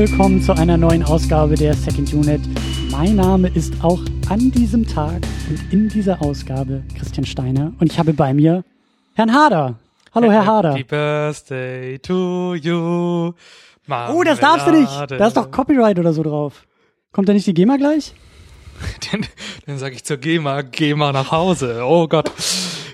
Willkommen zu einer neuen Ausgabe der Second Unit. Mein Name ist auch an diesem Tag und in dieser Ausgabe Christian Steiner und ich habe bei mir Herrn Hader. Hallo, Herr Hader. Happy Birthday to you. Oh, das darfst du nicht. Da ist doch Copyright oder so drauf. Kommt da nicht die GEMA gleich? Dann, dann sage ich zur GEMA, GEMA nach Hause. Oh Gott.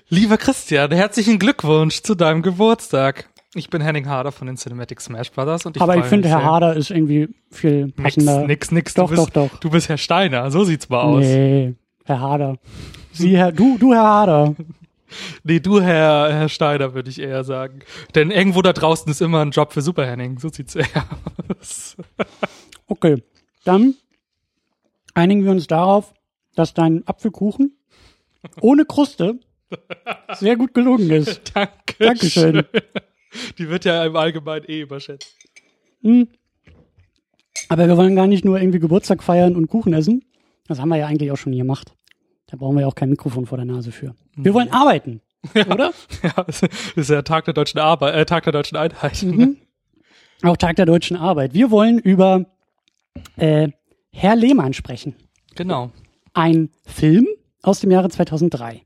Lieber Christian, herzlichen Glückwunsch zu deinem Geburtstag. Ich bin Henning Harder von den Cinematic Smash Brothers und ich Aber ich finde, Herr. Hader ist irgendwie viel Nix, passender. nix, nix. Doch, du bist, doch, doch. Du bist Herr Steiner, so sieht's mal aus. Nee, Herr Hader. Sie, Herr, du, du, Herr Hader. Nee, du, Herr, Herr Steiner, würde ich eher sagen. Denn irgendwo da draußen ist immer ein Job für Super Henning. So sieht's eher aus. Okay, dann einigen wir uns darauf, dass dein Apfelkuchen ohne Kruste sehr gut gelungen ist. Danke. Dankeschön. Die wird ja im Allgemeinen eh überschätzt. Hm. Aber wir wollen gar nicht nur irgendwie Geburtstag feiern und Kuchen essen. Das haben wir ja eigentlich auch schon gemacht. Da brauchen wir ja auch kein Mikrofon vor der Nase für. Wir wollen arbeiten, oder? Ja, das ist ja Tag der deutschen Arbeit, äh, Tag der deutschen Einheit. Mhm. Auch Tag der deutschen Arbeit. Wir wollen über äh, Herr Lehmann sprechen. Genau. Ein Film aus dem Jahre 2003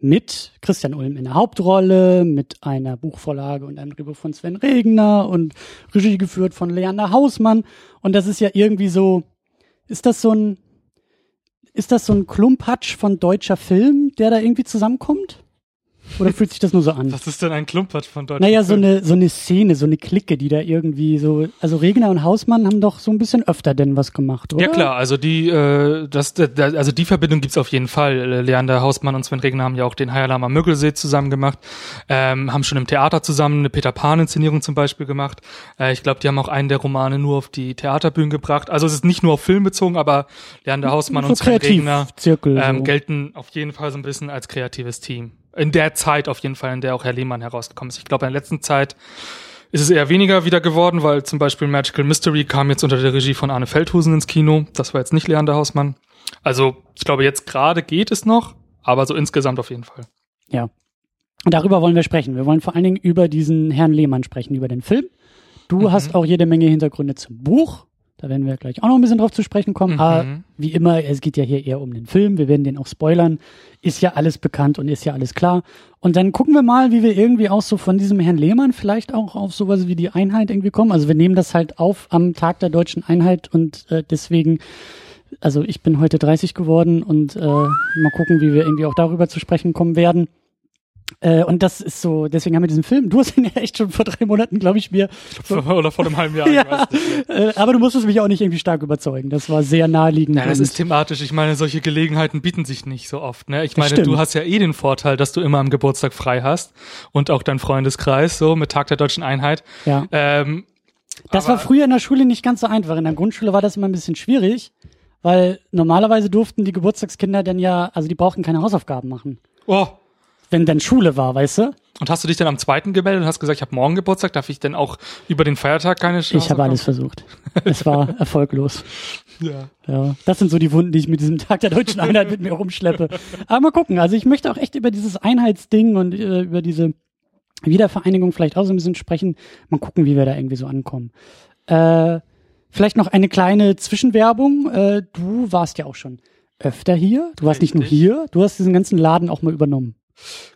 mit Christian Ulm in der Hauptrolle, mit einer Buchvorlage und einem Drehbuch von Sven Regner und Regie geführt von Leander Hausmann. Und das ist ja irgendwie so, ist das so ein, ist das so ein Klumpatsch von deutscher Film, der da irgendwie zusammenkommt? Oder fühlt sich das nur so an? Was ist denn ein Klumpert von Deutschland? Naja, so eine, so eine Szene, so eine Clique, die da irgendwie so, also Regner und Hausmann haben doch so ein bisschen öfter denn was gemacht, oder? Ja klar, also die, äh, das, da, also die Verbindung gibt's auf jeden Fall. Äh, Leander Hausmann und Sven Regner haben ja auch den Hayalama am Müggelsee zusammen gemacht, ähm, haben schon im Theater zusammen eine Peter Pan-Inszenierung zum Beispiel gemacht. Äh, ich glaube, die haben auch einen der Romane nur auf die Theaterbühnen gebracht. Also es ist nicht nur auf Film bezogen, aber Leander Hausmann so und Sven Regner ähm, gelten auf jeden Fall so ein bisschen als kreatives Team. In der Zeit auf jeden Fall, in der auch Herr Lehmann herausgekommen ist. Ich glaube, in der letzten Zeit ist es eher weniger wieder geworden, weil zum Beispiel Magical Mystery kam jetzt unter der Regie von Arne Feldhusen ins Kino. Das war jetzt nicht Leander Hausmann. Also ich glaube, jetzt gerade geht es noch, aber so insgesamt auf jeden Fall. Ja. Und darüber wollen wir sprechen. Wir wollen vor allen Dingen über diesen Herrn Lehmann sprechen, über den Film. Du Mhm. hast auch jede Menge Hintergründe zum Buch. Da werden wir gleich auch noch ein bisschen drauf zu sprechen kommen. Mhm. Aber wie immer, es geht ja hier eher um den Film. Wir werden den auch spoilern. Ist ja alles bekannt und ist ja alles klar. Und dann gucken wir mal, wie wir irgendwie auch so von diesem Herrn Lehmann vielleicht auch auf sowas wie die Einheit irgendwie kommen. Also wir nehmen das halt auf am Tag der deutschen Einheit und äh, deswegen also ich bin heute 30 geworden und äh, mal gucken, wie wir irgendwie auch darüber zu sprechen kommen werden. Äh, und das ist so, deswegen haben wir diesen Film. Du hast ihn ja echt schon vor drei Monaten, glaube ich, mir. Oder vor einem halben Jahr. ich ja, weiß nicht. äh, aber du musstest mich auch nicht irgendwie stark überzeugen. Das war sehr naheliegend. Ja, das ist thematisch. Ich meine, solche Gelegenheiten bieten sich nicht so oft. Ne? Ich meine, stimmt. du hast ja eh den Vorteil, dass du immer am Geburtstag frei hast und auch dein Freundeskreis so mit Tag der deutschen Einheit. ja. Ähm, Das war früher in der Schule nicht ganz so einfach. In der Grundschule war das immer ein bisschen schwierig, weil normalerweise durften die Geburtstagskinder dann ja, also die brauchten keine Hausaufgaben machen. Oh, Wenn dann Schule war, weißt du? und hast du dich dann am zweiten gemeldet und hast gesagt, ich habe morgen Geburtstag, darf ich denn auch über den Feiertag keine Chance Ich habe alles versucht. Es war erfolglos. Ja. Ja, das sind so die Wunden, die ich mit diesem Tag der deutschen Einheit mit mir rumschleppe. Aber mal gucken. Also ich möchte auch echt über dieses Einheitsding und äh, über diese Wiedervereinigung vielleicht auch so ein bisschen sprechen. Mal gucken, wie wir da irgendwie so ankommen. Äh, vielleicht noch eine kleine Zwischenwerbung. Äh, du warst ja auch schon öfter hier. Du warst nicht nur Richtig. hier, du hast diesen ganzen Laden auch mal übernommen.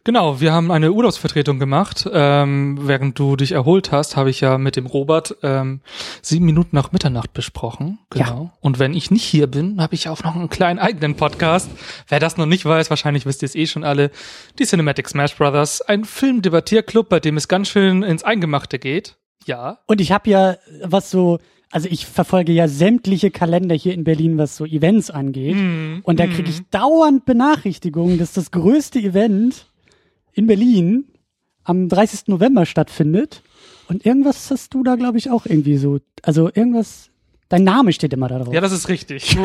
Genau, wir haben eine Urlaubsvertretung gemacht. Ähm, während du dich erholt hast, habe ich ja mit dem Robert ähm, sieben Minuten nach Mitternacht besprochen. Ja. Genau. Und wenn ich nicht hier bin, habe ich auch noch einen kleinen eigenen Podcast. Wer das noch nicht weiß, wahrscheinlich wisst ihr es eh schon alle. Die Cinematic Smash Brothers, ein Filmdebattierclub, bei dem es ganz schön ins Eingemachte geht. Ja. Und ich habe ja, was so, also ich verfolge ja sämtliche Kalender hier in Berlin, was so Events angeht. Und da kriege ich dauernd Benachrichtigungen, dass das größte Event in Berlin am 30. November stattfindet. Und irgendwas hast du da, glaube ich, auch irgendwie so. Also irgendwas, dein Name steht immer da drauf. Ja, das ist richtig.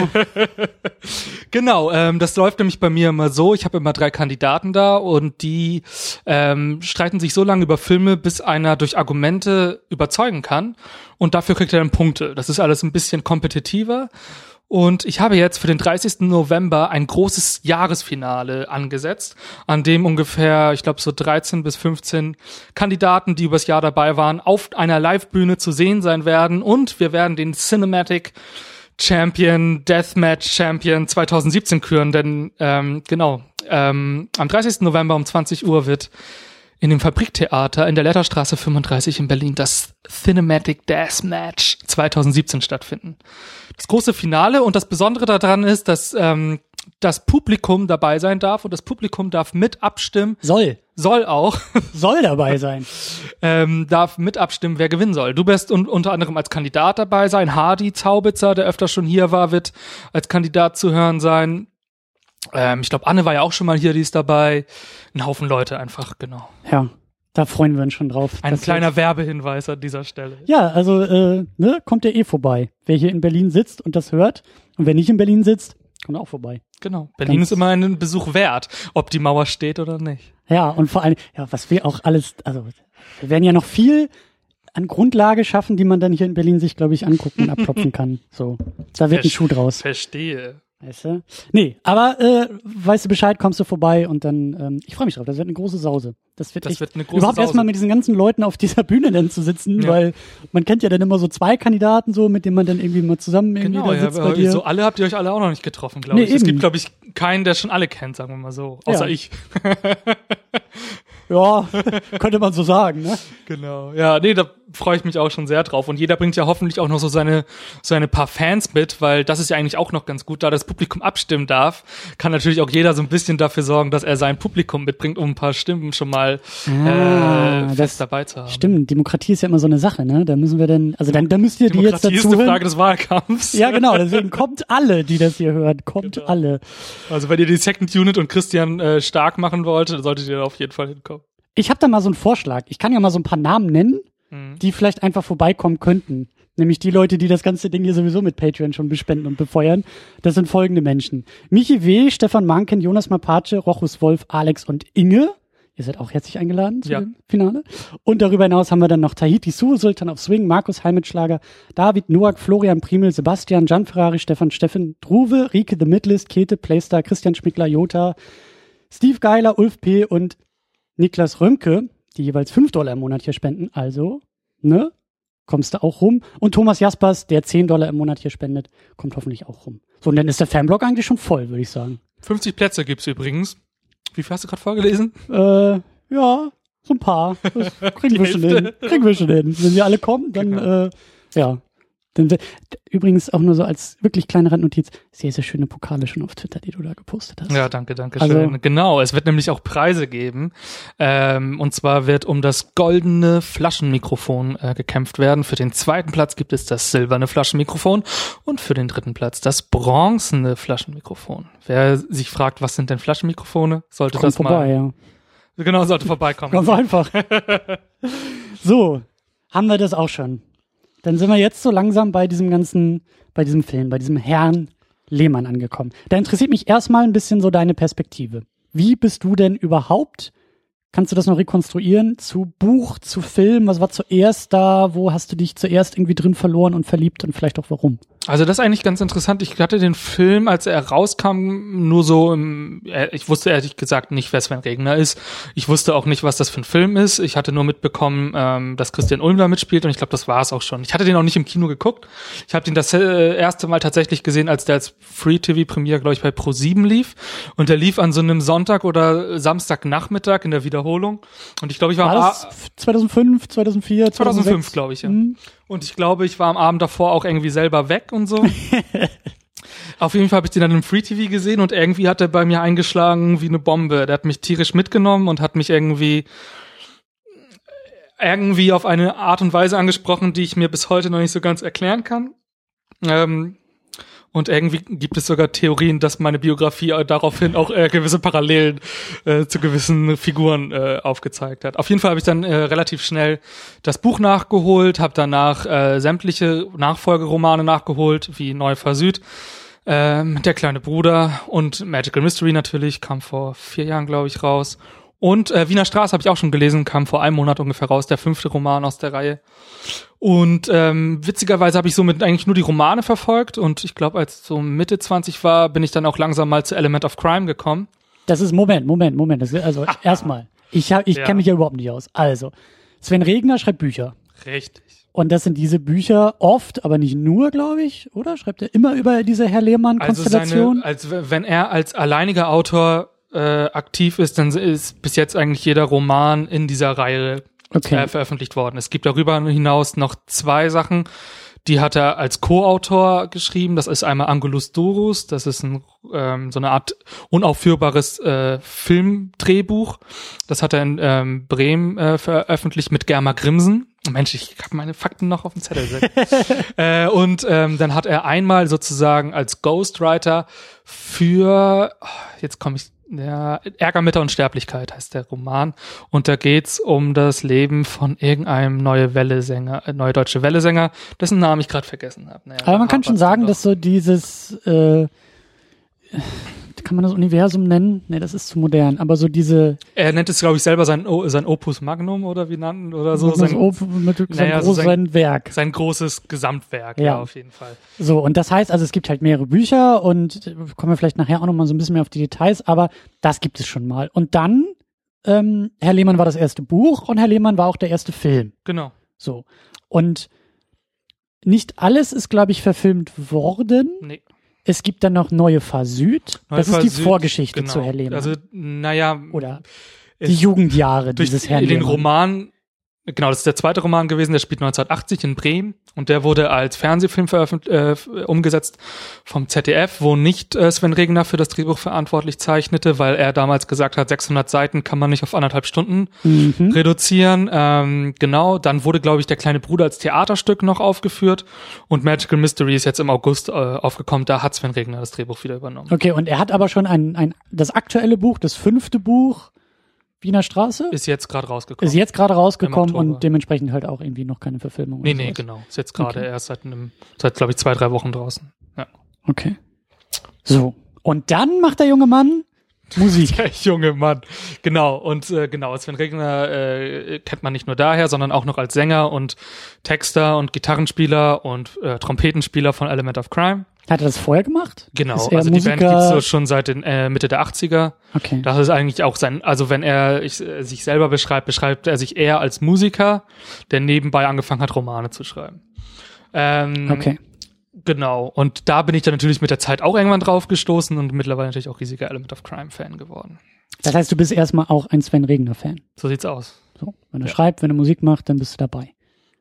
genau, ähm, das läuft nämlich bei mir immer so. Ich habe immer drei Kandidaten da und die ähm, streiten sich so lange über Filme, bis einer durch Argumente überzeugen kann. Und dafür kriegt er dann Punkte. Das ist alles ein bisschen kompetitiver. Und ich habe jetzt für den 30. November ein großes Jahresfinale angesetzt, an dem ungefähr, ich glaube, so 13 bis 15 Kandidaten, die übers Jahr dabei waren, auf einer Live-Bühne zu sehen sein werden. Und wir werden den Cinematic Champion, Deathmatch Champion 2017 küren, denn ähm, genau, ähm, am 30. November um 20 Uhr wird in dem Fabriktheater in der Letterstraße 35 in Berlin das Cinematic Death Match 2017 stattfinden. Das große Finale und das Besondere daran ist, dass ähm, das Publikum dabei sein darf und das Publikum darf mit abstimmen. Soll. Soll auch. Soll dabei sein. ähm, darf mit abstimmen, wer gewinnen soll. Du wirst un unter anderem als Kandidat dabei sein. Hardy Zaubitzer, der öfter schon hier war, wird als Kandidat zu hören sein. Ähm, ich glaube, Anne war ja auch schon mal hier, die ist dabei. Ein Haufen Leute einfach, genau. Ja, da freuen wir uns schon drauf. Ein kleiner Werbehinweis an dieser Stelle. Ja, also, äh, ne, kommt ja eh vorbei. Wer hier in Berlin sitzt und das hört und wer nicht in Berlin sitzt, kommt auch vorbei. Genau. Berlin Ganz- ist immer einen Besuch wert, ob die Mauer steht oder nicht. Ja, und vor allem, ja, was wir auch alles, also, wir werden ja noch viel an Grundlage schaffen, die man dann hier in Berlin sich, glaube ich, angucken und abklopfen kann. So, da wird ein Versch- Schuh draus. Verstehe. Weißt du? Nee, aber äh, weißt du Bescheid, kommst du vorbei und dann, ähm, ich freue mich drauf, das wird eine große Sause. Das wird Das echt, wird eine große überhaupt Sause. erstmal mit diesen ganzen Leuten auf dieser Bühne dann zu sitzen, Ja. weil man kennt ja dann immer so zwei Kandidaten so, mit denen man dann irgendwie mal zusammen irgendwie Genau, da ja, sitzt bei aber dir. so alle habt ihr euch alle auch noch nicht getroffen, glaube Nee, ich. Es eben. gibt, glaube ich, keinen, der schon alle kennt, sagen wir mal so. Außer Ja. ich. Ja, könnte man so sagen, ne? Genau. Ja, nee, da freue ich mich auch schon sehr drauf. Und jeder bringt ja hoffentlich auch noch so seine, seine paar Fans mit, weil das ist ja eigentlich auch noch ganz gut. Da das Publikum abstimmen darf, kann natürlich auch jeder so ein bisschen dafür sorgen, dass er sein Publikum mitbringt, um ein paar Stimmen schon mal Ah, äh, fest dabei zu haben. Stimmt, Demokratie ist ja immer so eine Sache, ne? Da müssen wir dann, also dann, da müsst ihr die jetzt Demokratie ist dazu eine. Frage des Wahlkampfs. Ja, genau, deswegen kommt alle, die das hier hören, kommt Genau. alle. Also wenn ihr die Second Unit und Christian äh, stark machen wollt, dann solltet ihr da auf jeden Fall hinkommen. Ich habe da mal so einen Vorschlag. Ich kann ja mal so ein paar Namen nennen, Mhm. die vielleicht einfach vorbeikommen könnten. Nämlich die Leute, die das ganze Ding hier sowieso mit Patreon schon bespenden und befeuern. Das sind folgende Menschen. Michi W., Stefan Manken, Jonas Mapace, Rochus Wolf, Alex und Inge. Ihr seid auch herzlich eingeladen zu Ja. Finale. Und darüber hinaus haben wir dann noch Tahiti Su, Sultan of Swing, Markus Heimitschlager, David Noack, Florian Primel, Sebastian, Gian Ferrari, Stefan Steffen, Druwe, Rike The Midlist, Kete, Playstar, Christian Schmickler, Jota, Steve Geiler, Ulf P. und Niklas Römke, die jeweils 5 Dollar im Monat hier spenden. Also, ne? Kommst du auch rum. Und Thomas Jaspers, der 10 Dollar im Monat hier spendet, kommt hoffentlich auch rum. So, und dann ist der Fanblog eigentlich schon voll, würde ich sagen. 50 Plätze gibt's übrigens. Wie viel hast du gerade vorgelesen? Äh, ja, so ein paar. Das kriegen wir schon hin. Kriegen wir schon hin. Wenn wir alle kommen, dann, Genau. äh, ja. Übrigens auch nur so als wirklich kleine Randnotiz, sehr, sehr schöne Pokale schon auf Twitter, die du da gepostet hast. Ja, danke, danke Also- schön. Genau, es wird nämlich auch Preise geben. Ähm, und zwar wird um das goldene Flaschenmikrofon äh, gekämpft werden. Für den zweiten Platz gibt es das silberne Flaschenmikrofon und für den dritten Platz das bronzene Flaschenmikrofon. Wer sich fragt, was sind denn Flaschenmikrofone, sollte Kommt das vorbei, mal ja. genau sollte vorbeikommen. Ganz einfach. so, haben wir das auch schon. Dann sind wir jetzt so langsam bei diesem ganzen, bei diesem Film, bei diesem Herrn Lehmann angekommen. Da interessiert mich erstmal ein bisschen so deine Perspektive. Wie bist du denn überhaupt, kannst du das noch rekonstruieren, zu Buch, zu Film? Was war zuerst da? Wo hast du dich zuerst irgendwie drin verloren und verliebt und vielleicht auch warum? Also das ist eigentlich ganz interessant. Ich hatte den Film, als er rauskam, nur so im, äh, ich wusste ehrlich gesagt nicht, wer Sven Regner ist. Ich wusste auch nicht, was das für ein Film ist. Ich hatte nur mitbekommen, ähm, dass Christian Ulm da mitspielt und ich glaube, das war es auch schon. Ich hatte den auch nicht im Kino geguckt. Ich habe den das äh, erste Mal tatsächlich gesehen, als der als Free-TV-Premiere, glaube ich, bei Pro7 lief. Und der lief an so einem Sonntag oder Samstagnachmittag in der Wiederholung. Und ich glaube, ich war, War am das A- 2005, 2004, 2005, 2005, glaube ich, ja. Mhm. Und ich glaube, ich war am Abend davor auch irgendwie selber weg und so. Auf jeden Fall habe ich den dann im Free TV gesehen und irgendwie hat er bei mir eingeschlagen wie eine Bombe. Der hat mich tierisch mitgenommen und hat mich irgendwie irgendwie auf eine Art und Weise angesprochen, die ich mir bis heute noch nicht so ganz erklären kann. Ähm, und irgendwie gibt es sogar Theorien, dass meine Biografie äh, daraufhin auch äh, gewisse Parallelen äh, zu gewissen Figuren äh, aufgezeigt hat. Auf jeden Fall habe ich dann äh, relativ schnell das Buch nachgeholt, habe danach äh, sämtliche Nachfolgeromane nachgeholt, wie Neufer Süd, ähm, Der kleine Bruder und Magical Mystery natürlich, kam vor vier Jahren, glaube ich, raus. Und äh, Wiener Straße habe ich auch schon gelesen, kam vor einem Monat ungefähr raus, der fünfte Roman aus der Reihe. Und ähm, witzigerweise habe ich somit eigentlich nur die Romane verfolgt und ich glaube, als so Mitte 20 war, bin ich dann auch langsam mal zu Element of Crime gekommen. Das ist Moment, Moment, Moment. Das ist, also erstmal, ich hab, ich Ja. kenne mich ja überhaupt nicht aus. Also, Sven Regner schreibt Bücher. Richtig. Und das sind diese Bücher oft, aber nicht nur, glaube ich, oder? Schreibt er immer über diese Herr Also Lehmann-Konstellation? seine, als wenn er als alleiniger Autor äh, aktiv ist, dann ist bis jetzt eigentlich jeder Roman in dieser Reihe Okay. äh, veröffentlicht worden. Es gibt darüber hinaus noch zwei Sachen, die hat er als Co-Autor geschrieben. Das ist einmal Angulus Dorus, das ist ein, ähm, so eine Art unaufführbares äh, Filmdrehbuch. Das hat er in ähm, Bremen äh, veröffentlicht mit Germa Grimsen. Mensch, ich habe meine Fakten noch auf dem Zettel. äh, und ähm, dann hat er einmal sozusagen als Ghostwriter für, oh, jetzt komme ich, ja, Ärger mit der Unsterblichkeit heißt der Roman. Und da geht's um das Leben von irgendeinem neue Welle-Sänger, äh, neue deutsche Welle-Sänger, dessen Namen ich gerade vergessen habe. Naja, aber man kann schon sagen, dass so dieses, äh, kann man das Universum nennen? Nee, das ist zu modern, aber so diese, er nennt es, glaube ich, selber sein, O- sein Opus Magnum oder wie nannten oder so. Sein, Op- mit sein, naja, so groß, sein- sein Werk. sein großes Gesamtwerk, Ja. ja, auf jeden Fall. So, und das heißt also, es gibt halt mehrere Bücher und äh, kommen wir vielleicht nachher auch nochmal so ein bisschen mehr auf die Details, aber das gibt es schon mal. Und dann, ähm, Herr Lehmann war das erste Buch und Herr Lehmann war auch der erste Film. Genau. So. Und nicht alles ist, glaube ich, verfilmt worden. Nee. Es gibt dann noch Neue Fahr Süd. Neue das ist Fahr die Süd, Vorgeschichte genau. zu Herr Lehmann. Also, naja, Oder die Jugendjahre dieses Herrn den Lehmann. Roman, genau, das ist der zweite Roman gewesen, der spielt 1980 in Bremen und der wurde als Fernsehfilm äh, umgesetzt vom ZDF, wo nicht äh, Sven Regner für das Drehbuch verantwortlich zeichnete, weil er damals gesagt hat, 600 Seiten kann man nicht auf anderthalb Stunden Mhm. reduzieren. Ähm, genau, dann wurde, glaube ich, der kleine Bruder als Theaterstück noch aufgeführt und Magical Mystery ist jetzt im August äh, aufgekommen, da hat Sven Regner das Drehbuch wieder übernommen. Okay, und er hat aber schon ein, ein, das aktuelle Buch, das fünfte Buch, Wiener Straße, Ist jetzt gerade rausgekommen. ist jetzt gerade rausgekommen und dementsprechend halt auch irgendwie noch keine Verfilmung. Nee, nee, sowas. genau. Ist jetzt gerade Okay. erst seit einem, seit glaube ich zwei, drei Wochen draußen. Ja. Okay. So. Und dann macht der junge Mann Musik. Der junge Mann. Genau. Und äh, genau, Sven Regner äh, kennt man nicht nur daher, sondern auch noch als Sänger und Texter und Gitarrenspieler und äh, Trompetenspieler von Element of Crime. Hat er das vorher gemacht? Genau. Also die Band Musiker? gibt's so schon seit den äh, Mitte der 80er. Okay. Das ist eigentlich auch sein, also wenn er ich, äh, sich selber beschreibt, beschreibt er sich eher als Musiker, der nebenbei angefangen hat, Romane zu schreiben. Ähm, Okay. Genau. Und da bin ich dann natürlich mit der Zeit auch irgendwann drauf gestoßen und mittlerweile natürlich auch riesiger Element of Crime Fan geworden. Das heißt, du bist erstmal auch ein Sven Regner Fan. So sieht's aus. So. Wenn er Ja. schreibt, wenn er Musik macht, dann bist du dabei.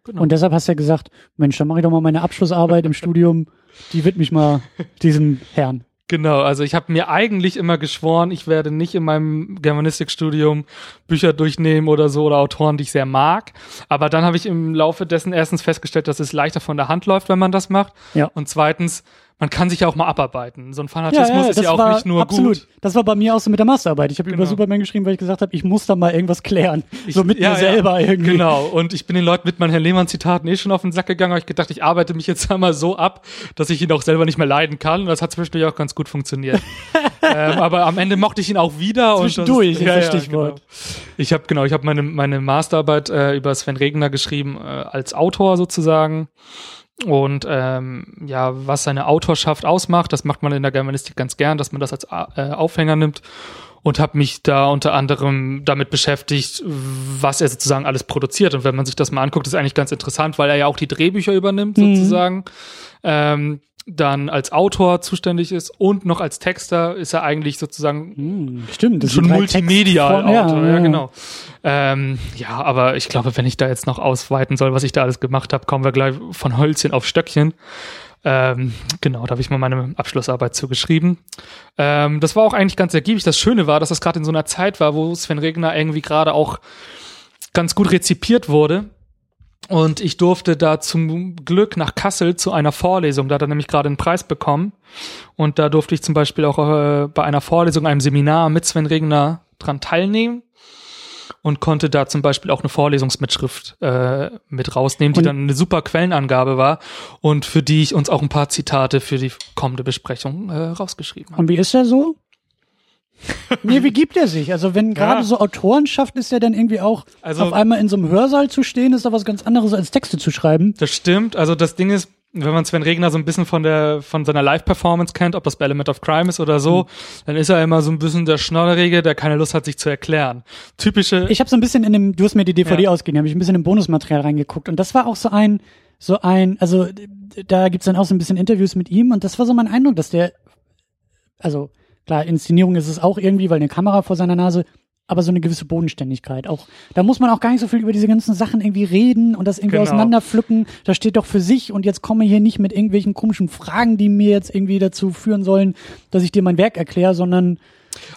Genau. Und deshalb hast du ja gesagt, Mensch, dann mache ich doch mal meine Abschlussarbeit im Studium. Die widme ich mal diesem Herrn. Genau, also ich habe mir eigentlich immer geschworen, ich werde nicht in meinem Germanistikstudium Bücher durchnehmen oder so oder Autoren, die ich sehr mag. Aber dann habe ich im Laufe dessen erstens festgestellt, dass es leichter von der Hand läuft, wenn man das macht. Ja. Und zweitens, man kann sich ja auch mal abarbeiten. So ein Fanatismus ist ja auch nicht nur absolut. gut. Das war bei mir auch so mit der Masterarbeit. Ich habe über Genau. Superman geschrieben, weil ich gesagt habe, ich muss da mal irgendwas klären. so mit ja, mir selber ja, irgendwie. Genau. Und ich bin den Leuten mit meinen Herrn Lehmann-Zitaten eh schon auf den Sack gegangen, aber ich gedacht, ich arbeite mich jetzt einmal so ab, dass ich ihn auch selber nicht mehr leiden kann. Und das hat zwischendurch auch ganz gut funktioniert. ähm, aber am Ende mochte ich ihn auch wieder. Zwischendurch und ist das Stichwort. Genau. Ich habe genau, ich habe meine meine Masterarbeit äh, über Sven Regner geschrieben äh, als Autor sozusagen. Und ähm, ja, was seine Autorschaft ausmacht, das macht man in der Germanistik ganz gern, dass man das als äh, Aufhänger nimmt und habe mich da unter anderem damit beschäftigt, was er sozusagen alles produziert. Und wenn man sich das mal anguckt, ist eigentlich ganz interessant, weil er ja auch die Drehbücher übernimmt Mhm. sozusagen. Ähm, dann als Autor zuständig ist und noch als Texter ist er eigentlich sozusagen Hm, stimmt. das schon Multimedia-Autor, Textformen. ja, genau. Ähm, ja, aber ich glaube, wenn ich da jetzt noch ausweiten soll, was ich da alles gemacht habe, kommen wir gleich von Hölzchen auf Stöckchen. Ähm, genau, da habe ich mal meine Abschlussarbeit zu geschrieben. Ähm, das war auch eigentlich ganz ergiebig. Das Schöne war, dass das gerade in so einer Zeit war, wo Sven Regner irgendwie gerade auch ganz gut rezipiert wurde. Und ich durfte da zum Glück nach Kassel zu einer Vorlesung, da hat er nämlich gerade einen Preis bekommen. Und da durfte ich zum Beispiel auch äh, bei einer Vorlesung, einem Seminar mit Sven Regner dran teilnehmen und konnte da zum Beispiel auch eine Vorlesungsmitschrift äh, mit rausnehmen, die Und- dann eine super Quellenangabe war und für die ich uns auch ein paar Zitate für die kommende Besprechung äh, rausgeschrieben habe. Und wie ist er so? Nee, wie gibt er sich? Also wenn gerade Ja. so Autorenschaft ist ja dann irgendwie auch Also- auf einmal in so einem Hörsaal zu stehen, ist da was ganz anderes als Texte zu schreiben. Das stimmt. Also das Ding ist, wenn man Sven Regner so ein bisschen von der von seiner Live-Performance kennt, ob das bei Element of Crime ist oder so, dann ist er immer so ein bisschen der Schnodderige, der keine Lust hat, sich zu erklären. Typische. Ich habe so ein bisschen in dem, du hast mir die DVD Ja. ausgegeben, habe ich ein bisschen im Bonusmaterial reingeguckt und das war auch so ein, so ein, also da gibt's dann auch so ein bisschen Interviews mit ihm und das war so mein Eindruck, dass der, also klar, Inszenierung ist es auch irgendwie, weil eine Kamera vor seiner Nase, aber so eine gewisse Bodenständigkeit. Auch da muss man auch gar nicht so viel über diese ganzen Sachen irgendwie reden und das irgendwie Genau. auseinanderpflücken. Das steht doch für sich und jetzt komme hier nicht mit irgendwelchen komischen Fragen, die mir jetzt irgendwie dazu führen sollen, dass ich dir mein Werk erkläre, sondern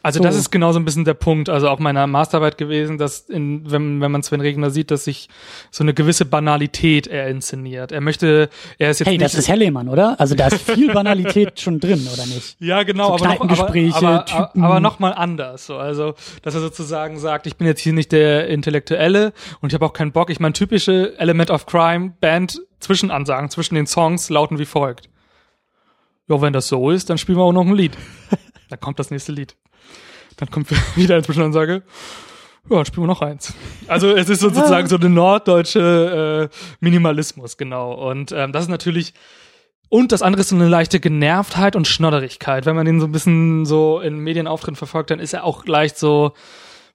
Also So. das ist genau so ein bisschen der Punkt, also auch meiner Masterarbeit gewesen, dass in, wenn, wenn man Sven Regner sieht, dass sich so eine gewisse Banalität er inszeniert. Er möchte, er ist jetzt hey, das ist Herr Lehmann, oder? Also da ist viel Banalität schon drin, oder nicht? ja genau, so aber noch, aber, aber, Typen. aber noch mal anders. So, also dass er sozusagen sagt, ich bin jetzt hier nicht der Intellektuelle und ich habe auch keinen Bock. Ich meine typische Element of Crime Band Zwischenansagen zwischen den Songs lauten wie folgt. Ja, wenn das so ist, dann spielen wir auch noch ein Lied. Dann kommt das nächste Lied. Dann kommt wieder eine Zwischenansage. Ja, dann spielen wir noch eins. Also es ist sozusagen so eine norddeutsche äh, Minimalismus, genau. Und ähm, das ist natürlich und das andere ist so eine leichte Genervtheit und Schnodderigkeit. Wenn man den so ein bisschen so in Medienauftritten verfolgt, dann ist er auch leicht so,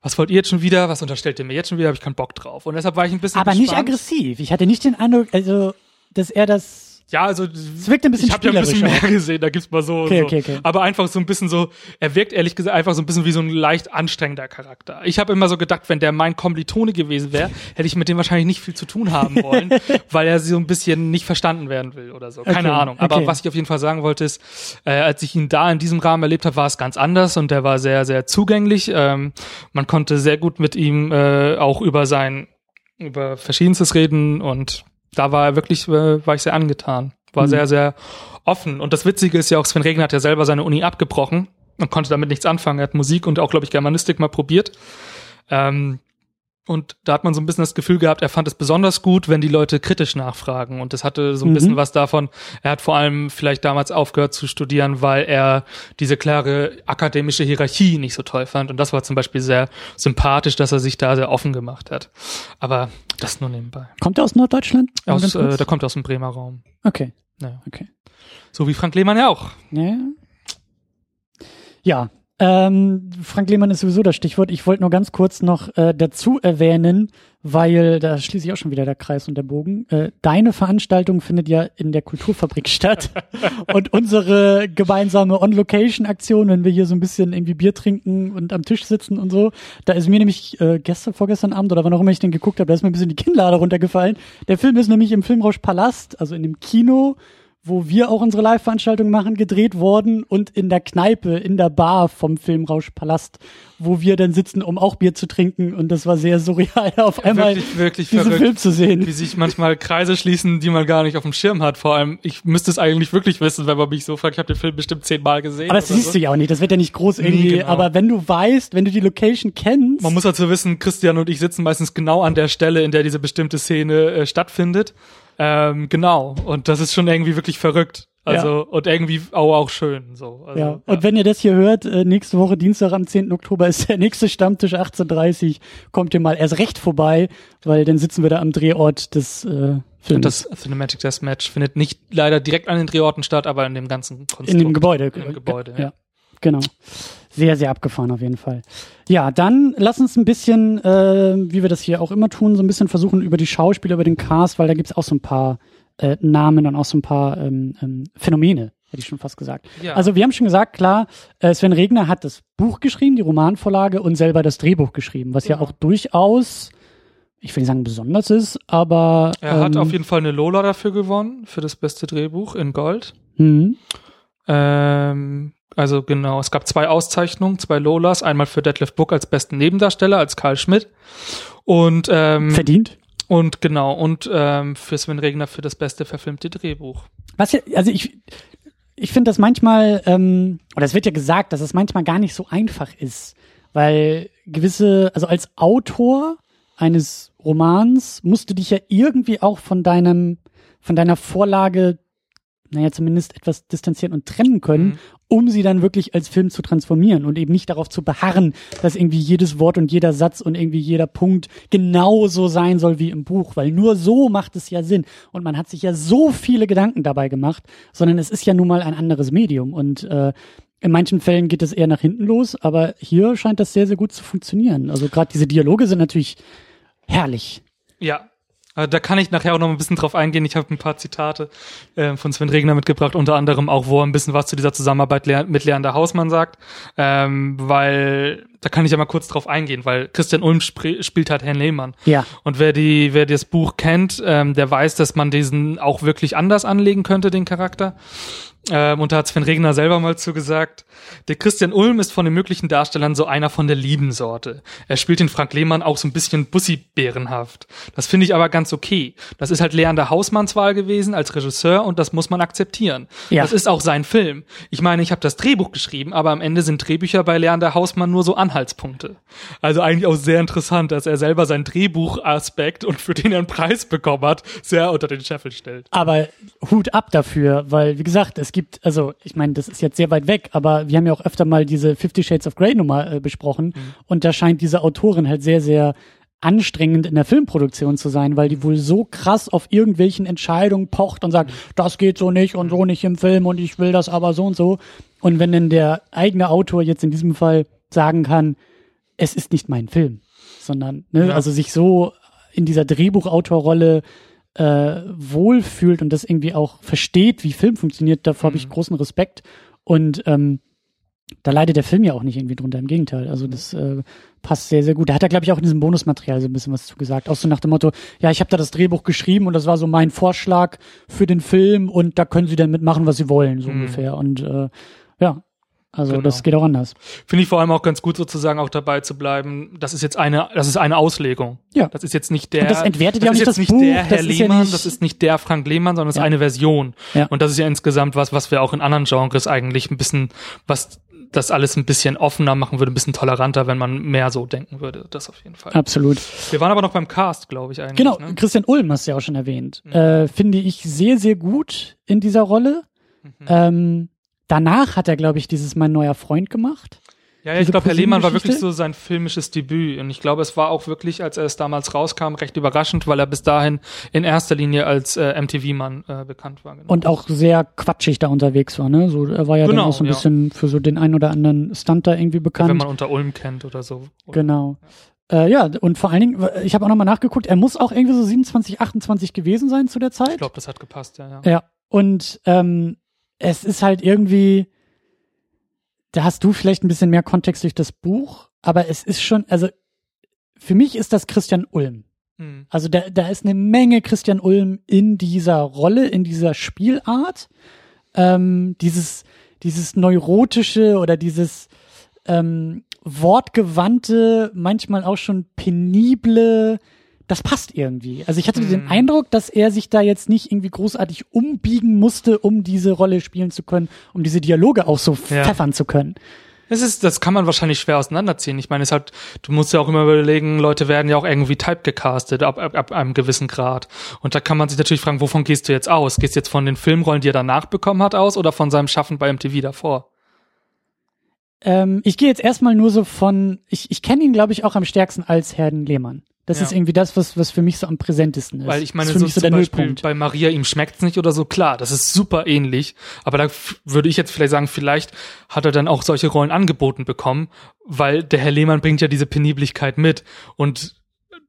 was wollt ihr jetzt schon wieder? Was unterstellt ihr mir jetzt schon wieder? Habe ich keinen Bock drauf. Und deshalb war ich ein bisschen Aber nicht gespannt. aggressiv. Ich hatte nicht den Eindruck, also, dass er das. Ja, also Es wirkt ein bisschen ich habe ja ein bisschen mehr gesehen, da gibt's mal so, Okay, so. okay, okay. aber einfach so ein bisschen so, er wirkt ehrlich gesagt einfach so ein bisschen wie so ein leicht anstrengender Charakter. Ich habe immer so gedacht, wenn der mein Kommilitone gewesen wäre, hätte ich mit dem wahrscheinlich nicht viel zu tun haben wollen, weil er so ein bisschen nicht verstanden werden will oder so. Keine Okay, Ahnung. Aber okay. was ich auf jeden Fall sagen wollte ist, äh, als ich ihn da in diesem Rahmen erlebt habe, war es ganz anders und der war sehr, sehr zugänglich. Ähm, man konnte sehr gut mit ihm äh, auch über sein, über Verschiedenstes reden und da war er wirklich, äh, war ich sehr angetan. War Mhm. sehr, sehr offen. Und das Witzige ist ja auch, Sven Regner hat ja selber seine Uni abgebrochen und konnte damit nichts anfangen. Er hat Musik und auch, glaube ich, Germanistik mal probiert. Ähm, und da hat man so ein bisschen das Gefühl gehabt, er fand es besonders gut, wenn die Leute kritisch nachfragen. Und das hatte so ein Mhm. bisschen was davon. Er hat vor allem vielleicht damals aufgehört zu studieren, weil er diese klare akademische Hierarchie nicht so toll fand. Und das war zum Beispiel sehr sympathisch, dass er sich da sehr offen gemacht hat. Aber das nur nebenbei. Kommt er aus Norddeutschland? Aus, äh, der kommt aus dem Bremer Raum. okay, Naja. okay. So wie Frank Lehmann ja auch. Ja. Ja. Ähm, Frank Lehmann ist sowieso das Stichwort. Ich wollte nur ganz kurz noch äh, dazu erwähnen, weil da schließe ich auch schon wieder der Kreis und der Bogen. Äh, deine Veranstaltung findet ja in der Kulturfabrik statt und unsere gemeinsame On-Location-Aktion, wenn wir hier so ein bisschen irgendwie Bier trinken und am Tisch sitzen und so, da ist mir nämlich äh, gestern, vorgestern Abend oder wann auch immer ich den geguckt habe, da ist mir ein bisschen die Kinnlade runtergefallen. Der Film ist nämlich im Filmrausch Palast, also in dem Kino wo wir auch unsere Live-Veranstaltung machen, gedreht worden und in der Kneipe, in der Bar vom Filmrausch Palast, wo wir dann sitzen, um auch Bier zu trinken und das war sehr surreal, auf einmal wirklich, wirklich diesen verrückt. Film zu sehen. wie sich manchmal Kreise schließen, die man gar nicht auf dem Schirm hat. Vor allem, ich müsste es eigentlich wirklich wissen, wenn man mich so fragt. Ich habe den Film bestimmt zehnmal gesehen. Aber das siehst so. du ja auch nicht, das wird ja nicht groß irgendwie, genau. aber wenn du weißt, wenn du die Location kennst, Man muss dazu wissen, Christian und ich sitzen meistens genau an der Stelle, in der diese bestimmte Szene äh, stattfindet. Ähm, genau. Und das ist schon irgendwie wirklich verrückt. Also, und irgendwie auch, auch schön, so. Also, ja. Und wenn ihr das hier hört, äh, nächste Woche Dienstag am 10. Oktober ist der nächste Stammtisch 18.30 kommt ihr mal erst recht vorbei, weil dann sitzen wir da am Drehort des äh, Films. Und das Cinematic Deathmatch findet nicht leider direkt an den Drehorten statt, aber in dem ganzen Konstrukt. In dem Gebäude. In dem Gebäude, ja. ja. Genau. Sehr, sehr abgefahren auf jeden Fall. Ja, dann lass uns ein bisschen, äh, wie wir das hier auch immer tun, so ein bisschen versuchen über die Schauspieler, über den Cast, weil da gibt's auch so ein paar äh, Namen und auch so ein paar ähm, ähm, Phänomene, hätte ich schon fast gesagt. Ja. Also wir haben schon gesagt, klar, äh, Sven Regner hat das Buch geschrieben, die Romanvorlage und selber das Drehbuch geschrieben, was ja Genau. auch durchaus, ich will nicht sagen besonders ist, aber Er hat ähm, auf jeden Fall eine Lola dafür gewonnen, für das beste Drehbuch in Gold. mhm. Ähm, also genau, es gab zwei Auszeichnungen, zwei Lolas, einmal für Detlef Book als besten Nebendarsteller, als Karl Schmidt. Und, ähm, verdient. Und genau, und ähm, für Sven Regner für das beste verfilmte Drehbuch. Was ja, also ich, ich finde das manchmal, ähm, oder es wird ja gesagt, dass es manchmal gar nicht so einfach ist, weil gewisse, also als Autor eines Romans musst du dich ja irgendwie auch von deinem, von deiner Vorlage, naja, zumindest etwas distanzieren und trennen können, Mhm. Um sie dann wirklich als Film zu transformieren und eben nicht darauf zu beharren, dass irgendwie jedes Wort und jeder Satz und irgendwie jeder Punkt genau so sein soll wie im Buch, weil nur so macht es ja Sinn und man hat sich ja so viele Gedanken dabei gemacht, sondern es ist ja nun mal ein anderes Medium und äh, in manchen Fällen geht es eher nach hinten los, aber hier scheint das sehr, sehr gut zu funktionieren. Also gerade diese Dialoge sind natürlich herrlich. Ja, da kann ich nachher auch noch ein bisschen drauf eingehen. Ich habe ein paar Zitate äh, von Sven Regner mitgebracht, unter anderem auch, wo er ein bisschen was zu dieser Zusammenarbeit mit Leander Hausmann sagt, ähm, weil da kann ich ja mal kurz drauf eingehen, weil Christian Ulm sp spielt halt Herrn Lehmann. Ja. Und wer die, wer das Buch kennt, ähm, der weiß, dass man diesen auch wirklich anders anlegen könnte, den Charakter. Ähm, und da hat Sven Regner selber mal zugesagt, der Christian Ulm ist von den möglichen Darstellern so einer von der lieben Sorte. Er spielt den Frank Lehmann auch so ein bisschen Bussi-bärenhaft. Das finde ich aber ganz okay. Das ist halt Leander Hausmanns Wahl gewesen als Regisseur und das muss man akzeptieren. Ja. Das ist auch sein Film. Ich meine, ich habe das Drehbuch geschrieben, aber am Ende sind Drehbücher bei Leander Hausmann nur so Anhaltspunkte. Also eigentlich auch sehr interessant, dass er selber sein Drehbuchaspekt und für den er einen Preis bekommen hat, sehr unter den Scheffel stellt. Aber Hut ab dafür, weil, wie gesagt, es gibt, also ich meine, das ist jetzt sehr weit weg, aber wir haben ja auch öfter mal diese Fifty Shades of Grey Nummer äh, besprochen mhm. und da scheint diese Autorin halt sehr, sehr anstrengend in der Filmproduktion zu sein, weil die wohl so krass auf irgendwelchen Entscheidungen pocht und sagt, mhm. das geht so nicht und so nicht im Film und ich will das aber so und so. Und wenn dann der eigene Autor jetzt in diesem Fall sagen kann, es ist nicht mein Film, sondern, ne, ja. also sich so in dieser Drehbuchautorrolle äh, wohlfühlt und das irgendwie auch versteht, wie Film funktioniert, davor mhm. habe ich großen Respekt. Und ähm, da leidet der Film ja auch nicht irgendwie drunter, im Gegenteil. Also das äh, passt sehr, sehr gut. Da hat er, glaube ich, auch in diesem Bonusmaterial so ein bisschen was zu gesagt. Auch so nach dem Motto, ja, ich habe da das Drehbuch geschrieben und das war so mein Vorschlag für den Film und da können sie dann mitmachen, was sie wollen, so mhm. ungefähr. Und äh, ja, also genau. das geht auch anders. Finde ich vor allem auch ganz gut sozusagen auch dabei zu bleiben. Das ist jetzt eine, das ist eine Auslegung. Ja. Das ist jetzt nicht der. Und das entwertet ja nicht das nicht der Herr das Lehmann, ja das ist nicht der Frank Lehmann, sondern es ja. ist eine Version. Ja. Und das ist ja insgesamt was, was wir auch in anderen Genres eigentlich ein bisschen, was das alles ein bisschen offener machen würde, ein bisschen toleranter, wenn man mehr so denken würde. Das auf jeden Fall. Absolut. Wir waren aber noch beim Cast, glaube ich eigentlich. Genau. Ne? Christian Ulm hast du ja auch schon erwähnt. Mhm. Äh, finde ich sehr, sehr gut in dieser Rolle. Mhm. Ähm, Danach hat er, glaube ich, dieses Mein neuer Freund gemacht. Ja, ja ich glaube, Herr Lehmann war wirklich so sein filmisches Debüt. Und ich glaube, es war auch wirklich, als er es damals rauskam, recht überraschend, weil er bis dahin in erster Linie als äh, MTV-Mann äh, bekannt war. Genau. Und auch sehr quatschig da unterwegs war, ne? So, er war ja genau, dann auch so ein ja. bisschen für so den einen oder anderen Stunt da irgendwie bekannt. Wenn man unter Ulm kennt oder so. Oder, genau. Ja. Äh, ja, und vor allen Dingen, ich habe auch nochmal nachgeguckt, er muss auch irgendwie so 27, 28 gewesen sein zu der Zeit. Ich glaube, das hat gepasst, ja, ja. Ja, und ähm, es ist halt irgendwie, da hast du vielleicht ein bisschen mehr Kontext durch das Buch, aber es ist schon, also für mich ist das Christian Ulm. Mhm. Also da, da ist eine Menge Christian Ulm in dieser Rolle, in dieser Spielart. Ähm, dieses, dieses neurotische oder dieses ähm, wortgewandte, manchmal auch schon penible, das passt irgendwie. Also ich hatte mhm. den Eindruck, dass er sich da jetzt nicht irgendwie großartig umbiegen musste, um diese Rolle spielen zu können, um diese Dialoge auch so ja. pfeffern zu können. Es ist, das kann man wahrscheinlich schwer auseinanderziehen. Ich meine, es hat, du musst ja auch immer überlegen, Leute werden ja auch irgendwie typegecastet ab, ab, ab einem gewissen Grad. Und da kann man sich natürlich fragen, wovon gehst du jetzt aus? Gehst du jetzt von den Filmrollen, die er danach bekommen hat, aus oder von seinem Schaffen bei MTV davor? Ähm, ich gehe jetzt erstmal nur so von, ich, ich kenne ihn, glaube ich, auch am stärksten als Herrn Lehmann. Das ja. ist irgendwie das, was, was für mich so am präsentesten ist. Weil ich meine, so, so zum Beispiel bei Maria, ihm schmeckt's nicht oder so, klar, das ist super ähnlich. Aber da würde ich jetzt vielleicht sagen, vielleicht hat er dann auch solche Rollen angeboten bekommen, weil der Herr Lehmann bringt ja diese Peniblichkeit mit. Und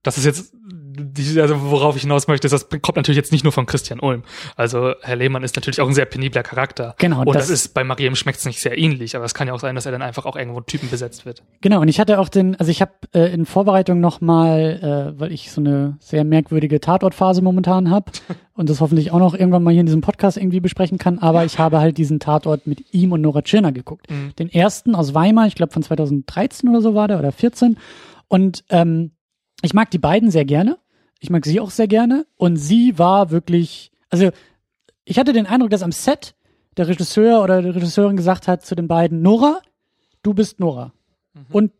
das ist jetzt die, also worauf ich hinaus möchte, ist, das kommt natürlich jetzt nicht nur von Christian Ulm. Also Herr Lehmann ist natürlich auch ein sehr penibler Charakter. Genau. Und das, das ist bei Mariem schmeckt's nicht sehr ähnlich, aber es kann ja auch sein, dass er dann einfach auch irgendwo Typen besetzt wird. Genau. Und ich hatte auch den, also ich habe äh, in Vorbereitung noch mal, äh, weil ich so eine sehr merkwürdige Tatortphase momentan habe und das hoffentlich auch noch irgendwann mal hier in diesem Podcast irgendwie besprechen kann, aber ich habe halt diesen Tatort mit ihm und Nora Tschirner geguckt. Mhm. Den ersten aus Weimar, ich glaube von 2013 oder so war der oder 14 und ähm, ich mag die beiden sehr gerne. Ich mag sie auch sehr gerne. Und sie war wirklich, also ich hatte den Eindruck, dass am Set der Regisseur oder die Regisseurin gesagt hat zu den beiden, Nora, du bist Nora. Mhm. Und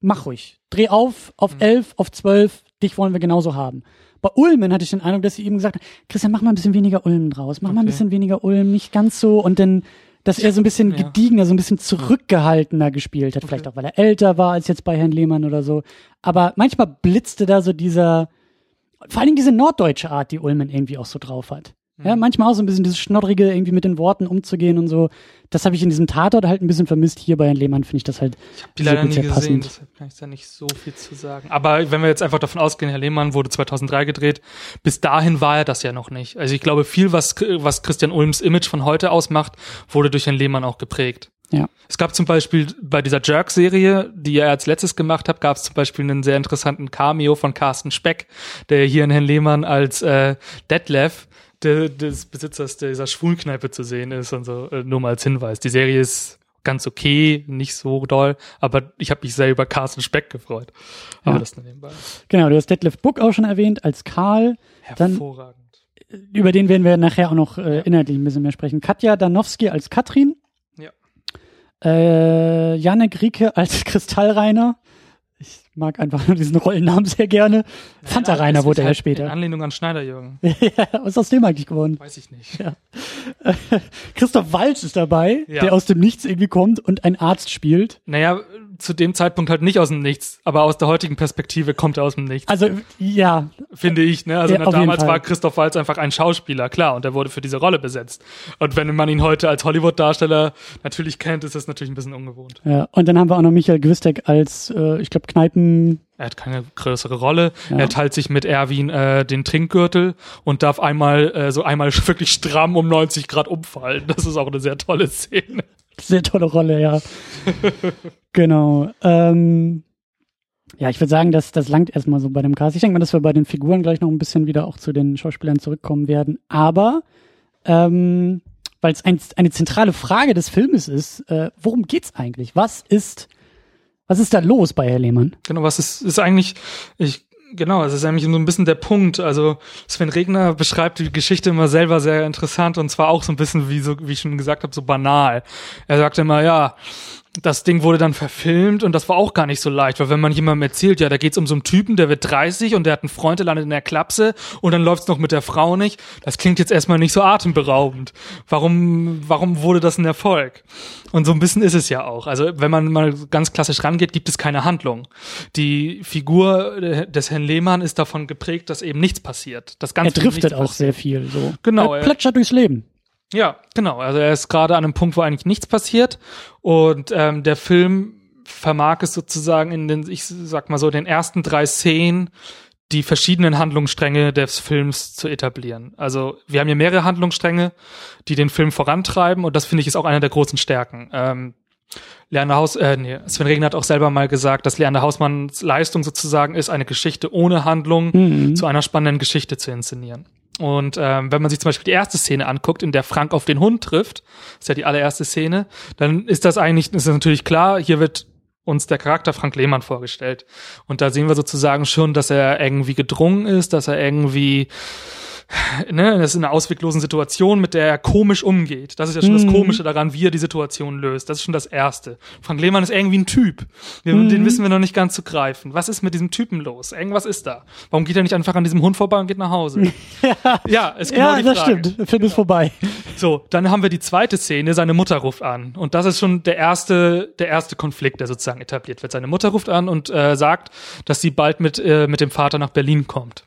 mach ruhig. Dreh auf, auf mhm. elf, auf zwölf, dich wollen wir genauso haben. Bei Ulmen hatte ich den Eindruck, dass sie eben gesagt hat, Christian, mach mal ein bisschen weniger Ulmen draus, mach okay. mal ein bisschen weniger Ulm, nicht ganz so. Und dann dass er so ein bisschen Ja. gediegener, so ein bisschen zurückgehaltener gespielt hat. Vielleicht auch, weil er älter war als jetzt bei Herrn Lehmann oder so. Aber manchmal blitzte da so dieser, vor allen Dingen diese norddeutsche Art, die Ullman irgendwie auch so drauf hat. Ja, Mhm. manchmal auch so ein bisschen dieses Schnoddrige, irgendwie mit den Worten umzugehen und so. Das habe ich in diesem Tatort halt ein bisschen vermisst. Hier bei Herrn Lehmann finde ich das halt Ich habe die leider nie gesehen, passend. deshalb kann ich da nicht so viel zu sagen. Aber wenn wir jetzt einfach davon ausgehen, Herr Lehmann wurde 2003 gedreht, bis dahin war er das ja noch nicht. Also ich glaube, viel, was, was Christian Ulms Image von heute ausmacht, wurde durch Herrn Lehmann auch geprägt. Ja. Es gab zum Beispiel bei dieser Jerk-Serie, die er als letztes gemacht hat, gab es zum Beispiel einen sehr interessanten Cameo von Carsten Speck, der hier in Herrn Lehmann als äh, Detlef de, des Besitzers dieser Schwulenkneipe zu sehen ist und so, äh, nur mal als Hinweis. Die Serie ist ganz okay, nicht so doll, aber ich habe mich sehr über Carsten Speck gefreut. Aber Ja. das nebenbei. Genau, du hast Detlef Book auch schon erwähnt als Karl. Dann- Hervorragend. Über den werden wir nachher auch noch äh, inhaltlich ein bisschen mehr sprechen. Katja Danowski als Katrin. Äh, Janek Rieke als Kristallreiner. Ich mag einfach nur diesen Rollennamen sehr gerne. Fanta Ja, Rainer wurde er halt später. In Anlehnung an Schneiderjürgen. ja, was ist aus dem eigentlich geworden? Weiß ich nicht. Christoph Walz ist dabei, Ja. der aus dem Nichts irgendwie kommt und einen Arzt spielt. Naja, zu dem Zeitpunkt halt nicht aus dem Nichts, aber aus der heutigen Perspektive kommt er aus dem Nichts. Also, ja, finde ich. Ne? Also Ja, na, damals war Christoph Waltz einfach ein Schauspieler, klar, und er wurde für diese Rolle besetzt. Und wenn man ihn heute als Hollywood-Darsteller natürlich kennt, ist das natürlich ein bisschen ungewohnt. ja. Und dann haben wir auch noch Michael Gwistek als, äh, ich glaube, Kneipen. Er hat keine größere Rolle. Ja. Er teilt sich mit Erwin äh, den Trinkgürtel und darf einmal äh, so einmal wirklich stramm um 90 Grad umfallen. Das ist auch eine sehr tolle Szene. Sehr tolle Rolle, ja. genau. Ähm, ja, ich würde sagen, das, das langt erstmal so bei dem Cast. Ich denke mal, dass wir bei den Figuren gleich noch ein bisschen wieder auch zu den Schauspielern zurückkommen werden. Aber, ähm, weil es ein, eine zentrale Frage des Filmes ist, äh, worum geht's eigentlich? Was ist, was ist da los bei Herr Lehmann? Genau, was ist, ist eigentlich, ich, genau, es ist eigentlich so ein bisschen der Punkt. Also Sven Regner beschreibt die Geschichte immer selber sehr interessant und zwar auch so ein bisschen, wie so, wie ich schon gesagt habe, so banal. Er sagt immer, ja, das Ding wurde dann verfilmt und das war auch gar nicht so leicht, weil wenn man jemandem erzählt, ja, da geht's um so einen Typen, der wird 30 und der hat einen Freund, der landet in der Klapse und dann läuft's noch mit der Frau nicht, das klingt jetzt erstmal nicht so atemberaubend. Warum, warum wurde das ein Erfolg? Und so ein bisschen ist es ja auch. Also wenn man mal ganz klassisch rangeht, gibt es keine Handlung. Die Figur äh, des Herrn Lehmann ist davon geprägt, dass eben nichts passiert. Dass ganz Er driftet auch passiert. sehr viel, so. Genau, er- plätschert durchs Leben. Ja, genau. Also er ist gerade an einem Punkt, wo eigentlich nichts passiert und ähm, der Film vermag es sozusagen in den, ich sag mal so, den ersten drei Szenen die verschiedenen Handlungsstränge des Films zu etablieren. Also wir haben hier mehrere Handlungsstränge, die den Film vorantreiben und das finde ich ist auch einer der großen Stärken. Ähm, Leander Haus, äh, nee, Sven Regner hat auch selber mal gesagt, dass Leander Hausmanns Leistung sozusagen ist, eine Geschichte ohne Handlung Mhm. zu einer spannenden Geschichte zu inszenieren. Und ähm, wenn man sich zum Beispiel die erste Szene anguckt, in der Frank auf den Hund trifft, ist ja die allererste Szene, dann ist das eigentlich, ist das natürlich klar, hier wird uns der Charakter Frank Lehmann vorgestellt. Und da sehen wir sozusagen schon, dass er irgendwie gedrungen ist, dass er irgendwie ne, das ist eine ausweglosen Situation, mit der er komisch umgeht. Das ist ja schon das Mhm. Komische daran, wie er die Situation löst. Das ist schon das Erste. Frank Lehmann ist irgendwie ein Typ. Wir, Mhm. Den wissen wir noch nicht ganz zu greifen. Was ist mit diesem Typen los? Irgendwas ist da. Warum geht er nicht einfach an diesem Hund vorbei und geht nach Hause? ja, ist genau ja, die das Frage. stimmt. Der Film ist vorbei. So, dann haben wir die zweite Szene, seine Mutter ruft an. Und das ist schon der erste, der erste Konflikt, der sozusagen etabliert wird. Seine Mutter ruft an und äh, sagt, dass sie bald mit, äh, mit dem Vater nach Berlin kommt.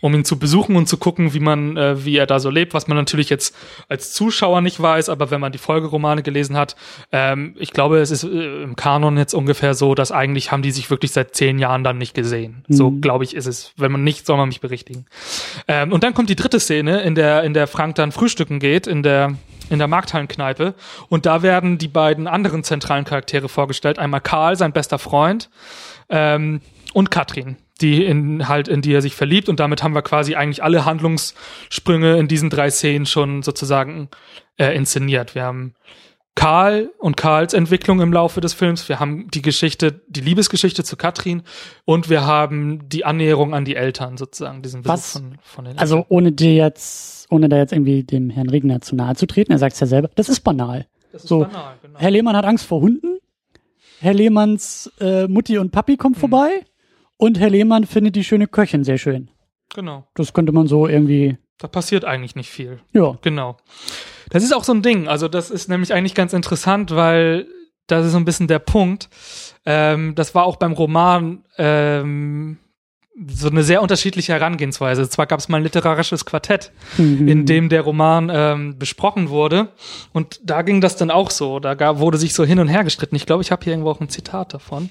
Um ihn zu besuchen und zu gucken, wie man, äh, wie er da so lebt, was man natürlich jetzt als Zuschauer nicht weiß, aber wenn man die Folgeromane gelesen hat, ähm, ich glaube, es ist äh, im Kanon jetzt ungefähr so, dass eigentlich haben die sich wirklich seit zehn Jahren dann nicht gesehen. So Mhm. glaube ich ist es. Wenn man nicht, soll man mich berichtigen. Ähm, und dann kommt die dritte Szene, in der, in der Frank dann frühstücken geht, in der, in der Markthallenkneipe. Und da werden die beiden anderen zentralen Charaktere vorgestellt. Einmal Karl, sein bester Freund, ähm, und Katrin, die in halt, in die er sich verliebt. Und damit haben wir quasi eigentlich alle Handlungssprünge in diesen drei Szenen schon sozusagen äh, inszeniert. Wir haben Karl und Karls Entwicklung im Laufe des Films. Wir haben die Geschichte, die Liebesgeschichte zu Katrin und wir haben die Annäherung an die Eltern sozusagen, diesen Besuch Was? von, von den Also ohne dir jetzt, ohne da jetzt irgendwie dem Herrn Regner zu nahe zu treten, er sagt es ja selber, das ist banal. Das ist so. banal, genau. Herr Lehmann hat Angst vor Hunden, Herr Lehmanns äh, Mutti und Papi kommt vorbei und Herr Lehmann findet die schöne Köchin sehr schön. Genau. Das könnte man so irgendwie, Da passiert eigentlich nicht viel. ja. Genau. Das ist auch so ein Ding. Also das ist nämlich eigentlich ganz interessant, weil das ist so ein bisschen der Punkt. Ähm, das war auch beim Roman ähm, so eine sehr unterschiedliche Herangehensweise. Zwar gab es mal ein literarisches Quartett, mhm. in dem der Roman ähm, besprochen wurde. Und da ging das dann auch so. Da gab, wurde sich so hin und her gestritten. Ich glaube, ich habe hier irgendwo auch ein Zitat davon.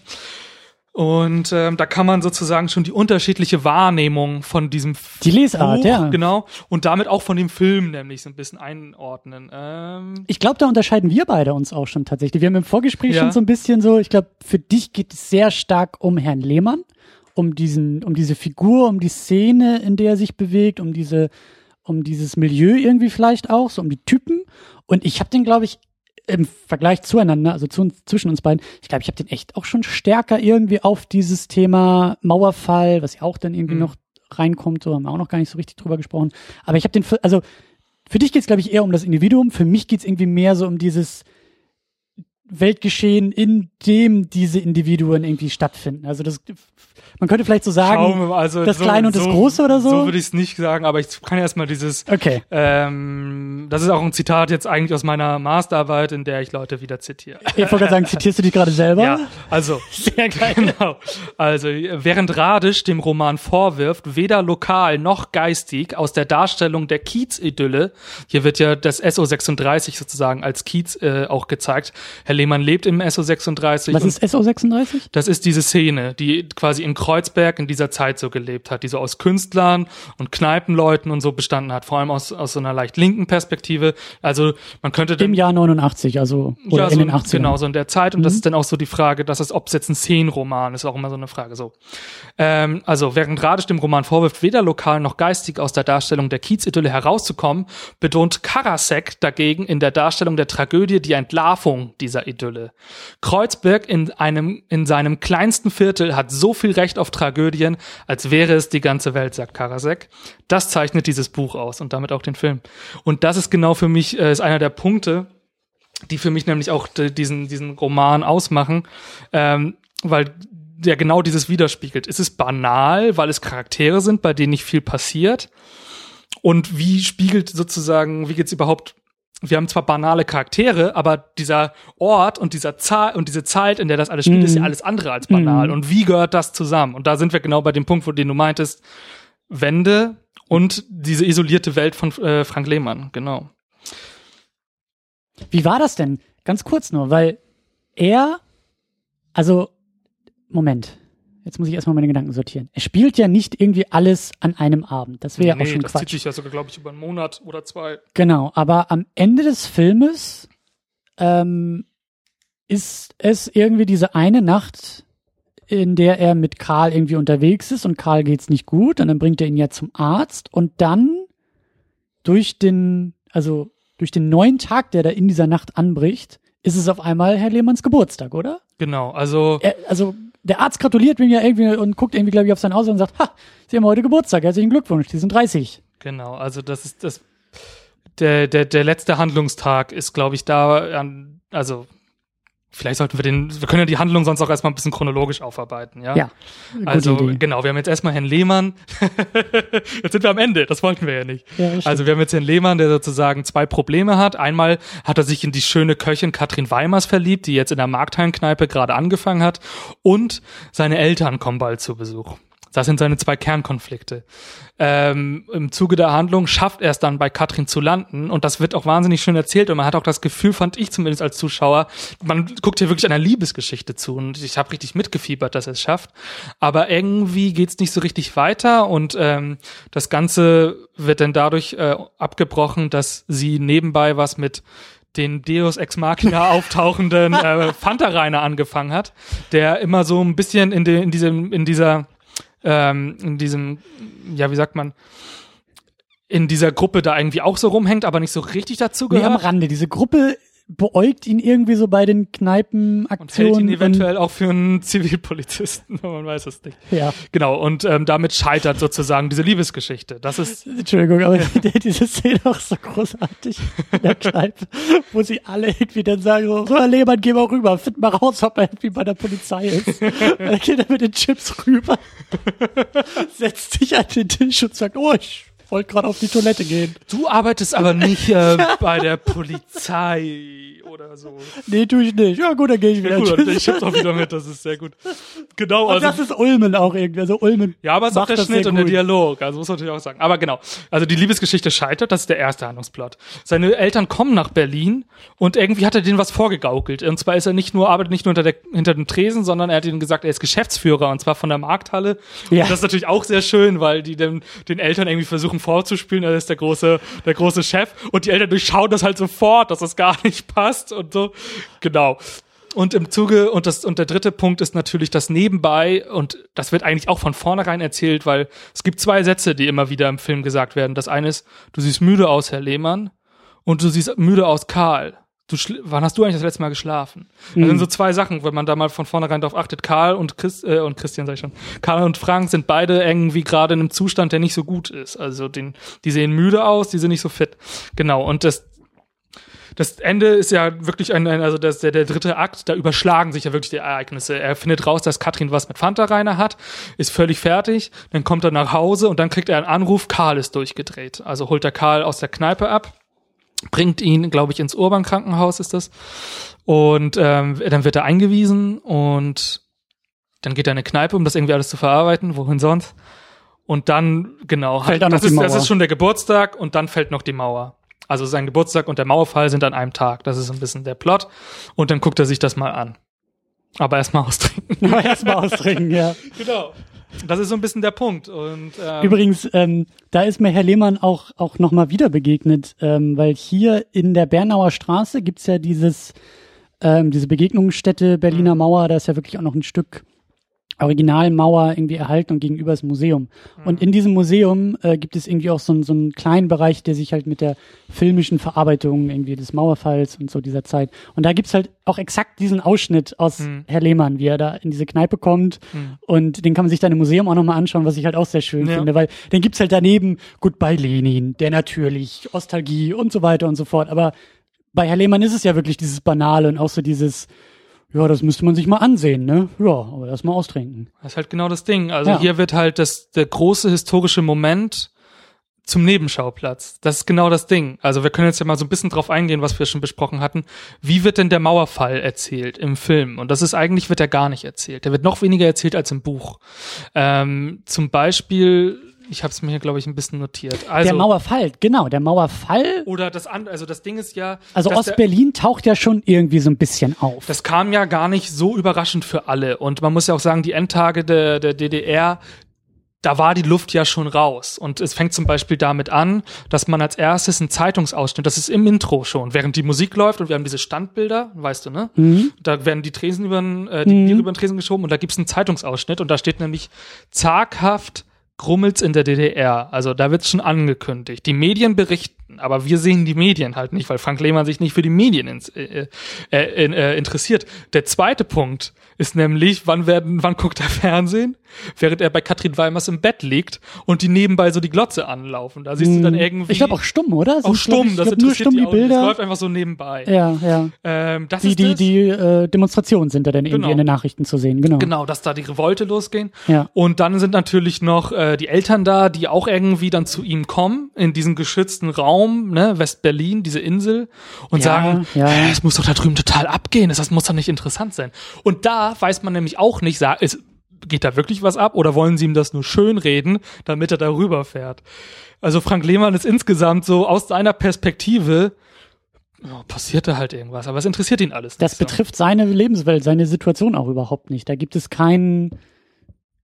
Und ähm, da kann man sozusagen schon die unterschiedliche Wahrnehmung von diesem die Lesart, Buch, ja, genau, und damit auch von dem Film nämlich so ein bisschen einordnen. Ähm, ich glaube, da unterscheiden wir beide uns auch schon tatsächlich. Wir haben im Vorgespräch ja. schon so ein bisschen so. Ich glaube, für dich geht es sehr stark um Herrn Lehmann, um diesen, um diese Figur, um die Szene, in der er sich bewegt, um diese, um dieses Milieu irgendwie vielleicht auch, so um die Typen. Und ich habe den, glaube ich, im Vergleich zueinander, also zu, zwischen uns beiden, ich glaube, ich habe den echt auch schon stärker irgendwie auf dieses Thema Mauerfall, was ja auch dann irgendwie mhm. noch reinkommt, so haben wir auch noch gar nicht so richtig drüber gesprochen. Aber ich habe den, also für dich geht es, glaube ich, eher um das Individuum, für mich geht es irgendwie mehr so um dieses Weltgeschehen, in dem diese Individuen irgendwie stattfinden. Also das man könnte vielleicht so sagen, also das so, Kleine und das Große oder so. So würde ich es nicht sagen, aber ich kann erstmal dieses, okay. ähm, das ist auch ein Zitat jetzt eigentlich aus meiner Masterarbeit, in der ich Leute wieder zitiere. Ich wollte gerade sagen, zitierst du dich gerade selber? Ja, also. Sehr geil. Genau. Also, während Radisch dem Roman vorwirft, weder lokal noch geistig aus der Darstellung der Kiez-Idylle, hier wird ja das SO36 sozusagen als Kiez äh, auch gezeigt. Herr Lehmann lebt im SO36. Was ist SO36? Das ist diese Szene, die quasi in Kreuzberg in dieser Zeit so gelebt hat, die so aus Künstlern und Kneipenleuten und so bestanden hat, vor allem aus, aus so einer leicht linken Perspektive. Also man könnte im Jahr 89, also oder ja, in so, den 80ern. Genau, so in der Zeit. Und mhm. das ist dann auch so die Frage, dass es, ob es jetzt ein Szenenroman ist, auch immer so eine Frage. So, ähm, also während Radisch dem Roman vorwirft, weder lokal noch geistig aus der Darstellung der Kiezidylle herauszukommen, betont Karasek dagegen in der Darstellung der Tragödie die Entlarvung dieser Idylle. Kreuzberg in einem in seinem kleinsten Viertel hat so viel Recht auf Tragödien, als wäre es die ganze Welt, sagt Karasek. Das zeichnet dieses Buch aus und damit auch den Film. Und das ist genau für mich, äh, ist einer der Punkte, die für mich nämlich auch diesen, diesen Roman ausmachen, ähm, weil der genau dieses widerspiegelt. Es ist banal, weil es Charaktere sind, bei denen nicht viel passiert. Und wie spiegelt sozusagen, wie geht's überhaupt wir haben zwar banale Charaktere, aber dieser Ort und dieser Zahl und diese Zeit, in der das alles spielt, mm. ist ja mhm. alles andere als banal. Mm. Und wie gehört das zusammen? Und da sind wir genau bei dem Punkt, wo den du meintest, Wende und diese isolierte Welt von äh, Frank Lehmann, genau. Wie war das denn? Ganz kurz nur, weil er, also, Moment. Jetzt muss ich erstmal meine Gedanken sortieren. Er spielt ja nicht irgendwie alles an einem Abend. Das wäre nee, ja auch schon das Quatsch. Das zieht sich ja sogar, glaube ich, über einen Monat oder zwei. Genau, aber am Ende des Filmes ähm, ist es irgendwie diese eine Nacht, in der er mit Karl irgendwie unterwegs ist und Karl geht's nicht gut und dann bringt er ihn ja zum Arzt und dann durch den, also durch den neuen Tag, der da in dieser Nacht anbricht, ist es auf einmal Herr Lehmanns Geburtstag, oder? Genau, also. Er, also der Arzt gratuliert mir ja irgendwie und guckt irgendwie, glaube ich, auf sein Haus und sagt, ha, Sie haben heute Geburtstag, herzlichen Glückwunsch, Sie sind 30. Genau, also das ist das, der, der, der letzte Handlungstag ist, glaube ich, da an, also Vielleicht sollten wir den, wir können ja die Handlung sonst auch erstmal ein bisschen chronologisch aufarbeiten, ja? Ja. Also, Idee. genau, wir haben jetzt erstmal Herrn Lehmann. jetzt sind wir am Ende, das wollten wir ja nicht. Ja, also, wir haben jetzt Herrn Lehmann, der sozusagen zwei Probleme hat. Einmal hat er sich in die schöne Köchin Katrin Weimers verliebt, die jetzt in der Markthallenkneipe gerade angefangen hat. Und seine Eltern kommen bald zu Besuch. Das sind seine zwei Kernkonflikte. Ähm, Im Zuge der Handlung schafft er es dann bei Katrin zu landen und das wird auch wahnsinnig schön erzählt und man hat auch das Gefühl, fand ich zumindest als Zuschauer, man guckt hier wirklich einer Liebesgeschichte zu und ich habe richtig mitgefiebert, dass er es schafft. Aber irgendwie geht's nicht so richtig weiter und ähm, das Ganze wird dann dadurch äh, abgebrochen, dass sie nebenbei was mit den Deus Ex Machina auftauchenden äh, Fanta-Reiner angefangen hat, der immer so ein bisschen in, de, in diesem in dieser ähm, in diesem, ja, wie sagt man, in dieser Gruppe da irgendwie auch so rumhängt, aber nicht so richtig dazu gehört. Nee, am Rande. Diese Gruppe beäugt ihn irgendwie so bei den Kneipenaktionen. Und hält ihn eventuell auch für einen Zivilpolizisten, man weiß es nicht. Ja. Genau, und ähm, damit scheitert sozusagen diese Liebesgeschichte. Das ist. Entschuldigung, aber ja. diese Szene auch so großartig in der Kneipe, wo sie alle irgendwie dann sagen, so, so Herr Lehmann, geh mal rüber, find mal raus, ob er irgendwie bei der Polizei ist. dann geht er mit den Chips rüber, setzt sich an den Tisch und sagt, oh, ich wollte gerade auf die Toilette gehen. Du arbeitest aber nicht äh, bei der Polizei oder so. Nee, tue ich nicht. Ja gut, dann gehe ich wieder. Ja, gut, Tschüss. ich hab's auch wieder mit, das ist sehr gut. Genau, Und also das ist Ulmen auch irgendwie. Also Ulmen. Ja, aber es ist auch macht der Schnitt und der. Dialog, also muss man natürlich auch sagen. Aber genau, also die Liebesgeschichte scheitert, das ist der erste Handlungsplot. Seine Eltern kommen nach Berlin und irgendwie hat er denen was vorgegaukelt. Und zwar ist er nicht nur, arbeitet nicht nur hinter, der, hinter dem Tresen, sondern er hat ihnen gesagt, er ist Geschäftsführer und zwar von der Markthalle. Ja. Und das ist natürlich auch sehr schön, weil die dem, den Eltern irgendwie versuchen vorzuspielen, er ist der große, der große Chef und die Eltern durchschauen das halt sofort, dass das gar nicht passt und so. Genau. Und im Zuge, und das, und der dritte Punkt ist natürlich das Nebenbei, und das wird eigentlich auch von vornherein erzählt, weil es gibt zwei Sätze, die immer wieder im Film gesagt werden. Das eine ist, du siehst müde aus, Herr Lehmann, und du siehst müde aus, Karl. Du wann hast du eigentlich das letzte Mal geschlafen? Das sind so zwei Sachen, wenn man da mal von vornherein darauf achtet. Karl und Chris, äh, und Christian sag ich schon. Karl und Frank sind beide irgendwie gerade in einem Zustand, der nicht so gut ist. Also den, die sehen müde aus, die sind nicht so fit. Genau. Und das, das Ende ist ja wirklich ein, ein also das, der, der dritte Akt, da überschlagen sich ja wirklich die Ereignisse. Er findet raus, dass Katrin was mit Fanta Rainer hat, ist völlig fertig, dann kommt er nach Hause und dann kriegt er einen Anruf, Karl ist durchgedreht. Also holt er Karl aus der Kneipe ab, bringt ihn, glaube ich, ins Urban-Krankenhaus ist das. Und ähm, dann wird er eingewiesen und dann geht er in eine Kneipe, um das irgendwie alles zu verarbeiten, wohin sonst. Und dann, genau, Fällt dann das, noch die ist, das ist schon der Geburtstag und dann fällt noch die Mauer. Also sein Geburtstag und der Mauerfall sind an einem Tag. Das ist ein bisschen der Plot. Und dann guckt er sich das mal an. Aber erstmal austrinken. Erstmal austrinken, ja. genau. Das ist so ein bisschen der Punkt. Und, ähm, Übrigens, ähm, da ist mir Herr Lehmann auch, auch nochmal wieder begegnet, ähm, weil hier in der Bernauer Straße gibt's ja dieses, ähm, diese Begegnungsstätte Berliner Mhm. Mauer, da ist ja wirklich auch noch ein Stück Originalmauer irgendwie erhalten und gegenüber das Museum. Und in diesem Museum äh, gibt es irgendwie auch so, einen- so einen kleinen Bereich, der sich halt mit der filmischen Verarbeitung irgendwie des Mauerfalls und so dieser Zeit. Und da gibt's halt auch exakt diesen Ausschnitt aus Mhm. Herr Lehmann, wie er da in diese Kneipe kommt. Und den kann man sich dann im Museum auch nochmal anschauen, was ich halt auch sehr schön Ja. finde, weil dann gibt's halt daneben Goodbye Lenin, der natürlich, Ostalgie und so weiter und so fort. Aber bei Herr Lehmann ist es ja wirklich dieses Banale und auch so dieses, ja, das müsste man sich mal ansehen, ne? Ja, aber erst mal austrinken. Das ist halt genau das Ding. Also Ja. hier wird halt das, der große historische Moment zum Nebenschauplatz. Das ist genau das Ding. Also wir können jetzt ja mal so ein bisschen drauf eingehen, was wir schon besprochen hatten. Wie wird denn der Mauerfall erzählt im Film? Und das ist eigentlich, wird er gar nicht erzählt. Der wird noch weniger erzählt als im Buch. Ähm, zum Beispiel, ich habe es mir hier, glaube ich, ein bisschen notiert. Also, der Mauerfall, genau, der Mauerfall. oder das andere, also das Ding ist ja, Also Ostberlin taucht ja schon irgendwie so ein bisschen auf. das kam ja gar nicht so überraschend für alle. Und man muss ja auch sagen, die Endtage der, der DDR, da war die Luft ja schon raus. Und es fängt zum Beispiel damit an, dass man als erstes einen Zeitungsausschnitt, das ist im Intro schon, während die Musik läuft und wir haben diese Standbilder, weißt du, ne? Da werden die Tresen über den, äh, die Biere über den Tresen geschoben und da gibt's einen Zeitungsausschnitt und da steht nämlich zaghaft Grummelt's in der DDR. Also da wird's schon angekündigt. Die Medien berichten, aber wir sehen die Medien halt nicht, weil Frank Lehmann sich nicht für die Medien ins, äh, äh, in- äh, interessiert. Der zweite Punkt ist nämlich, wann werden, wann guckt er Fernsehen? Während er bei Katrin Weimers im Bett liegt und die nebenbei so die Glotze anlaufen. Da siehst du dann irgendwie. Hm. ich glaube auch stumm, oder? auch glaub stumm, ich, das glaub, nur stumm die auch nicht. Das Bilder. läuft einfach so nebenbei. Ja, ja. Ähm, das Die, ist die, das. die äh, Demonstrationen sind da dann irgendwie Genau. in den Nachrichten zu sehen, genau. Genau, dass da die Revolte losgehen. Ja. Und dann sind natürlich noch äh, die Eltern da, die auch irgendwie dann zu ihm kommen, in diesen geschützten Raum, ne, West-Berlin, diese Insel, und Ja, sagen, ja. "Hä, es muss doch da drüben total abgehen, das muss doch nicht interessant sein. Und da weiß man nämlich auch nicht, ist, geht da wirklich was ab oder wollen sie ihm das nur schön reden, damit er darüber fährt? Also Frank Lehmann ist insgesamt so aus seiner Perspektive, oh, passiert da halt irgendwas, aber es interessiert ihn alles Das nicht so. betrifft seine Lebenswelt, seine Situation auch überhaupt nicht. Da gibt es kein,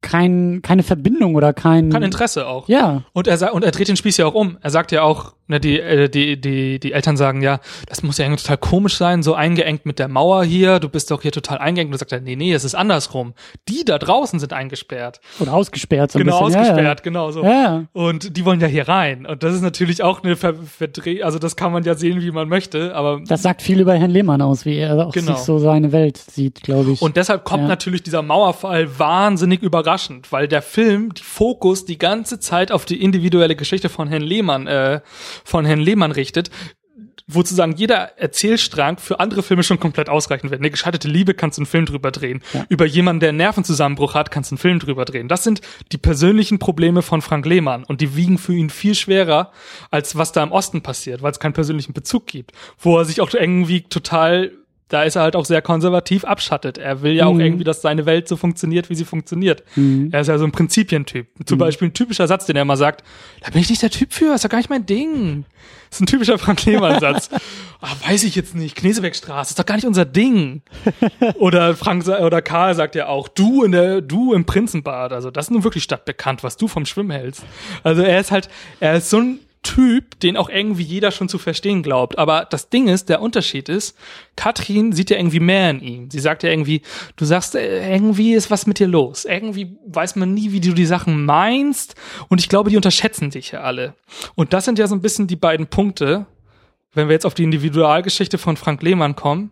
kein, keine Verbindung oder kein. Kein Interesse auch. Ja, Und er und er dreht den Spieß ja auch um. Er sagt ja auch, ne, die, äh, die, die, die Eltern sagen ja, das muss ja irgendwie total komisch sein, so eingeengt mit der Mauer hier, du bist doch hier total eingeengt. Und er sagt er, nee, nee, es ist andersrum. Die da draußen sind eingesperrt. oder ausgesperrt so ein genau, bisschen. ausgesperrt, genau so. Ja, ja. Und die wollen ja hier rein. Und das ist natürlich auch eine Ver Verdreh, also das kann man ja sehen, wie man möchte, aber Das sagt viel über Herrn Lehmann aus, wie er auch Genau. sich so seine Welt sieht, glaube ich. Und deshalb kommt Ja. natürlich dieser Mauerfall wahnsinnig überraschend, weil der Film die Fokus die ganze Zeit auf die individuelle Geschichte von Herrn Lehmann, äh, von Herrn Lehmann richtet. wo sozusagen jeder Erzählstrang für andere Filme schon komplett ausreichend wird. Eine gescheiterte Liebe kannst du einen Film drüber drehen. Ja. Über jemanden, der einen Nervenzusammenbruch hat, kannst du einen Film drüber drehen. Das sind die persönlichen Probleme von Frank Lehmann und die wiegen für ihn viel schwerer, als was da im Osten passiert, weil es keinen persönlichen Bezug gibt. Wo er sich auch irgendwie total da ist er halt auch sehr konservativ abschattet. Er will ja auch Mhm. irgendwie, dass seine Welt so funktioniert, wie sie funktioniert. Mhm. Er ist ja so ein Prinzipientyp. Zum Beispiel ein typischer Satz, den er immer sagt, da bin ich nicht der Typ für, ist doch gar nicht mein Ding. Das ist ein typischer Frank Lehmann-Satz. ah, weiß ich jetzt nicht, Knesebeckstraße, ist doch gar nicht unser Ding. oder Frank oder Karl sagt ja auch, du in der, du im Prinzenbad. Also das ist nun wirklich stadtbekannt, was du vom Schwimmen hältst. Also er ist halt, er ist so ein Typ, den auch irgendwie jeder schon zu verstehen glaubt. Aber das Ding ist, der Unterschied ist, Katrin sieht ja irgendwie mehr in ihm. Sie sagt ja irgendwie, du sagst, äh, irgendwie ist was mit dir los. Irgendwie weiß man nie, wie du die Sachen meinst. Und ich glaube, die unterschätzen dich ja alle. Und das sind ja so ein bisschen die beiden Punkte, wenn wir jetzt auf die Individualgeschichte von Frank Lehmann kommen.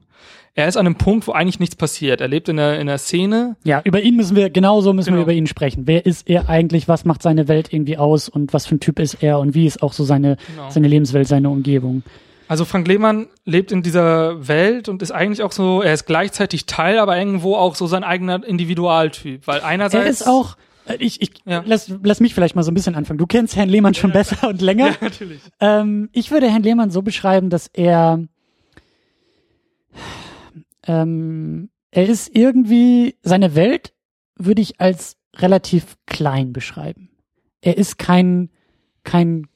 Er ist an einem Punkt, wo eigentlich nichts passiert. Er lebt in einer, in einer Szene, Ja, über ihn müssen wir, genauso müssen Genau. wir über ihn sprechen. Wer ist er eigentlich? Was macht seine Welt irgendwie aus? Und was für ein Typ ist er? Und wie ist auch so seine, Genau. seine Lebenswelt, seine Umgebung? Also Frank Lehmann lebt in dieser Welt und ist eigentlich auch so, er ist gleichzeitig Teil, aber irgendwo auch so sein eigener Individualtyp, weil einerseits Er ist auch, äh, ich, ich, Ja. lass, lass mich vielleicht mal so ein bisschen anfangen. Du kennst Herrn Lehmann schon besser und länger. ja, natürlich. Ähm, ich würde Herrn Lehmann so beschreiben, dass er, ähm, er ist irgendwie, seine Welt würde ich als relativ klein beschreiben. Er ist kein, kein,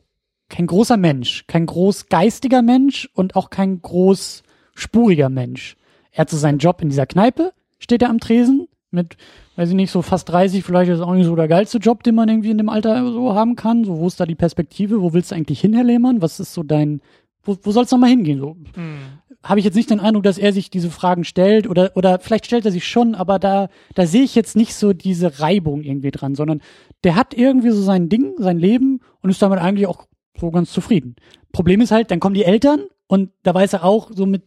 kein großer Mensch, kein groß geistiger Mensch und auch kein groß spuriger Mensch. Er hat so seinen Job in dieser Kneipe, steht er am Tresen mit, weiß ich nicht, so fast 30, vielleicht ist es auch nicht so der geilste Job, den man irgendwie in dem Alter so haben kann. So, wo ist da die Perspektive? Wo willst du eigentlich hin, Herr Lehmann? Was ist so dein, wo, wo soll es nochmal hingehen? So, Hm. Habe ich jetzt nicht den Eindruck, dass er sich diese Fragen stellt oder oder vielleicht stellt er sich schon, aber da da sehe ich jetzt nicht so diese Reibung irgendwie dran, sondern der hat irgendwie so sein Ding, sein Leben und ist damit eigentlich auch so ganz zufrieden. Problem ist halt, dann kommen die Eltern und da weiß er auch, so mit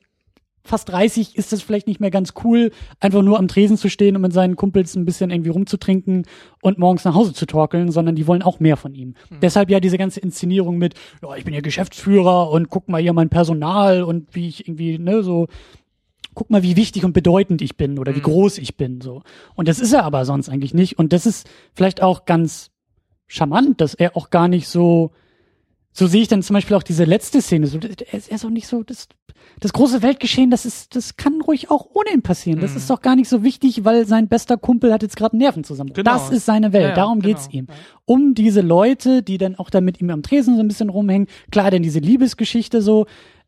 fast 30 ist das vielleicht nicht mehr ganz cool, einfach nur am Tresen zu stehen und mit seinen Kumpels ein bisschen irgendwie rumzutrinken und morgens nach Hause zu torkeln, sondern die wollen auch mehr von ihm. Deshalb ja diese ganze Inszenierung mit, ja, ich bin ja Geschäftsführer und guck mal hier mein Personal und wie ich irgendwie, ne, so, guck mal, wie wichtig und bedeutend ich bin oder wie Mhm. groß ich bin, so. Und das ist er aber sonst eigentlich nicht. Und das ist vielleicht auch ganz charmant, dass er auch gar nicht so, so sehe ich dann zum Beispiel auch diese letzte Szene, so, ist, er ist auch nicht so, das, das große Weltgeschehen, das ist, das kann ruhig auch ohne ihn passieren. Das Mhm. ist doch gar nicht so wichtig, weil sein bester Kumpel hat jetzt gerade einen Nervenzusammenbruch. Genau. Das ist seine Welt, Ja, darum genau. geht's ihm. Um diese Leute, die dann auch da mit ihm am Tresen so ein bisschen rumhängen. Klar, denn diese Liebesgeschichte so,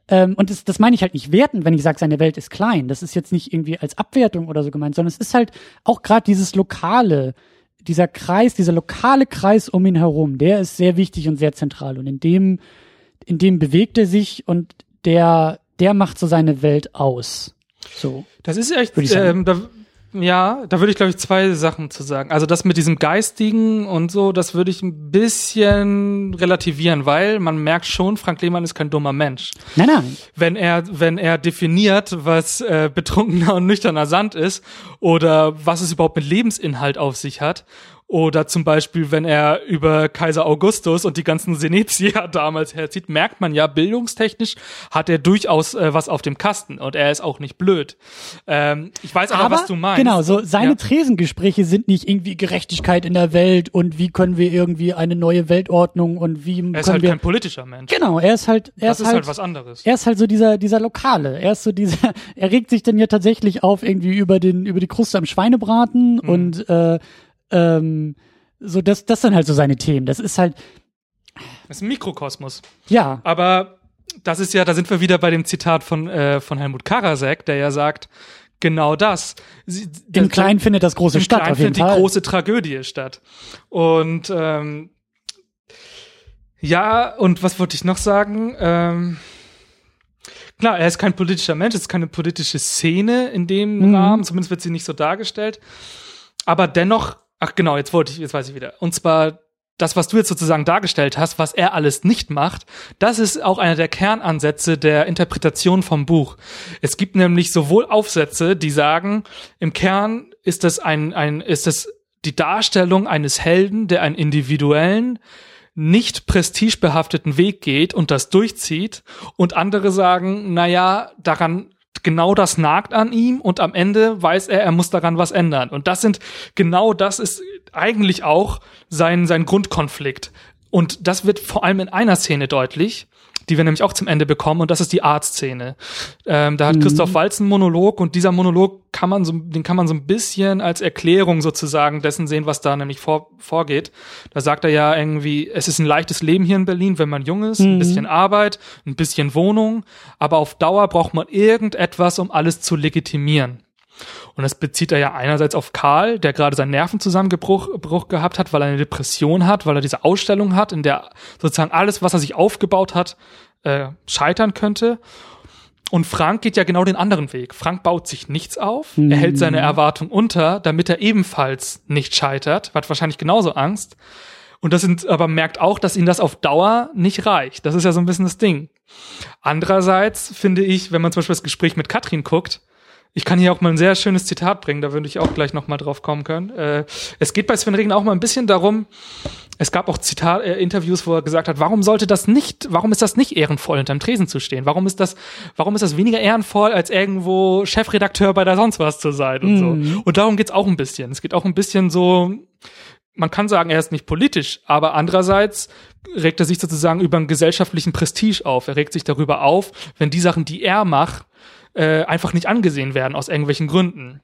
ähm, und das, das meine ich halt nicht werten, wenn ich sage, seine Welt ist klein. Das ist jetzt nicht irgendwie als Abwertung oder so gemeint, sondern es ist halt auch gerade dieses Lokale, dieser Kreis, dieser lokale Kreis um ihn herum, der ist sehr wichtig und sehr zentral. Und in dem, in dem bewegt er sich und der, der macht so seine Welt aus. So. Das ist echt, ähm, da, ja, da würde ich glaube ich zwei Sachen zu sagen. Also das mit diesem Geistigen und so, das würde ich ein bisschen relativieren, weil man merkt schon, Frank Lehmann ist kein dummer Mensch. Nein, nein. Wenn er, wenn er definiert, was äh, betrunkener und nüchterner Sand ist oder was es überhaupt mit Lebensinhalt auf sich hat. Oder zum Beispiel, wenn er über Kaiser Augustus und die ganzen Senezier damals herzieht, merkt man ja, bildungstechnisch hat er durchaus äh, was auf dem Kasten und er ist auch nicht blöd. Ähm, ich weiß aber, was du meinst. Genau, so seine Ja. Tresengespräche sind nicht irgendwie Gerechtigkeit in der Welt und wie können wir irgendwie eine neue Weltordnung und wie Er ist halt wir kein politischer Mensch. Genau, er ist halt er das ist, ist halt, halt was anderes. er ist halt so dieser dieser Lokale. Er ist so dieser er regt sich dann ja tatsächlich auf irgendwie über den über die Kruste am Schweinebraten Mhm. und äh, ähm, so das das sind halt so seine Themen. Das ist halt Das ist ein Mikrokosmos. ja, Aber das ist ja, da sind wir wieder bei dem Zitat von, äh, von Helmut Karasek, der ja sagt, genau das. Sie, im Kleinen findet das große im statt Kleinen auf jeden findet die Fall. große Tragödie statt. Und ähm, ja, und was wollte ich noch sagen? Ähm, klar, er ist kein politischer Mensch, es ist keine politische Szene in dem Mhm. Rahmen, zumindest wird sie nicht so dargestellt. Aber dennoch, ach genau, jetzt wollte ich, jetzt weiß ich wieder. Und zwar das, was du jetzt sozusagen dargestellt hast, was er alles nicht macht, das ist auch einer der Kernansätze der Interpretation vom Buch. Es gibt nämlich sowohl Aufsätze, die sagen, im Kern ist das ein, ein, ist das die Darstellung eines Helden, der einen individuellen, nicht prestigebehafteten Weg geht und das durchzieht und andere sagen, na ja, daran genau das nagt an ihm und am Ende weiß er, er muss daran was ändern. Und das sind genau das ist eigentlich auch sein sein Grundkonflikt. Und das wird vor allem in einer Szene deutlich, die wir nämlich auch zum Ende bekommen, und das ist die Art-Szene. Ähm, da hat mhm. Christoph Walz einen Monolog und dieser Monolog kann man so, den kann man so ein bisschen als Erklärung sozusagen dessen sehen, was da nämlich vor, vorgeht. Da sagt er ja irgendwie, es ist ein leichtes Leben hier in Berlin, wenn man jung ist, mhm. ein bisschen Arbeit, ein bisschen Wohnung, aber auf Dauer braucht man irgendetwas, um alles zu legitimieren. Und das bezieht er ja einerseits auf Karl, der gerade seinen Nervenzusammenbruch Bruch gehabt hat, weil er eine Depression hat, weil er diese Ausstellung hat, in der sozusagen alles, was er sich aufgebaut hat, äh, scheitern könnte. Und Frank geht ja genau den anderen Weg. Frank baut sich nichts auf, mhm. er hält seine mhm. Erwartung unter, damit er ebenfalls nicht scheitert, hat wahrscheinlich genauso Angst. Und das sind, aber merkt auch, dass ihm das auf Dauer nicht reicht. Das ist ja so ein bisschen das Ding. Andererseits finde ich, wenn man zum Beispiel das Gespräch mit Katrin guckt, ich kann hier auch mal ein sehr schönes Zitat bringen, da würde ich auch gleich nochmal drauf kommen können. Äh, es geht bei Sven Regen auch mal ein bisschen darum, es gab auch Zitat, äh, Interviews, wo er gesagt hat, warum sollte das nicht, warum ist das nicht ehrenvoll, hinterm Tresen zu stehen? Warum ist das, warum ist das weniger ehrenvoll, als irgendwo Chefredakteur bei der sonst was zu sein und mhm. so? Und darum geht's auch ein bisschen. Es geht auch ein bisschen so, man kann sagen, er ist nicht politisch, aber andererseits regt er sich sozusagen über einen gesellschaftlichen Prestige auf. Er regt sich darüber auf, wenn die Sachen, die er macht, äh, einfach nicht angesehen werden aus irgendwelchen Gründen.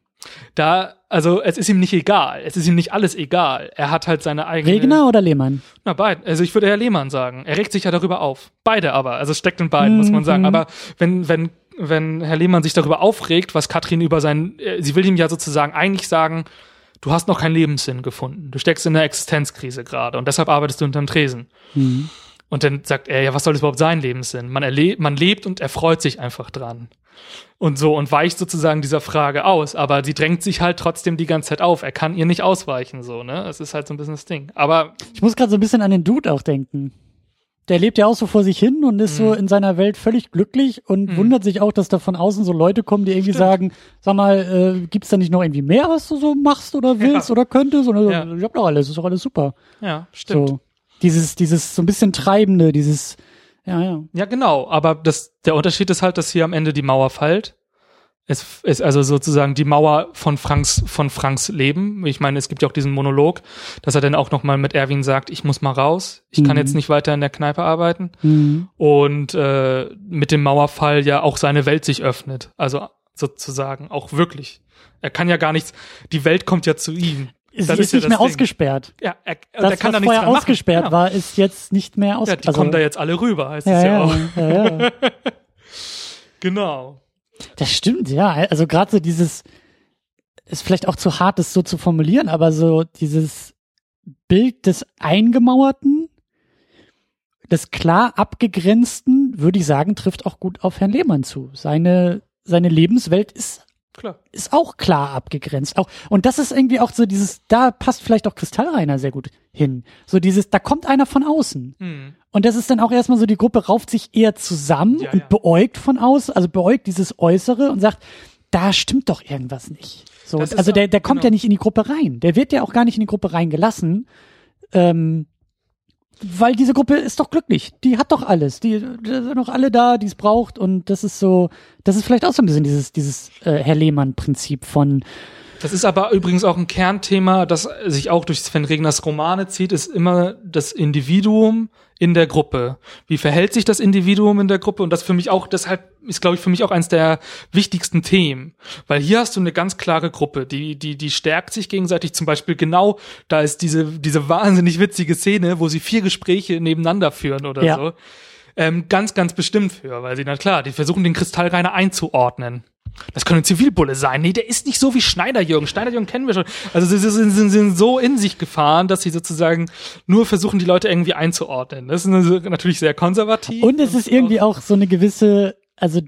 Da, also es ist ihm nicht egal, es ist ihm nicht alles egal. Er hat halt seine eigene. Regner oder Lehmann? Na, beide. Also ich würde eher Lehmann sagen. Er regt sich ja darüber auf. Beide aber. Also es steckt in beiden, mhm. muss man sagen. Mhm. Aber wenn, wenn, wenn Herr Lehmann sich darüber aufregt, was Katrin über sein, äh, sie will ihm ja sozusagen eigentlich sagen, du hast noch keinen Lebenssinn gefunden. Du steckst in einer Existenzkrise gerade und deshalb arbeitest du unterm Tresen. Mhm. Und dann sagt er, ja, was soll das überhaupt sein, Lebenssinn? Man, erlebt, man lebt und erfreut sich einfach dran. Und so, und weicht sozusagen dieser Frage aus. Aber sie drängt sich halt trotzdem die ganze Zeit auf. Er kann ihr nicht ausweichen, so, ne? Es ist halt so ein bisschen das Ding. Aber. Ich muss gerade so ein bisschen an den Dude auch denken. Der lebt ja auch so vor sich hin und ist mhm. so in seiner Welt völlig glücklich und mhm. wundert sich auch, dass da von außen so Leute kommen, die irgendwie Stimmt. sagen, sag mal, äh, gibt's da nicht noch irgendwie mehr, was du so machst oder willst ja. oder könntest? Oder ja. ich hab doch alles, ist doch alles super. Ja, stimmt. So dieses, dieses so ein bisschen treibende, dieses, ja, ja. Ja, genau. Aber das, der Unterschied ist halt, dass hier am Ende die Mauer fällt. Es ist also sozusagen die Mauer von Franks, von Franks Leben. Ich meine, es gibt ja auch diesen Monolog, dass er dann auch nochmal mit Erwin sagt, ich muss mal raus, ich mhm. kann jetzt nicht weiter in der Kneipe arbeiten. Mhm. Und äh, mit dem Mauerfall ja auch seine Welt sich öffnet. Also sozusagen auch wirklich. Er kann ja gar nichts, die Welt kommt ja zu ihm sie ist, ist nicht mehr Ding. ausgesperrt. Ja, er, das, der kann was da vorher ausgesperrt genau. war, ist jetzt nicht mehr ausgesperrt. Ja, die also, kommen da jetzt alle rüber, heißt ja, es ja, ja auch. Ja, ja. genau. Das stimmt, ja. Also gerade so dieses, ist vielleicht auch zu hart, das so zu formulieren, aber so dieses Bild des Eingemauerten, des klar abgegrenzten, würde ich sagen, trifft auch gut auf Herrn Lehmann zu. Seine, seine Lebenswelt ist Klar. Ist auch klar abgegrenzt. Auch, und das ist irgendwie auch so dieses, da passt vielleicht auch Kristallreiner sehr gut hin. So dieses, da kommt einer von außen. Mhm. Und das ist dann auch erstmal so, die Gruppe rauft sich eher zusammen ja, und ja. beäugt von außen, also beäugt dieses Äußere und sagt, da stimmt doch irgendwas nicht. So, also der, der kommt genau. ja nicht in die Gruppe rein. Der wird ja auch gar nicht in die Gruppe reingelassen. Ähm, weil diese Gruppe ist doch glücklich. Die hat doch alles. Die, die sind doch alle da, die es braucht. Und das ist so, das ist vielleicht auch so ein bisschen dieses, dieses äh, Herr Lehmann-Prinzip von das ist aber übrigens auch ein Kernthema, das sich auch durch Sven Regners Romane zieht, ist immer das Individuum in der Gruppe. Wie verhält sich das Individuum in der Gruppe? Und das für mich auch, deshalb ist, glaube ich, für mich auch eins der wichtigsten Themen. Weil hier hast du eine ganz klare Gruppe, die, die, die stärkt sich gegenseitig. Zum Beispiel genau, da ist diese, diese wahnsinnig witzige Szene, wo sie vier Gespräche nebeneinander führen oder ja. so. Ähm, ganz, ganz bestimmt für, weil sie, na klar, die versuchen den Kristallreiner einzuordnen. Das könnte ein Zivilbulle sein. Nee, der ist nicht so wie Schneiderjürgen. Schneiderjürgen kennen wir schon. Also sie sind, sind, sind so in sich gefahren, dass sie sozusagen nur versuchen, die Leute irgendwie einzuordnen. Das ist natürlich sehr konservativ. Und es ist irgendwie auch so eine gewisse, also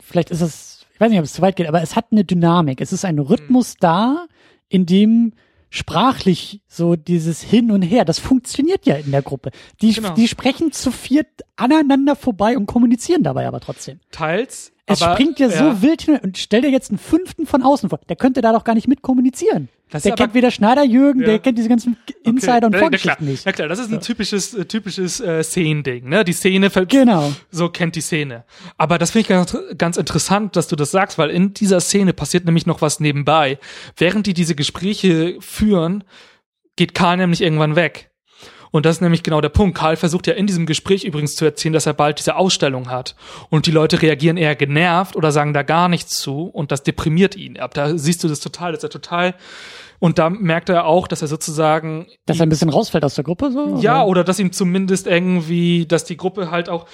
vielleicht ist es, ich weiß nicht, ob es zu weit geht, aber es hat eine Dynamik. Es ist ein Rhythmus mhm. da, in dem sprachlich so dieses Hin und Her, das funktioniert ja in der Gruppe. Die, genau. die sprechen zu viert aneinander vorbei und kommunizieren dabei aber trotzdem. Teils Es Aber, springt ja, so wild hin und stell dir jetzt einen fünften von außen vor. Der könnte da doch gar nicht mit kommunizieren. Das der aber- kennt weder Schneider Jürgen, Ja. der kennt diese ganzen Insider und na klar, Vorgeschichten nicht. na klar, das ist ein typisches, äh, typisches äh, Szenending, ne? Die Szene Genau. so kennt die Szene. Aber das finde ich ganz, ganz interessant, dass du das sagst, weil in dieser Szene passiert nämlich noch was nebenbei. Während die diese Gespräche führen, geht Karl nämlich irgendwann weg. Und das ist nämlich genau der Punkt. Karl versucht ja in diesem Gespräch übrigens zu erzählen, dass er bald diese Ausstellung hat. Und die Leute reagieren eher genervt oder sagen da gar nichts zu und das deprimiert ihn. Ab da siehst du das total, dass er total und da merkt er auch, dass er sozusagen Dass er ein bisschen rausfällt aus der Gruppe, so? ja, oder? oder dass ihm zumindest irgendwie, dass die Gruppe halt auch,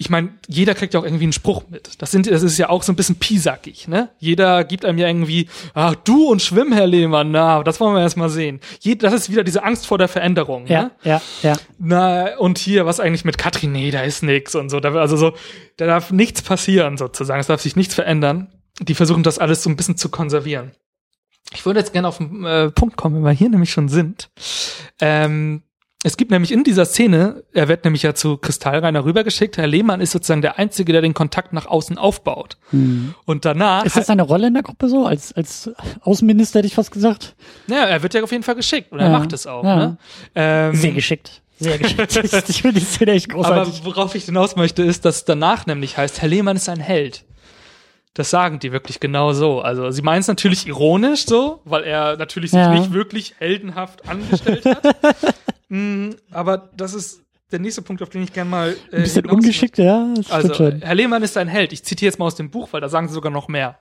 ich meine, jeder kriegt ja auch irgendwie einen Spruch mit. Das sind, das ist ja auch so ein bisschen piesackig, ne? Jeder gibt einem ja irgendwie, ach, du und Schwimm, Herr Lehmann, na, das wollen wir erst mal sehen. Jed, das ist wieder diese Angst vor der Veränderung, Ja, ne? ja, ja. Na, und hier, was eigentlich mit Katrin, nee, da ist nix und so. Da, also so, da darf nichts passieren, sozusagen. Es darf sich nichts verändern. Die versuchen das alles so ein bisschen zu konservieren. Ich würde jetzt gerne auf den äh, Punkt kommen, wenn wir hier nämlich schon sind. Ähm, es gibt nämlich in dieser Szene, er wird nämlich ja zu Kristallreiner rübergeschickt. Herr Lehmann ist sozusagen der Einzige, der den Kontakt nach außen aufbaut. Und danach, Hm. Ist das seine Rolle in der Gruppe so? Als, als Außenminister hätte ich fast gesagt. ja, er wird ja auf jeden Fall geschickt und er Ja, macht es auch. ja. Ne? Ähm, Sehr geschickt. Sehr geschickt. ich finde die Szene echt Aber großartig. worauf ich hinaus möchte, ist, dass danach nämlich heißt, Herr Lehmann ist ein Held. Das sagen die wirklich genau so. Also sie meinen es natürlich ironisch so, weil er natürlich sich Ja. nicht wirklich heldenhaft angestellt hat. mm, aber das ist der nächste Punkt, auf den ich gerne mal äh, ein bisschen ungeschickt, ja. Also. Herr Lehmann ist ein Held. Ich zitiere jetzt mal aus dem Buch, weil da sagen sie sogar noch mehr.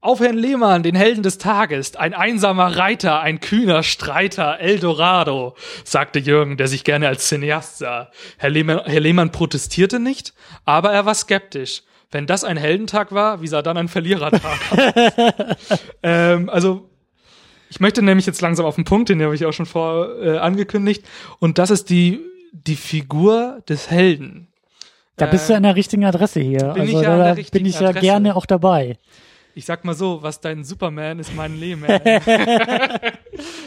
Auf Herrn Lehmann, den Helden des Tages, ein einsamer Reiter, ein kühner Streiter, Eldorado, sagte Jürgen, der sich gerne als Cineast sah. Herr Lehmann, Herr Lehmann protestierte nicht, aber er war skeptisch. Wenn das ein Heldentag war, wie sah dann ein Verlierertag aus? ähm, also, ich möchte nämlich jetzt langsam auf den Punkt, den habe ich auch schon vor äh, angekündigt, und das ist die, die Figur des Helden. Da bist du an der richtigen Adresse hier. bin ich also ja an da der bin ich ja Adresse. gerne auch dabei. Ich sag mal so, was dein Superman ist mein Lehman.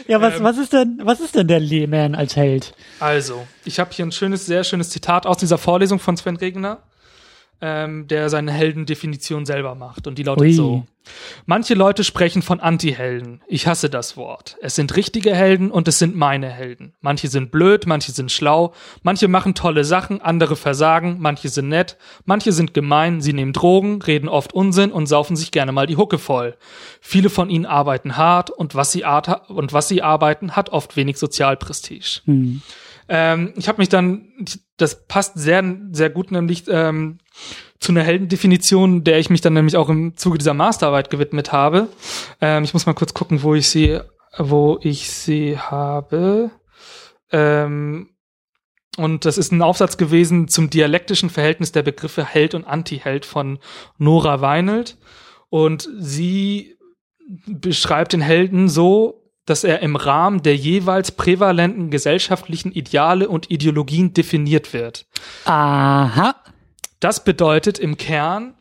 Ja, was, Ähm. was ist denn, was ist denn der Lehman als Held? also, ich habe hier ein schönes, sehr schönes Zitat aus dieser Vorlesung von Sven Regner, ähm, der seine Heldendefinition selber macht. Und die lautet Ui. so. Manche Leute sprechen von Anti-Helden. Ich hasse das Wort. Es sind richtige Helden und es sind meine Helden. Manche sind blöd, manche sind schlau, manche machen tolle Sachen, andere versagen, manche sind nett, manche sind gemein, sie nehmen Drogen, reden oft Unsinn und saufen sich gerne mal die Hucke voll. Viele von ihnen arbeiten hart und was sie, art und was sie arbeiten, hat oft wenig Sozialprestige. Ähm, ich habe mich dann, das passt sehr, sehr gut nämlich ähm, zu einer Heldendefinition, der ich mich dann nämlich auch im Zuge dieser Masterarbeit gewidmet habe. Ähm, ich muss mal kurz gucken, wo ich sie, wo ich sie habe. Ähm, und das ist ein Aufsatz gewesen zum dialektischen Verhältnis der Begriffe Held und Antiheld von Nora Weinelt. Und sie beschreibt den Helden so, dass er im Rahmen der jeweils prävalenten gesellschaftlichen Ideale und Ideologien definiert wird. Aha. Das bedeutet im Kern,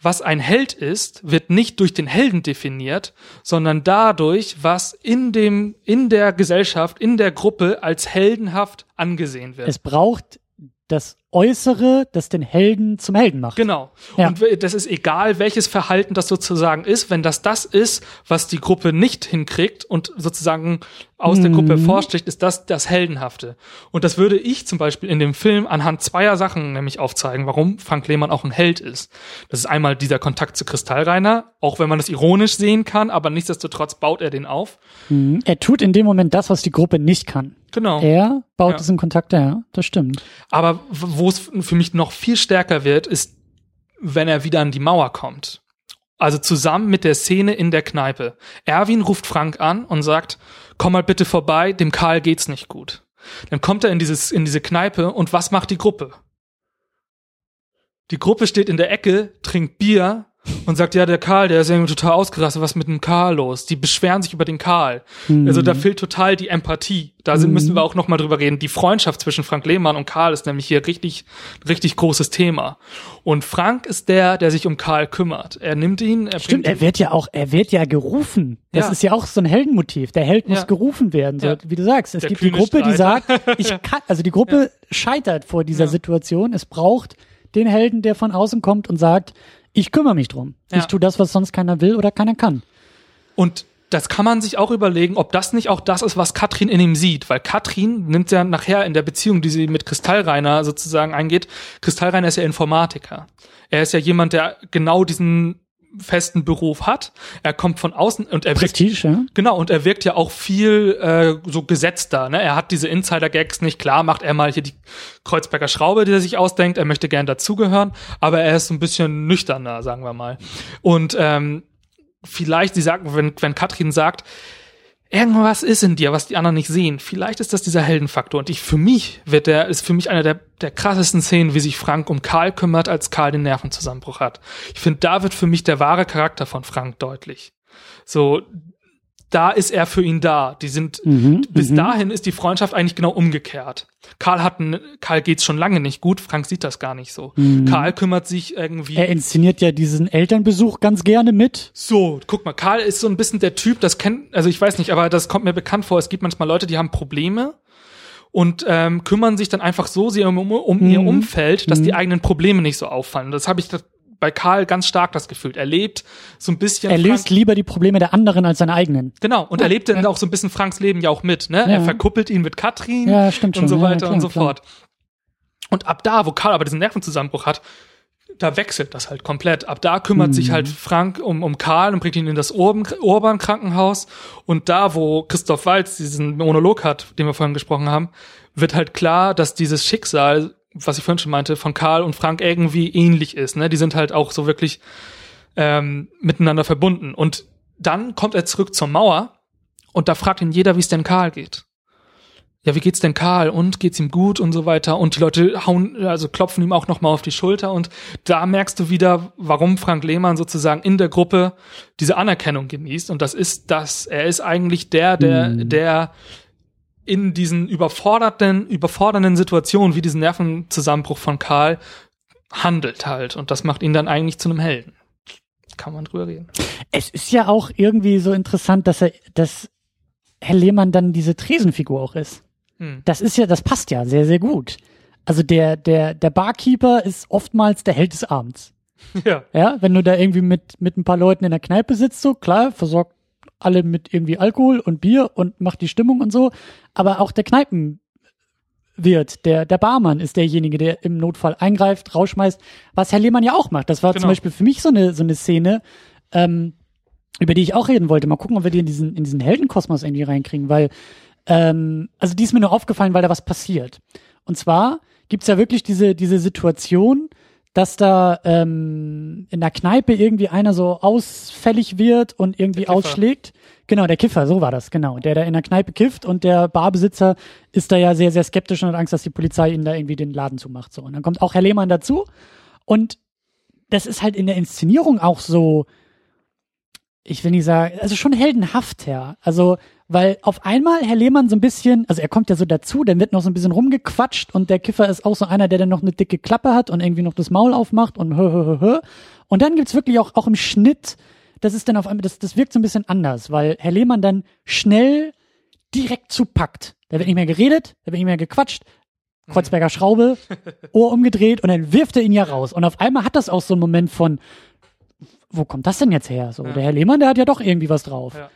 was ein Held ist, wird nicht durch den Helden definiert, sondern dadurch, was in dem, in der Gesellschaft, in der Gruppe als heldenhaft angesehen wird. Es braucht das Äußere, das den Helden zum Helden macht. Genau. Ja. Und das ist egal, welches Verhalten das sozusagen ist, wenn das das ist, was die Gruppe nicht hinkriegt und sozusagen aus der Gruppe hervorsticht, ist das das Heldenhafte. Und das würde ich zum Beispiel in dem Film anhand zweier Sachen nämlich aufzeigen, warum Frank Lehmann auch ein Held ist. Das ist einmal dieser Kontakt zu Kristallreiner, auch wenn man das ironisch sehen kann, aber nichtsdestotrotz baut er den auf. Mhm. Er tut in dem Moment das, was die Gruppe nicht kann. Genau. Er baut Ja. diesen Kontakt, ja, das stimmt. Aber w- wo es für mich noch viel stärker wird, ist, wenn er wieder an die Mauer kommt. Also zusammen mit der Szene in der Kneipe. Erwin ruft Frank an und sagt, komm mal bitte vorbei, dem Karl geht's nicht gut. Dann kommt er in dieses, in diese Kneipe und was macht die Gruppe? Die Gruppe steht in der Ecke, trinkt Bier und sagt, ja, der Karl, der ist irgendwie total ausgerastet, was ist mit dem Karl los? Die beschweren sich über den Karl. Also da fehlt total die Empathie. Da sind, müssen wir auch noch mal drüber reden. Die Freundschaft zwischen Frank Lehmann und Karl ist nämlich hier richtig, richtig großes Thema. Und Frank ist der, der sich um Karl kümmert. Er nimmt ihn, er Stimmt, er wird ja auch, er wird ja gerufen. Das Ja. ist ja auch so ein Heldenmotiv. Der Held muss Ja. gerufen werden. So, Ja. Wie du sagst, es Der gibt die Gruppe, die Streiter. sagt, ich kann, also die Gruppe scheitert vor dieser. Situation. Es braucht den Helden, der von außen kommt und sagt, ich kümmere mich drum. Ja. Ich tue das, was sonst keiner will oder keiner kann. Und das kann man sich auch überlegen, ob das nicht auch das ist, was Katrin in ihm sieht. Weil Katrin nimmt ja nachher in der Beziehung, die sie mit Kristallreiner sozusagen eingeht, Kristallreiner ist ja Informatiker. Er ist ja jemand, der genau diesen festen Beruf hat. Er kommt von außen und er wirkt, Prestige, ja? genau und er wirkt ja auch viel äh, so gesetzter. Ne? Er hat diese Insider-Gags nicht klar, macht er mal hier die Kreuzberger Schraube, die er sich ausdenkt. Er möchte gern dazugehören, aber er ist so ein bisschen nüchterner, sagen wir mal. Und ähm, vielleicht, sie sagt, wenn, wenn Katrin sagt, irgendwas ist in dir, was die anderen nicht sehen, vielleicht ist das dieser Heldenfaktor. Und ich, für mich wird der, ist für mich einer der, der krassesten Szenen, wie sich Frank um Karl kümmert, als Karl den Nervenzusammenbruch hat. Ich finde, da wird für mich der wahre Charakter von Frank deutlich. So, da ist er für ihn da. Die sind, Mhm, bis mhm. dahin ist die Freundschaft eigentlich genau umgekehrt. Karl hat, ein, Karl geht's schon lange nicht gut, Frank sieht das gar nicht so. Karl kümmert sich irgendwie. Mhm. Er inszeniert ja diesen Elternbesuch ganz gerne mit. So, guck mal, Karl ist so ein bisschen der Typ, das kennt, also ich weiß nicht, aber das kommt mir bekannt vor. Es gibt manchmal Leute, die haben Probleme und ähm, kümmern sich dann einfach so sehr um, um, um ihr Mhm. Umfeld, dass die eigenen Probleme nicht so auffallen. Das habe ich das bei Karl ganz stark das Gefühl. Er lebt so ein bisschen. Er Frank- löst lieber die Probleme der anderen als seine eigenen. Genau, und er lebt dann auch so ein bisschen Franks Leben ja auch mit, ne? Er Ja. verkuppelt ihn mit Katrin Ja, stimmt und schon. so Ja, weiter klar, und so klar. fort. Und ab da, wo Karl aber diesen Nervenzusammenbruch hat, da wechselt das halt komplett. Ab da kümmert Mhm. sich halt Frank um, um Karl und bringt ihn in das Urban, Urban Krankenhaus. Und da, wo Christoph Waltz diesen Monolog hat, den wir vorhin gesprochen haben, wird halt klar, dass dieses Schicksal, was ich vorhin schon meinte, von Karl und Frank irgendwie ähnlich ist. Ne? Die sind halt auch so wirklich ähm, miteinander verbunden. Und dann kommt er zurück zur Mauer und da fragt ihn jeder, wie es denn Karl geht. Ja, wie geht's denn Karl? Und geht's ihm gut und so weiter? Und die Leute hauen, also klopfen ihm auch nochmal auf die Schulter und da merkst du wieder, warum Frank Lehmann sozusagen in der Gruppe diese Anerkennung genießt. Und das ist das, er ist eigentlich der, der, Mhm. der in diesen überforderten, überfordernden Situationen wie diesen Nervenzusammenbruch von Karl handelt halt. Und das macht ihn dann eigentlich zu einem Helden. Kann man drüber reden. Es ist ja auch irgendwie so interessant, dass er, dass Herr Lehmann dann diese Tresenfigur auch ist. Hm. Das ist ja, das passt ja sehr, sehr gut. Also der, der, der Barkeeper ist oftmals der Held des Abends. Ja. Ja, wenn du da irgendwie mit, mit ein paar Leuten in der Kneipe sitzt, so klar, versorgt alle mit irgendwie Alkohol und Bier und macht die Stimmung und so. Aber auch der Kneipenwirt, der, der Barmann ist derjenige, der im Notfall eingreift, rausschmeißt, was Herr Lehmann ja auch macht. Das war zum Genau. Beispiel für mich so eine, so eine Szene, ähm, über die ich auch reden wollte. Mal gucken, ob wir die in diesen, in diesen Heldenkosmos irgendwie reinkriegen, weil, ähm, also die ist mir nur aufgefallen, weil da was passiert. Und zwar gibt's ja wirklich diese, diese Situation, dass da ähm, in der Kneipe irgendwie einer so ausfällig wird und irgendwie ausschlägt. Genau, der Kiffer, so war das, genau. Der da in der Kneipe kifft und der Barbesitzer ist da ja sehr, sehr skeptisch und hat Angst, dass die Polizei ihn da irgendwie den Laden zumacht. So. Und dann kommt auch Herr Lehmann dazu und das ist halt in der Inszenierung auch so, ich will nicht sagen, also schon heldenhaft, ja. Also, weil auf einmal Herr Lehmann so ein bisschen, also er kommt ja so dazu, dann wird noch so ein bisschen rumgequatscht und der Kiffer ist auch so einer, der dann noch eine dicke Klappe hat und irgendwie noch das Maul aufmacht und hö, hö, hö, hö. Und dann gibt's wirklich auch, auch im Schnitt, das ist dann auf einmal, das, das wirkt so ein bisschen anders, weil Herr Lehmann dann schnell direkt zupackt. Da wird nicht mehr geredet, da wird nicht mehr gequatscht, Kreuzberger Schraube, Ohr umgedreht und dann wirft er ihn ja raus. Und auf einmal hat das auch so einen Moment von, wo kommt das denn jetzt her? So, Ja. der Herr Lehmann, der hat ja doch irgendwie was drauf. Ja.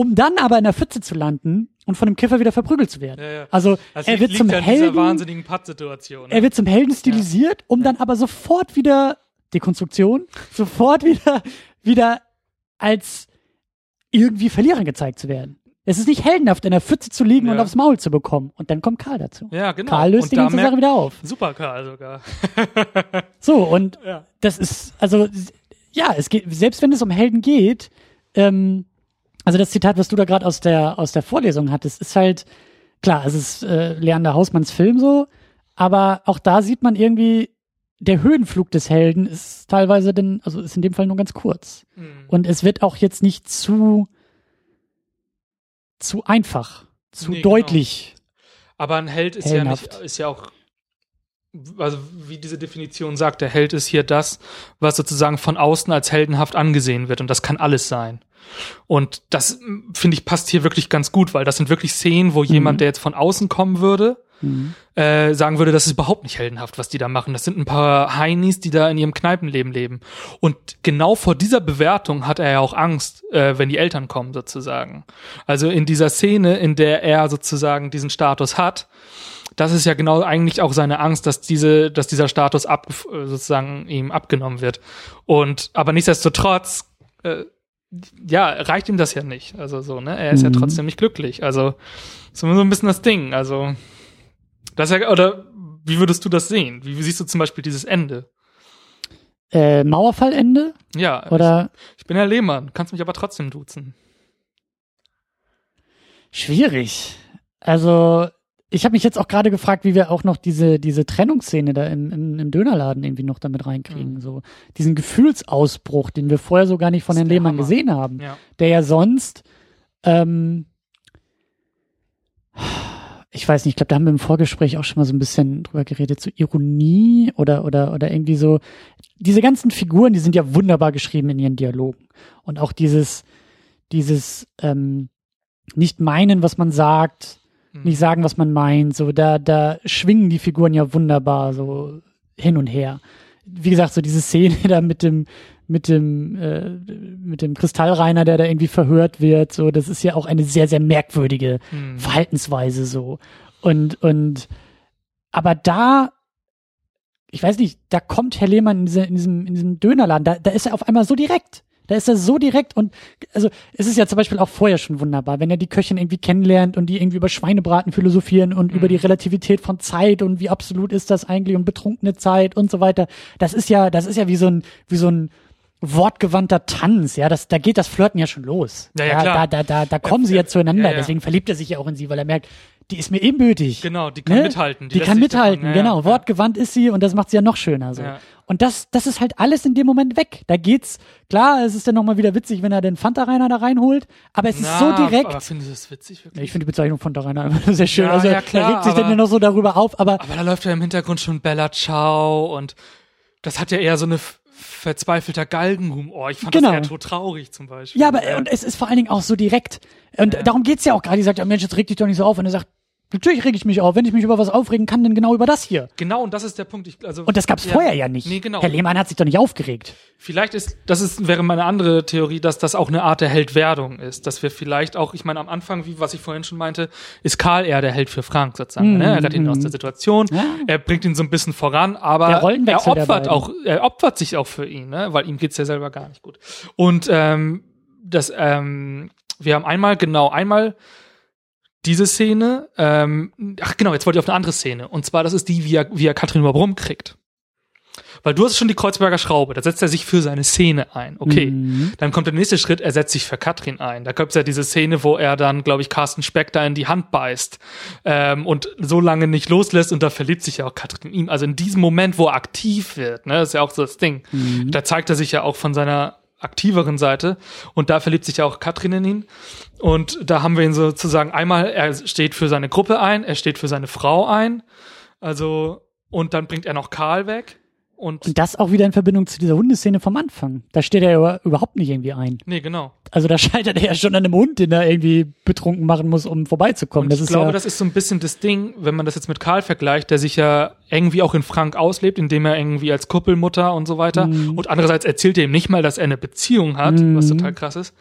Um dann aber in der Pfütze zu landen und von dem Kiffer wieder verprügelt zu werden. Ja, ja. Also, Das er wird zum Helden, wahnsinnigen Pattsituation. Ne? er wird zum Helden stilisiert, um dann aber sofort wieder Dekonstruktion, sofort wieder wieder als irgendwie Verlierer gezeigt zu werden. Es ist nicht heldenhaft, in der Pfütze zu liegen Ja. und aufs Maul zu bekommen. Und dann kommt Karl dazu. ja, genau. Karl löst Und die ganze Sache wieder auf. Super Karl sogar. So, und Ja. das ist, also, ja, es geht, selbst wenn es um Helden geht, ähm, also das Zitat, was du da gerade aus der, aus der Vorlesung hattest, ist halt, klar, es ist äh, Leander Hausmanns Film so, aber auch da sieht man irgendwie, der Höhenflug des Helden ist teilweise denn, also ist in dem Fall nur ganz kurz. Mhm. Und es wird auch jetzt nicht zu, zu einfach, zu Nee, genau. deutlich. Aber ein Held ist Heldenhaft. ja nicht, ist ja auch, also wie diese Definition sagt, der Held ist hier das, was sozusagen von außen als heldenhaft angesehen wird. Und das kann alles sein. Und das, finde ich, passt hier wirklich ganz gut, weil das sind wirklich Szenen, wo jemand, der jetzt von außen kommen würde, Mhm. äh, sagen würde, das ist überhaupt nicht heldenhaft, was die da machen. Das sind ein paar Heinis, die da in ihrem Kneipenleben leben. Und genau vor dieser Bewertung hat er ja auch Angst, äh, wenn die Eltern kommen, sozusagen. Also in dieser Szene, in der er sozusagen diesen Status hat, das ist ja genau eigentlich auch seine Angst, dass diese, dass dieser Status ab, sozusagen ihm abgenommen wird. Und aber nichtsdestotrotz, äh, ja, reicht ihm das ja nicht. Also so, ne? Er ist Mhm. ja trotzdem nicht glücklich. Also so so ein bisschen das Ding. Also das ja, oder wie würdest du das sehen? Wie, wie siehst du zum Beispiel dieses Ende? Äh, Mauerfallende? Ja, Oder ich, ich bin Herr Lehmann, kannst mich aber trotzdem duzen. schwierig. Also, ich habe mich jetzt auch gerade gefragt, wie wir auch noch diese, diese Trennungsszene da im, im, im Dönerladen irgendwie noch damit reinkriegen. Mhm. So diesen Gefühlsausbruch, den wir vorher so gar nicht von Herrn Lehmann Hammer. gesehen haben. Ja. Der ja sonst, ähm, ich weiß nicht, ich glaube, da haben wir im Vorgespräch auch schon mal so ein bisschen drüber geredet, so Ironie oder, oder, oder irgendwie so. Diese ganzen Figuren, die sind ja wunderbar geschrieben in ihren Dialogen. Und auch dieses, dieses, ähm, nicht meinen, was man sagt, Hm. nicht sagen, was man meint. So, da, da schwingen die Figuren ja wunderbar so hin und her. Wie gesagt, so diese Szene da mit dem, mit dem, äh, mit dem Kristallreiner, der da irgendwie verhört wird, so, das ist ja auch eine sehr, sehr merkwürdige Hm. Verhaltensweise so. Und, und, aber da, ich weiß nicht, da kommt Herr Lehmann in, diese, in diesem, in diesem Dönerladen, da, da ist er auf einmal so direkt. Da ist er so direkt und also es ist ja zum Beispiel auch vorher schon wunderbar, wenn er die Köchin irgendwie kennenlernt und die irgendwie über Schweinebraten philosophieren und Mhm. über die Relativität von Zeit und wie absolut ist das eigentlich und betrunkene Zeit und so weiter. Das ist ja, das ist ja wie so ein, wie so ein wortgewandter Tanz, ja, das, da geht das Flirten ja schon los. Ja, ja, klar. Da, da, da, da kommen sie ja, ja zueinander, ja, ja. deswegen verliebt er sich ja auch in sie, weil er merkt, die ist mir ebenbürtig. Genau, die kann Ne? mithalten. Die, lässt kann mithalten, davon- ja, genau. ja. Wortgewandt ist sie und das macht sie ja noch schöner so. Ja. Und das, das ist halt alles in dem Moment weg. Da geht's, klar, es ist dann nochmal wieder witzig, wenn er den Fanta-Rainer da reinholt, aber es ist Na, so direkt. Aber findest du das witzig wirklich? ich finde die Bezeichnung Fanta-Rainer immer sehr schön. Also ja, klar, er regt sich dann aber- ja noch so darüber auf, aber Aber da läuft ja im Hintergrund schon Bella Ciao und das hat ja eher so eine verzweifelter Galgenhumor. Ich fand Genau. das eher tot traurig zum Beispiel. ja, aber und es ist vor allen Dingen auch so direkt. Und Ja. darum geht's ja auch gerade. Die sagt, ja Mensch, jetzt reg dich doch nicht so auf. Und er sagt, natürlich reg ich mich auf. Wenn ich mich über was aufregen kann, dann genau über das hier. Genau, und das ist der Punkt. Ich, also, Und das gab's ja, vorher ja nicht. Nee, genau. Herr Lehmann hat sich doch nicht aufgeregt. Vielleicht ist, das ist, wäre meine andere Theorie, dass das auch eine Art der Heldwerdung ist. Dass wir vielleicht auch, ich meine, am Anfang, wie was ich vorhin schon meinte, ist Karl eher der Held für Frank sozusagen. Mhm, Ne? Er rettet ihn aus der Situation, Ja. er bringt ihn so ein bisschen voran, aber er opfert auch, er opfert sich auch für ihn, ne? weil ihm geht's ja selber gar nicht gut. Und ähm, das, ähm, wir haben einmal, genau, einmal diese Szene, ähm, ach genau, jetzt wollte ich auf eine andere Szene. Und zwar, das ist die, wie er, wie er Katrin überhaupt rumkriegt. Weil du hast schon die Kreuzberger Schraube, da setzt er sich für seine Szene ein. Okay. Mhm. Dann kommt der nächste Schritt, er setzt sich für Katrin ein. Da gibt's ja diese Szene, wo er dann, glaube ich, Carsten Speck da in die Hand beißt ähm, und so lange nicht loslässt und da verliebt sich ja auch Katrin in ihm. Also in diesem Moment, wo er aktiv wird, ne, das ist ja auch so das Ding. Mhm. Da zeigt er sich ja auch von seiner aktiveren Seite und da verliebt sich ja auch Katrin in ihn. Und da haben wir ihn sozusagen einmal, er steht für seine Gruppe ein, er steht für seine Frau ein. Also, und dann bringt er noch Karl weg. Und, Und das auch wieder in Verbindung zu dieser Hundeszene vom Anfang. Da steht er ja überhaupt nicht irgendwie ein. nee, genau. Also da scheitert er ja schon an einem Hund, den er irgendwie betrunken machen muss, um vorbeizukommen. Und das ich ist glaube, ja, das ist so ein bisschen das Ding, wenn man das jetzt mit Karl vergleicht, der sich ja irgendwie auch in Frank auslebt, indem er irgendwie als Kuppelmutter und so weiter. Mhm. Und andererseits erzählt er ihm nicht mal, dass er eine Beziehung hat, Mhm. was total krass ist.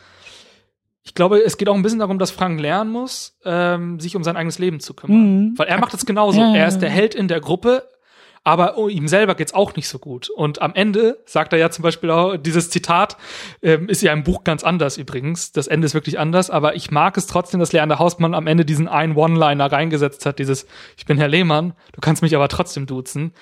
Ich glaube, es geht auch ein bisschen darum, dass Frank lernen muss, ähm, sich um sein eigenes Leben zu kümmern. Mhm. Weil er macht es genauso. Ja, er ist der Held in der Gruppe, aber oh, ihm selber geht's auch nicht so gut. Und am Ende sagt er ja zum Beispiel auch, dieses Zitat ähm, ist ja im Buch ganz anders übrigens. Das Ende ist wirklich anders, aber ich mag es trotzdem, dass Leander Hausmann am Ende diesen einen One-Liner reingesetzt hat, dieses Ich bin Herr Lehmann, du kannst mich aber trotzdem duzen,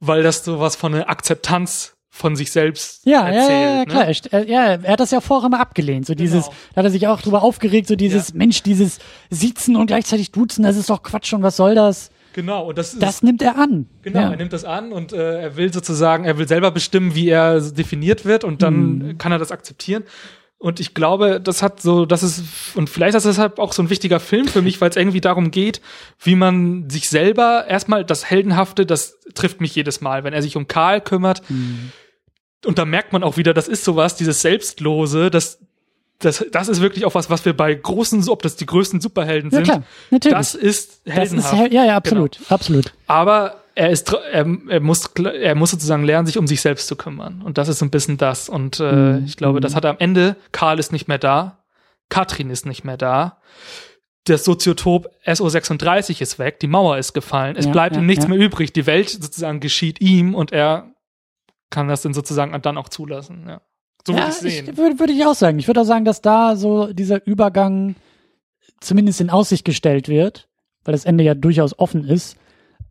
weil das so was von einer Akzeptanz von sich selbst ja, erzählt. ja, ja, klar. Ne? Er, ja, er hat das ja vorher mal abgelehnt. So dieses, Genau. da hat er sich auch drüber aufgeregt, so dieses, Ja. Mensch, dieses Sitzen und gleichzeitig duzen, das ist doch Quatsch und was soll das? Genau, und das ist Das nimmt er an. Genau, ja. er nimmt das an und äh, er will sozusagen, er will selber bestimmen, wie er definiert wird und dann Mhm. kann er das akzeptieren. Und ich glaube, das hat so, das ist, und vielleicht ist das deshalb auch so ein wichtiger Film für mich, weil es irgendwie darum geht, wie man sich selber, erstmal das Heldenhafte, das trifft mich jedes Mal, wenn er sich um Karl kümmert. Mhm. Und da merkt man auch wieder, das ist sowas, dieses Selbstlose, das das, das ist wirklich auch was, was wir bei großen, ob das die größten Superhelden Ja, sind. klar, natürlich. Das ist Das heldenhaft. ist, hel- ja, ja, absolut, absolut. Aber er ist, er, er muss, er muss sozusagen lernen, sich um sich selbst zu kümmern. Und das ist so ein bisschen das. Und äh, Mhm. ich glaube, das hat er am Ende. Karl ist nicht mehr da. Katrin ist nicht mehr da. Das Soziotop SO36 ist weg. Die Mauer ist gefallen. Es Ja, bleibt ja, ihm nichts ja. mehr übrig. Die Welt sozusagen geschieht ihm und er kann das dann sozusagen dann auch zulassen. Ja. So würde ja, ich sehen. würde, würde ich auch sagen. Ich würde auch sagen, dass da so dieser Übergang zumindest in Aussicht gestellt wird, weil das Ende ja durchaus offen ist,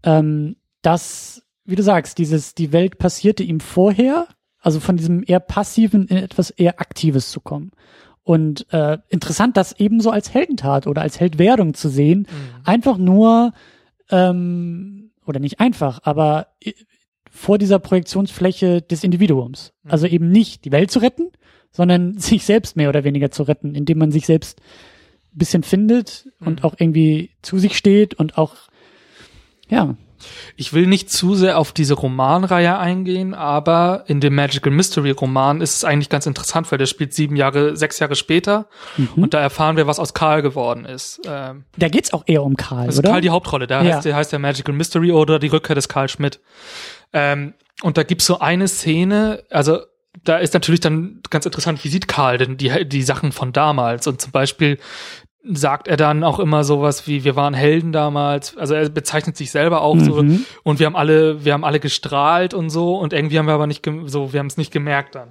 ähm, dass, wie du sagst, dieses, die Welt passierte ihm vorher, also von diesem eher passiven in etwas eher Aktives zu kommen. Und äh, interessant, das ebenso als Heldentat oder als Heldwerdung zu sehen, Mhm. einfach nur, ähm, oder nicht einfach, aber vor dieser Projektionsfläche des Individuums. Mhm. Also eben nicht die Welt zu retten, sondern sich selbst mehr oder weniger zu retten, indem man sich selbst ein bisschen findet und Mhm. auch irgendwie zu sich steht und auch, ja, Ich will nicht zu sehr auf diese Romanreihe eingehen, aber in dem Magical Mystery Roman ist es eigentlich ganz interessant, weil der spielt sieben Jahre, sechs Jahre später mhm. und da erfahren wir, was aus Karl geworden ist. Ähm, da geht's auch eher um Karl, ist oder? Karl die Hauptrolle, da Ja. heißt, der heißt der Magical Mystery oder die Rückkehr des Karl Schmidt. Ähm, und da gibt's so eine Szene, also da ist natürlich dann ganz interessant, wie sieht Karl denn die, die Sachen von damals? Und zum Beispiel sagt er dann auch immer sowas wie, wir waren Helden damals. Also er bezeichnet sich selber auch so. Mhm. Und wir haben alle, wir haben alle gestrahlt und so. Und irgendwie haben wir aber nicht, so, wir haben es nicht gemerkt dann.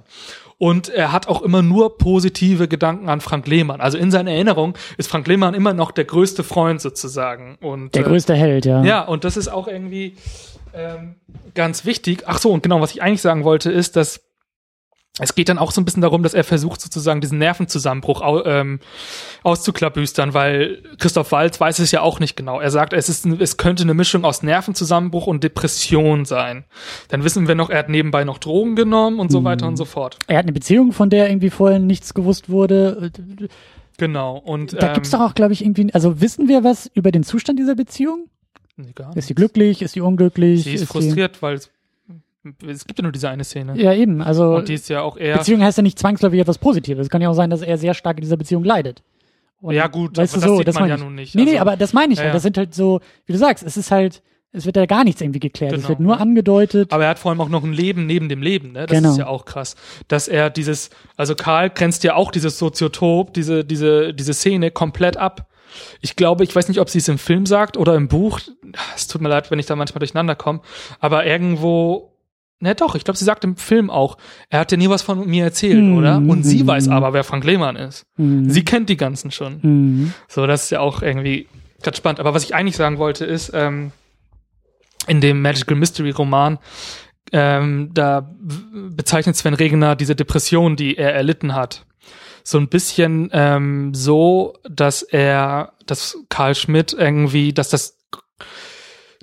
Und er hat auch immer nur positive Gedanken an Frank Lehmann. Also in seiner Erinnerung ist Frank Lehmann immer noch der größte Freund sozusagen. Und, Der äh, größte Held, ja. ja, und das ist auch irgendwie ähm, ganz wichtig. Ach so, und genau, was ich eigentlich sagen wollte, ist, dass es geht dann auch so ein bisschen darum, dass er versucht, sozusagen diesen Nervenzusammenbruch au, ähm, auszuklabüstern, weil Christoph Waltz weiß es ja auch nicht genau. Er sagt, es, ist, es könnte eine Mischung aus Nervenzusammenbruch und Depression sein. Dann wissen wir noch, er hat nebenbei noch Drogen genommen und so weiter und so fort. Er hat eine Beziehung, von der irgendwie vorher nichts gewusst wurde. Genau. Und Da ähm, gibt's doch auch, glaube ich, irgendwie, also wissen wir was über den Zustand dieser Beziehung? Nee, gar Ist sie glücklich? Ist sie unglücklich? Sie ist frustriert, weil es, es gibt ja nur diese eine Szene. Ja, eben. Also Und die ist ja auch eher. Beziehung heißt ja nicht zwangsläufig etwas Positives. Es kann ja auch sein, dass er sehr stark in dieser Beziehung leidet. Und, Ja, gut, weißt aber du das so, sieht das man ja ich. nun nicht. Nee, nee, Also- aber das meine ich Ja, halt. ja. Das sind halt so, wie du sagst, es ist halt, es wird ja gar nichts irgendwie geklärt. Es Genau, wird nur angedeutet. Aber er hat vor allem auch noch ein Leben neben dem Leben, ne? Das Genau. ist ja auch krass. Dass er dieses, also Karl grenzt ja auch dieses Soziotop, diese, diese, diese Szene komplett ab. Ich glaube, ich weiß nicht, ob sie es im Film sagt oder im Buch. Es tut mir leid, wenn ich da manchmal durcheinander komme. Aber irgendwo, ne doch, ich glaube, sie sagt im Film auch, er hat dir nie was von mir erzählt, Mhm. oder? Und sie weiß aber, wer Frank Lehmann ist. Mhm. Sie kennt die ganzen schon. Mhm. So, das ist ja auch irgendwie ganz spannend. Aber was ich eigentlich sagen wollte, ist, ähm, in dem Magical Mystery Roman, ähm, da bezeichnet Sven Regner diese Depression, die er erlitten hat, so ein bisschen ähm, so, dass er, dass Karl Schmidt irgendwie, dass das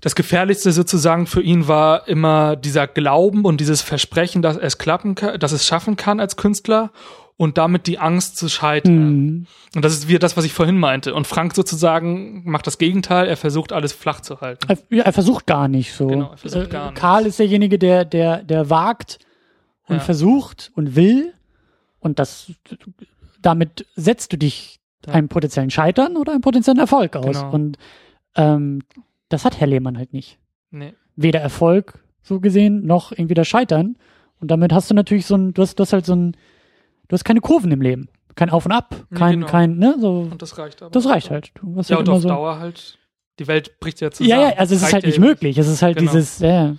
das Gefährlichste sozusagen für ihn war immer dieser Glauben und dieses Versprechen, dass es klappen kann, dass es schaffen kann als Künstler und damit die Angst zu scheitern. Mhm. Und das ist wieder das, was ich vorhin meinte. Und Frank sozusagen macht das Gegenteil, er versucht alles flach zu halten. Er, er versucht gar nicht so. Genau, er versucht Äh, gar nicht. Karl ist derjenige, der, der, der wagt und Ja. versucht und will. Und das, damit setzt du dich Ja. einem potenziellen Scheitern oder einem potenziellen Erfolg aus. Genau. Und ähm, das hat Herr Lehmann halt nicht. Nee. Weder Erfolg, so gesehen, noch irgendwie das Scheitern. Und damit hast du natürlich so ein, du hast, du hast halt so ein, du hast keine Kurven im Leben. Kein Auf und Ab, kein, genau. kein, ne, so, Und das reicht aber. das reicht halt. Ja, halt und auf so, Dauer halt, die Welt bricht ja zusammen. ja, ja, also es ist halt nicht möglich. Es ist halt Genau. dieses, ja,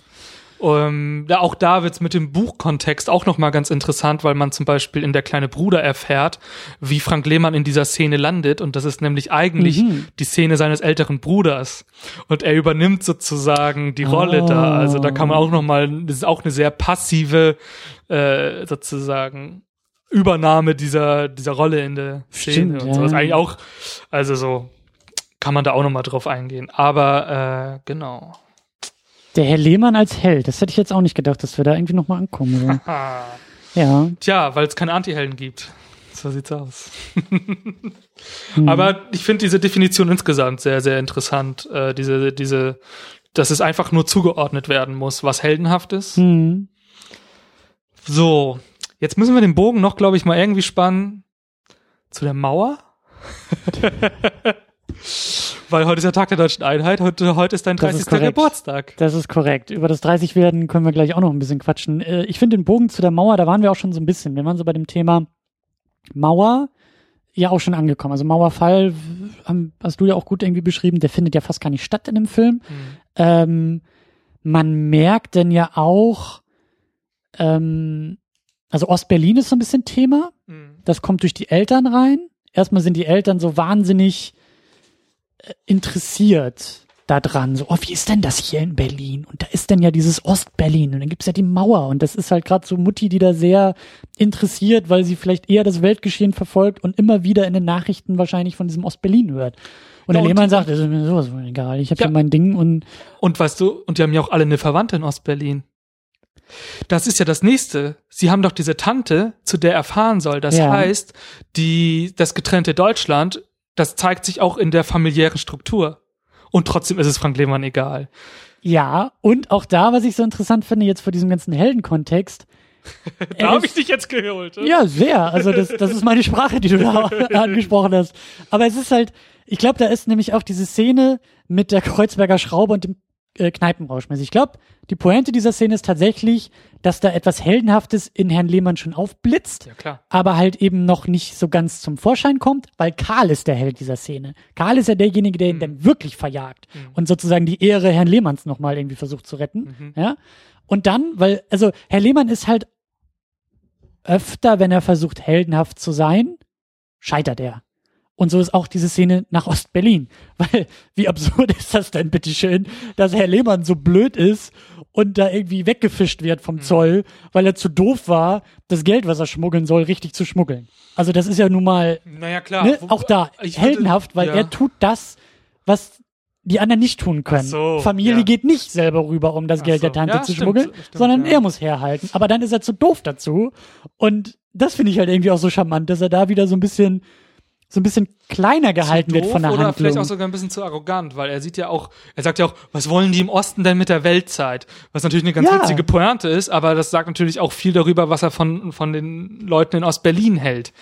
Ähm, ja, auch da wird's mit dem Buchkontext auch nochmal ganz interessant, weil man zum Beispiel in Der kleine Bruder erfährt, wie Frank Lehmann in dieser Szene landet. Und das ist nämlich eigentlich Mhm. die Szene seines älteren Bruders. Und er übernimmt sozusagen die Rolle da. Oh. Also da kann man auch nochmal, das ist auch eine sehr passive, äh, sozusagen, Übernahme dieser, dieser Rolle in der Szene Stimmt, und ja. so. Das ist eigentlich auch, also so, kann man da auch nochmal drauf eingehen. Aber, äh, genau. Der Herr Lehmann als Held, das hätte ich jetzt auch nicht gedacht, dass wir da irgendwie nochmal ankommen. Ja. Tja, weil es keine Anti-Helden gibt. So sieht's aus. Mhm. Aber ich finde diese Definition insgesamt sehr, sehr interessant. Äh, diese, diese, dass es einfach nur zugeordnet werden muss, was heldenhaft ist. Mhm. So, jetzt müssen wir den Bogen noch, glaube ich, mal irgendwie spannen. Zu der Mauer? Weil heute ist der Tag der deutschen Einheit, heute, heute ist dein Das 30. ist. Geburtstag. Das ist korrekt. Über das 30 werden können wir gleich auch noch ein bisschen quatschen. Äh, Ich finde den Bogen zu der Mauer, da waren wir auch schon so ein bisschen. Wir waren so bei dem Thema Mauer ja auch schon angekommen. Also Mauerfall hast du ja auch gut irgendwie beschrieben, der findet ja fast gar nicht statt in dem Film. Hm. Ähm, man merkt denn ja auch, ähm, also Ostberlin ist so ein bisschen Thema. Hm. Das kommt durch die Eltern rein. Erstmal sind die Eltern so wahnsinnig interessiert daran. So, oh, wie ist denn das hier in Berlin? Und da ist dann ja dieses Ostberlin und dann gibt's ja die Mauer. Und das ist halt gerade so Mutti, die da sehr interessiert, weil sie vielleicht eher das Weltgeschehen verfolgt und immer wieder in den Nachrichten wahrscheinlich von diesem Ostberlin hört. Und Ja, der Lehmann sagt, das ist mir sowas von egal. Ich habe Ja. hier mein Ding und Und weißt du, und die haben ja auch alle eine Verwandte in Ostberlin. Das ist ja das nächste. Sie haben doch diese Tante, zu der er fahren soll. Das Ja. heißt, die, das getrennte Deutschland, das zeigt sich auch in der familiären Struktur. Und trotzdem ist es Frank Lehmann egal. ja, und auch da, was ich so interessant finde, jetzt vor diesem ganzen Heldenkontext, Da habe ich dich jetzt geholt. oder? Ja, sehr. Also das, das ist meine Sprache, die du da angesprochen hast. Aber es ist halt, ich glaube, da ist nämlich auch diese Szene mit der Kreuzberger Schraube und dem äh, Kneipenrauschmesser. Ich glaube, die Pointe dieser Szene ist tatsächlich, dass da etwas Heldenhaftes in Herrn Lehmann schon aufblitzt, Ja, klar. aber halt eben noch nicht so ganz zum Vorschein kommt, weil Karl ist der Held dieser Szene. Karl ist ja derjenige, der ihn Mhm. dann wirklich verjagt Mhm. und sozusagen die Ehre Herrn Lehmanns nochmal irgendwie versucht zu retten. Mhm. Ja. Und dann, weil, also Herr Lehmann ist halt öfter, wenn er versucht, heldenhaft zu sein, scheitert er. Und so ist auch diese Szene nach Ostberlin. Weil, wie absurd ist das denn, bitteschön, dass Herr Lehmann so blöd ist und da irgendwie weggefischt wird vom Zoll, weil er zu doof war, das Geld, was er schmuggeln soll, richtig zu schmuggeln. Also das ist ja nun mal Naja, klar. ne, auch da heldenhaft, weil ja. er tut das, was die anderen nicht tun können. So, Familie ja. geht nicht selber rüber, um das Ach Geld so. der Tante Ja, zu stimmt, schmuggeln, stimmt, sondern er muss herhalten. Aber dann ist er zu doof dazu. Und das finde ich halt irgendwie auch so charmant, dass er da wieder so ein bisschen, so ein bisschen kleiner gehalten wird von der oder Handlung. vielleicht auch sogar ein bisschen zu arrogant, weil er sieht ja auch, er sagt ja auch, was wollen die im Osten denn mit der Weltzeit? Was natürlich eine ganz Ja. witzige Pointe ist, aber das sagt natürlich auch viel darüber, was er von, von den Leuten in Ostberlin hält.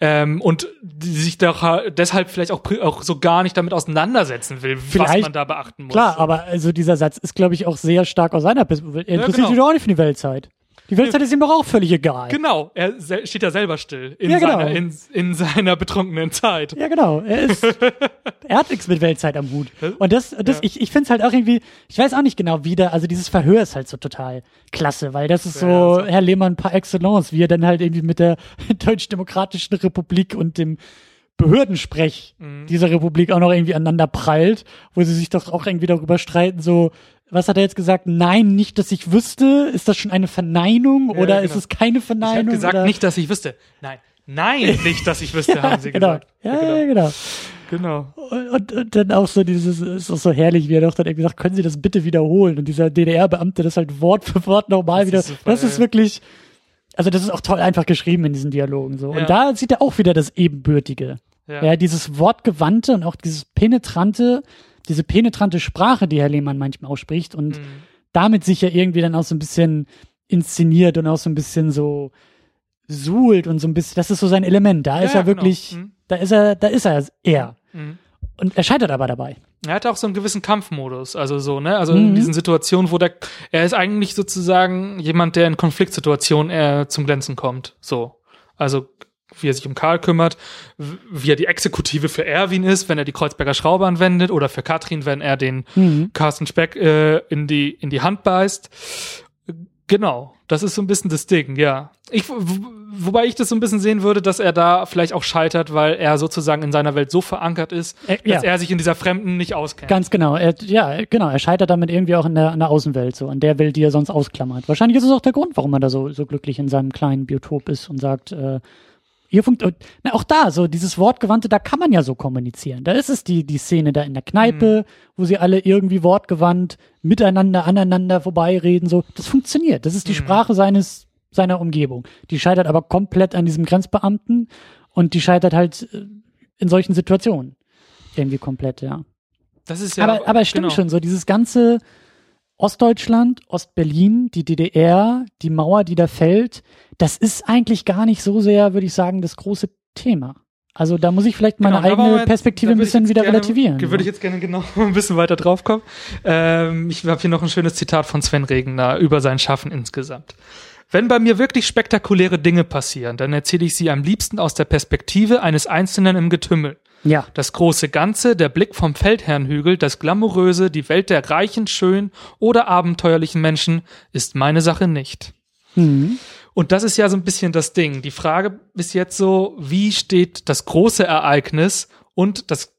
Ähm, und die sich doch deshalb vielleicht auch, auch so gar nicht damit auseinandersetzen will, was Vielleicht- man da beachten muss. Klar, aber also dieser Satz ist, glaube ich, auch sehr stark aus seiner Perspektive. Er interessiert genau. sich doch auch nicht für die Weltzeit. Die Weltzeit ist ihm doch auch völlig egal. Genau, er steht da selber still in, Ja, genau. seiner, in, in seiner betrunkenen Zeit. Ja, genau. Er ist, er hat nichts mit Weltzeit am Hut. Und das, das Ja. ich, ich finde es halt auch irgendwie, ich weiß auch nicht genau, wie da, also dieses Verhör ist halt so total klasse, weil das ist so, Ja. Herr Lehmann par excellence, wie er dann halt irgendwie mit der Deutsch-Demokratischen Republik und dem Behördensprech Mhm. dieser Republik auch noch irgendwie aneinander prallt, wo sie sich doch auch irgendwie darüber streiten, so, was hat er jetzt gesagt? Nein, nicht, dass ich wüsste. Ist das schon eine Verneinung Ja, oder genau. ist es keine Ich Verneinung? habe gesagt, oder? nicht, dass ich wüsste. Nein, nein, nicht, dass ich wüsste, haben sie genau. gesagt. Ja, ja, genau. genau. Und, und, und dann auch so dieses, ist auch so herrlich, wie er doch dann irgendwie sagt, können Sie das bitte wiederholen? Und dieser DDR-Beamte das halt Wort für Wort nochmal Das wieder. ist super, das ist ja. wirklich, also das ist auch toll einfach geschrieben in diesen Dialogen so. Ja. Und da sieht er auch wieder das Ebenbürtige. Ja. Ja, dieses Wortgewandte und auch dieses penetrante, diese penetrante Sprache, die Herr Lehmann manchmal ausspricht und Mhm. damit sich ja irgendwie dann auch so ein bisschen inszeniert und auch so ein bisschen so suhlt und so ein bisschen, das ist so sein Element. Da ist ja, er wirklich, genau. Mhm. da ist er, da ist er er. Mhm. Und er scheitert aber dabei. Er hat auch so einen gewissen Kampfmodus, also so, ne? Also Mhm. in diesen Situationen, wo der, er ist eigentlich sozusagen jemand, der in Konfliktsituationen eher zum Glänzen kommt. So. Also, wie er sich um Karl kümmert, wie er die Exekutive für Erwin ist, wenn er die Kreuzberger Schraube anwendet, oder für Katrin, wenn er den Mhm. Carsten Speck äh, in die in die Hand beißt. Genau, das ist so ein bisschen das Ding, ja. Ich, wobei ich das so ein bisschen sehen würde, dass er da vielleicht auch scheitert, weil er sozusagen in seiner Welt so verankert ist, Äh, dass ja. er sich in dieser Fremden nicht auskennt. Ganz genau. Er, ja, genau. Er scheitert damit irgendwie auch in der, in der Außenwelt, so an der Welt, die er sonst ausklammert. Wahrscheinlich ist es auch der Grund, warum er da so, so glücklich in seinem kleinen Biotop ist und sagt, äh, hier funkt, na, auch da, so dieses Wortgewandte, da kann man ja so kommunizieren. Da ist es die, die Szene da in der Kneipe, wo sie alle irgendwie wortgewandt miteinander, aneinander vorbeireden, so. Das funktioniert. Das ist die Sprache seines, seiner Umgebung. Die scheitert aber komplett an diesem Grenzbeamten und die scheitert halt äh, in solchen Situationen. Irgendwie komplett, ja Das ist ja. aber, aber es stimmt genau. schon, so dieses ganze Ostdeutschland, Ostberlin, die DDR, die Mauer, die da fällt, das ist eigentlich gar nicht so sehr, würde ich sagen, das große Thema. Also da muss ich vielleicht meine Genau, eigene jetzt- Perspektive ein bisschen wieder gerne, relativieren. Würde ich jetzt gerne genau ein bisschen weiter drauf kommen. Ähm, ich habe hier noch ein schönes Zitat von Sven Regner über sein Schaffen insgesamt. Wenn bei mir wirklich spektakuläre Dinge passieren, dann erzähle ich sie am liebsten aus der Perspektive eines Einzelnen im Getümmel. Ja, Das große Ganze, der Blick vom Feldherrnhügel, das Glamouröse, die Welt der reichen, schönen oder abenteuerlichen Menschen ist meine Sache nicht. mhm. Und das ist ja so ein bisschen das Ding. Die Frage ist jetzt so, wie steht das große Ereignis und das,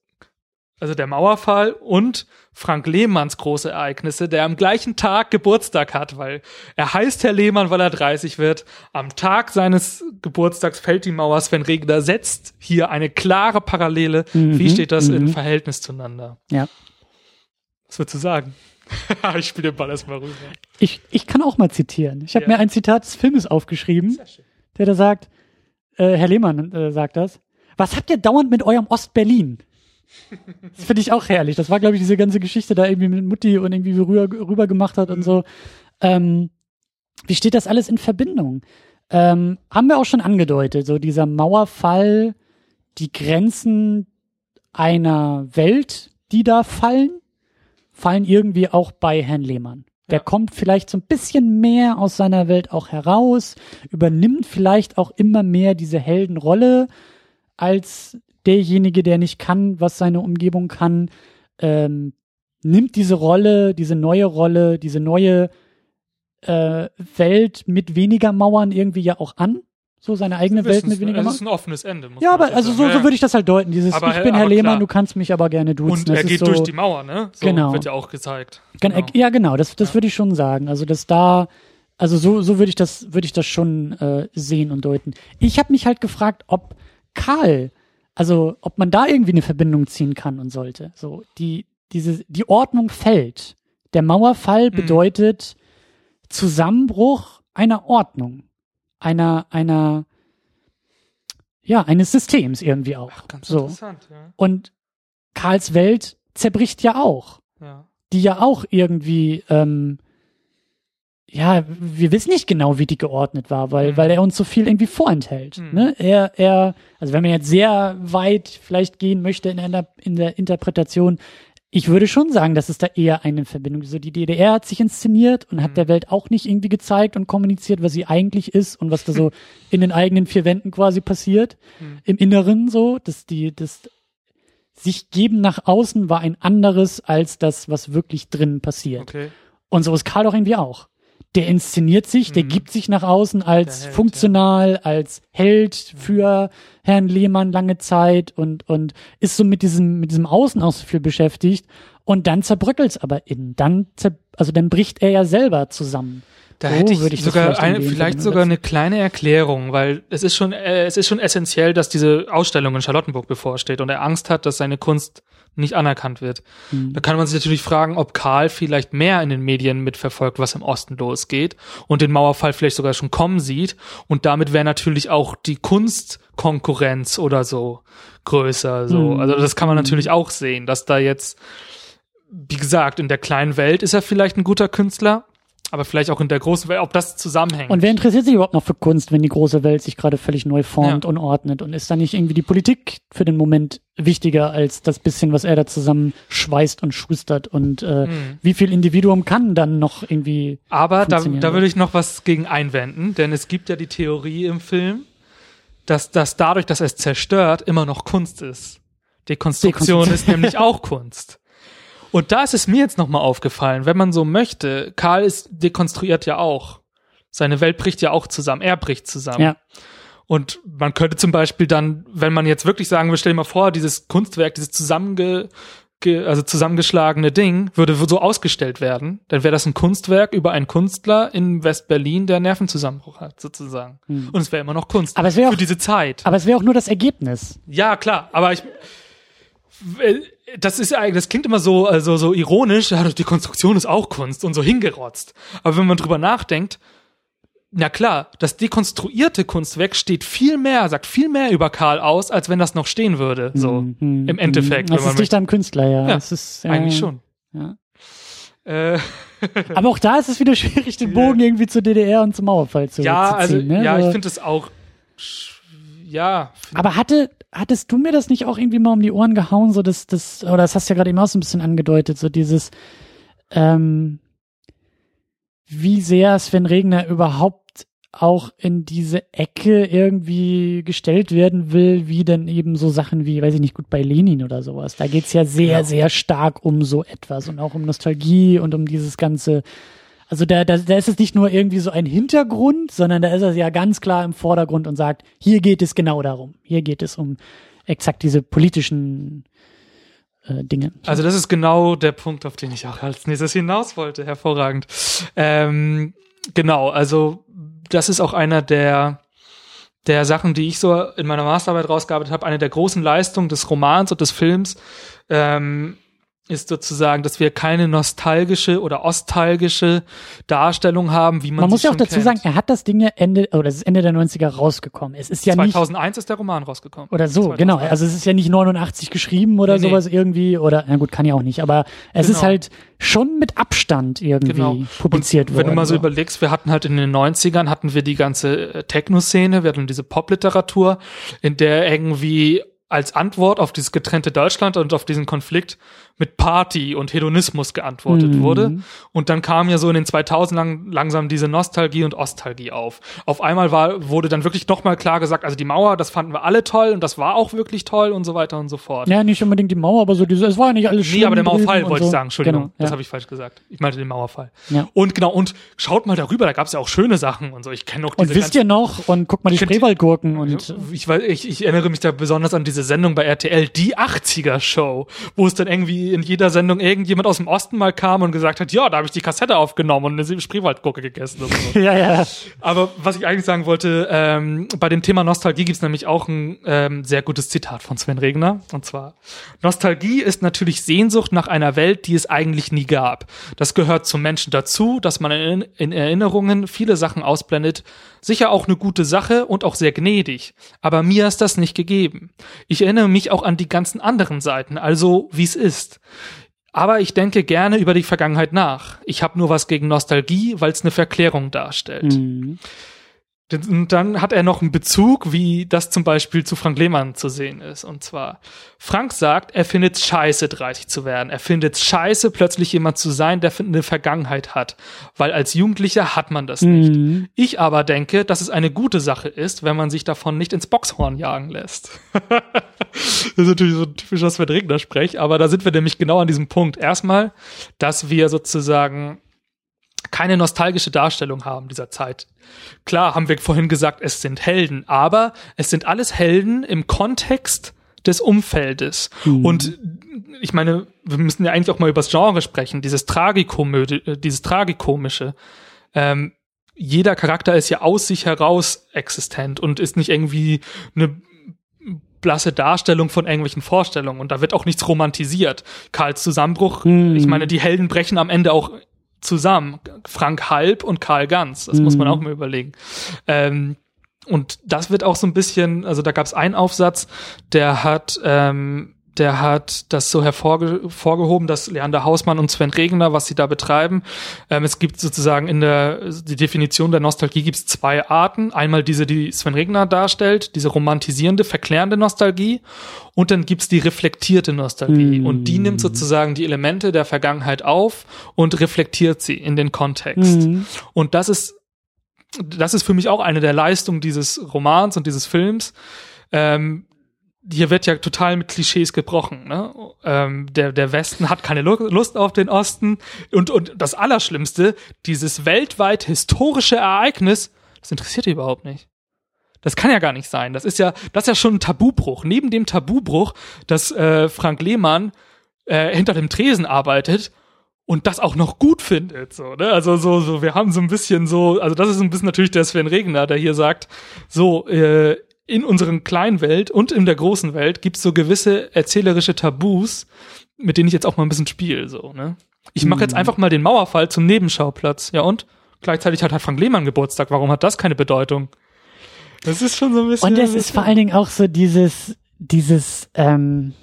also der Mauerfall und Frank Lehmanns große Ereignisse, der am gleichen Tag Geburtstag hat, weil er heißt Herr Lehmann, weil er 30 wird. Am Tag seines Geburtstags fällt die Mauer. Sven Regner setzt hier eine klare Parallele. Mhm, Wie steht das mhm. in Verhältnis zueinander? ja. Was würdest du sagen? ich spiele den Ball erstmal rüber. Ich, ich kann auch mal zitieren. Ich habe Ja. mir ein Zitat des Filmes aufgeschrieben, der da sagt, äh, Herr Lehmann äh, sagt das, was habt ihr dauernd mit eurem Ostberlin? Das finde ich auch herrlich. Das war, glaube ich, diese ganze Geschichte da irgendwie mit Mutti und irgendwie rüber, rüber gemacht hat und so. Ähm, wie steht das alles in Verbindung? Ähm, haben wir auch schon angedeutet, so dieser Mauerfall, die Grenzen einer Welt, die da fallen, fallen irgendwie auch bei Herrn Lehmann. Der Ja. kommt vielleicht so ein bisschen mehr aus seiner Welt auch heraus, übernimmt vielleicht auch immer mehr diese Heldenrolle als derjenige, der nicht kann, was seine Umgebung kann, ähm, nimmt diese Rolle, diese neue Rolle, diese neue äh, Welt mit weniger Mauern irgendwie ja auch an. So seine eigene Welt mit weniger Mauern. ist ein offenes Ende. Muss Ja, aber also so, Ja, so ja. würde ich das halt deuten. Dieses Aber- Ich bin Herr Lehmann, klar. du kannst mich aber gerne duzen. Und Das er ist geht so, durch die Mauer, ne? So Genau. wird ja auch gezeigt. Genau. Ja, genau, das, das würde ich schon sagen. Also, dass da, also so, so würde ich das, würde ich das schon äh, sehen und deuten. Ich habe mich halt gefragt, ob Karl, also ob man da irgendwie eine Verbindung ziehen kann und sollte. So, die, diese, die Ordnung fällt. Der Mauerfall bedeutet Zusammenbruch einer Ordnung. Einer, einer, ja, eines Systems irgendwie auch. Ganz so. interessant, ja. Und Karls Welt zerbricht ja auch ja. die ja auch irgendwie, ähm, ja, wir wissen nicht genau, wie die geordnet war, weil, Mhm. weil er uns so viel irgendwie vorenthält. Mhm. Ne? Er, er, also wenn man jetzt sehr weit vielleicht gehen möchte in der, in der Interpretation, ich würde schon sagen, dass es da eher eine Verbindung ist. So die DDR hat sich inszeniert und hat Mhm. der Welt auch nicht irgendwie gezeigt und kommuniziert, was sie eigentlich ist und was da so in den eigenen vier Wänden quasi passiert. Mhm. Im Inneren so, dass die, das sich geben nach außen war ein anderes als das, was wirklich drinnen passiert. Okay. Und so ist Karl doch irgendwie auch. Der inszeniert sich, der Mhm. gibt sich nach außen als Held, funktional, als Held für Herrn Lehmann lange Zeit und, und ist so mit diesem, mit diesem Außen auch so viel beschäftigt. Und dann zerbröckelt's aber innen. Dann, zer also dann bricht er ja selber zusammen. Da So hätte ich, würde ich sogar vielleicht eine, vielleicht sogar eine kleine Erklärung, weil es ist schon, äh, es ist schon essentiell, dass diese Ausstellung in Charlottenburg bevorsteht und er Angst hat, dass seine Kunst nicht anerkannt wird. Mhm. Da kann man sich natürlich fragen, ob Karl vielleicht mehr in den Medien mitverfolgt, was im Osten losgeht und den Mauerfall vielleicht sogar schon kommen sieht und damit wäre natürlich auch die Kunstkonkurrenz oder so größer, so. Mhm. Also das kann man natürlich auch sehen, dass da jetzt wie gesagt, in der kleinen Welt ist er vielleicht ein guter Künstler, aber vielleicht auch in der großen Welt, ob das zusammenhängt. Und wer interessiert sich überhaupt noch für Kunst, wenn die große Welt sich gerade völlig neu formt Ja. und ordnet? Und ist da nicht irgendwie die Politik für den Moment wichtiger als das bisschen, was er da zusammen schweißt und schustert? Und äh, Mhm. wie viel Individuum kann dann noch irgendwie Aber da, da würde ich noch was gegen einwenden, denn es gibt ja die Theorie im Film, dass das dadurch, dass es zerstört, immer noch Kunst ist. Dekonstruktion. ist nämlich auch Kunst. Und da ist es mir jetzt nochmal aufgefallen, wenn man so möchte, Karl ist dekonstruiert ja auch. Seine Welt bricht ja auch zusammen, er bricht zusammen. Ja. Und man könnte zum Beispiel dann, wenn man jetzt wirklich sagen will, stell dir mal vor, dieses Kunstwerk, dieses zusammenge, ge, also zusammengeschlagene Ding würde so ausgestellt werden, dann wäre das ein Kunstwerk über einen Künstler in West-Berlin, der Nervenzusammenbruch hat, sozusagen. Und es wäre immer noch Kunst. Hm. Aber es wäre auch- für diese Zeit. Aber es wäre auch nur das Ergebnis. Ja, klar, aber ich das ist eigentlich, das klingt immer so, also so ironisch, ja, die Konstruktion ist auch Kunst und so hingerotzt. Aber wenn man drüber nachdenkt, na klar, das dekonstruierte Kunstwerk steht viel mehr, sagt viel mehr über Karl aus, als wenn das noch stehen würde, so Mhm, im Endeffekt, mhm. Das wenn man ist dicht am Künstler, ja. Ja, das ist, äh, eigentlich schon. Ja. Äh, Aber auch da ist es wieder schwierig, den Bogen irgendwie zur DDR und zum Mauerfall zu, ja, zu also ziehen. ne? ja, So- ich finde es auch ja. Aber hatte, hattest du mir das nicht auch irgendwie mal um die Ohren gehauen, so das, das, oder das hast du ja gerade eben auch so ein bisschen angedeutet, so dieses, ähm, wie sehr Sven Regner überhaupt auch in diese Ecke irgendwie gestellt werden will, wie denn eben so Sachen wie, weiß ich nicht, gut bei Lenin oder sowas. Da geht's ja sehr, ja. sehr stark um so etwas und auch um Nostalgie und um dieses ganze, also da, da, da ist es nicht nur irgendwie so ein Hintergrund, sondern da ist es ja ganz klar im Vordergrund und sagt, hier geht es genau darum. Hier geht es um exakt diese politischen äh, Dinge. Also das ist genau der Punkt, auf den ich auch als nächstes hinaus wollte. Hervorragend. Ähm, genau, also das ist auch einer der der Sachen, die ich so in meiner Masterarbeit rausgearbeitet habe, eine der großen Leistungen des Romans und des Films. Ähm, ist sozusagen, dass wir keine nostalgische oder ostalgische Darstellung haben, wie man Man muss ja auch dazu kennt. sagen, er hat das Ding ja Ende, oder es ist Ende der 90er rausgekommen. Es ist ja 2001 nicht, ist der Roman rausgekommen. Oder so, 2001. genau. Also es ist ja nicht 89 geschrieben oder nee, sowas nee. irgendwie, oder, na gut, kann ja auch nicht, aber es genau. ist halt schon mit Abstand irgendwie genau. publiziert worden. Wenn du mal so, so überlegst, wir hatten halt in den 90ern hatten wir die ganze äh, Techno-Szene, wir hatten diese Popliteratur, in der irgendwie als Antwort auf dieses getrennte Deutschland und auf diesen Konflikt mit Party und Hedonismus geantwortet mhm. wurde. Und dann kam ja so in den 2000 lang, langsam diese Nostalgie und Ostalgie auf. Auf einmal war, wurde dann wirklich nochmal klar gesagt, also die Mauer, das fanden wir alle toll und das war auch wirklich toll und so weiter und so fort. Ja, nicht unbedingt die Mauer, aber so diese, es war ja nicht alles schlimm. Nee, aber der Mauerfall wollte so. ich sagen, Entschuldigung, genau, ja. das habe ich falsch gesagt. Ich meinte den Mauerfall. Ja. Und genau, und schaut mal darüber, da gab es ja auch schöne Sachen und so. Ich kenne noch diese Und wisst ihr noch, und guck mal die Spreewaldgurken und. Ich, weiß, ich, ich erinnere mich da besonders an diese Sendung bei RTL, die 80er Show, wo es dann irgendwie in jeder Sendung irgendjemand aus dem Osten mal kam und gesagt hat, ja, da habe ich die Kassette aufgenommen und eine Spreewaldgurke gegessen. Oder so. ja, ja. Aber was ich eigentlich sagen wollte, ähm, bei dem Thema Nostalgie gibt es nämlich auch ein ähm, sehr gutes Zitat von Sven Regner. Und zwar, Nostalgie ist natürlich Sehnsucht nach einer Welt, die es eigentlich nie gab. Das gehört zum Menschen dazu, dass man in, in Erinnerungen viele Sachen ausblendet. Sicher auch eine gute Sache und auch sehr gnädig. Aber mir ist das nicht gegeben. Ich erinnere mich auch an die ganzen anderen Seiten, also wie es ist. Aber ich denke gerne über die Vergangenheit nach. Ich habe nur was gegen Nostalgie, weil es eine Verklärung darstellt. Mhm. Und dann hat er noch einen Bezug, wie das zum Beispiel zu Frank Lehmann zu sehen ist. Und zwar, Frank sagt, er findet es scheiße, 30 zu werden. Er findet es scheiße, plötzlich jemand zu sein, der eine Vergangenheit hat. Weil als Jugendlicher hat man das mhm. nicht. Ich aber denke, dass es eine gute Sache ist, wenn man sich davon nicht ins Boxhorn jagen lässt. das ist natürlich so ein typischer Sven Regner-Sprech, aber da sind wir nämlich genau an diesem Punkt. Erstmal, dass wir sozusagen keine nostalgische Darstellung haben dieser Zeit. Klar, haben wir vorhin gesagt, es sind Helden, aber es sind alles Helden im Kontext des Umfeldes. Mhm. Und ich meine, wir müssen ja eigentlich auch mal über das Genre sprechen, dieses Tragikomödie, äh, dieses Tragikomische. Ähm, jeder Charakter ist ja aus sich heraus existent und ist nicht irgendwie eine blasse Darstellung von irgendwelchen Vorstellungen und da wird auch nichts romantisiert. Karls Zusammenbruch, mhm. ich meine, die Helden brechen am Ende auch zusammen. Frank Halb und Karl Ganz. Das mhm. muss man mhm. auch mal überlegen. Ähm, und das wird auch so ein bisschen, also da gab es einen Aufsatz, der hat ähm, der hat das so hervorgehoben, dass Leander Hausmann und Sven Regner, was sie da betreiben. Ähm, es gibt sozusagen in der die Definition der Nostalgie gibt es zwei Arten. Einmal diese, die Sven Regner darstellt, diese romantisierende, verklärende Nostalgie. Und dann gibt's die reflektierte Nostalgie. Mm. Und die nimmt sozusagen die Elemente der Vergangenheit auf und reflektiert sie in den Kontext. Mm. Und das ist das ist für mich auch eine der Leistungen dieses Romans und dieses Films, ähm, hier wird ja total mit Klischees gebrochen. Ne? Ähm, der, der Westen hat keine Lust auf den Osten. Und, und das Allerschlimmste, dieses weltweit historische Ereignis, das interessiert die überhaupt nicht. Das kann ja gar nicht sein. Das ist ja, das ist ja schon ein Tabubruch. Neben dem Tabubruch, dass äh, Frank Lehmann äh, hinter dem Tresen arbeitet und das auch noch gut findet. So, ne? Also so, so, wir haben so ein bisschen so, also das ist ein bisschen natürlich der Sven Regner, der hier sagt, so, äh, in unseren kleinen Welt und in der großen Welt gibt es so gewisse erzählerische Tabus, mit denen ich jetzt auch mal ein bisschen spiele. So, ne? Ich mache jetzt mhm. einfach mal den Mauerfall zum Nebenschauplatz. Ja und? Gleichzeitig hat halt Frank Lehmann Geburtstag. Warum hat das keine Bedeutung? Das ist schon so ein bisschen. Und es ist vor allen Dingen auch so dieses, dieses, ähm,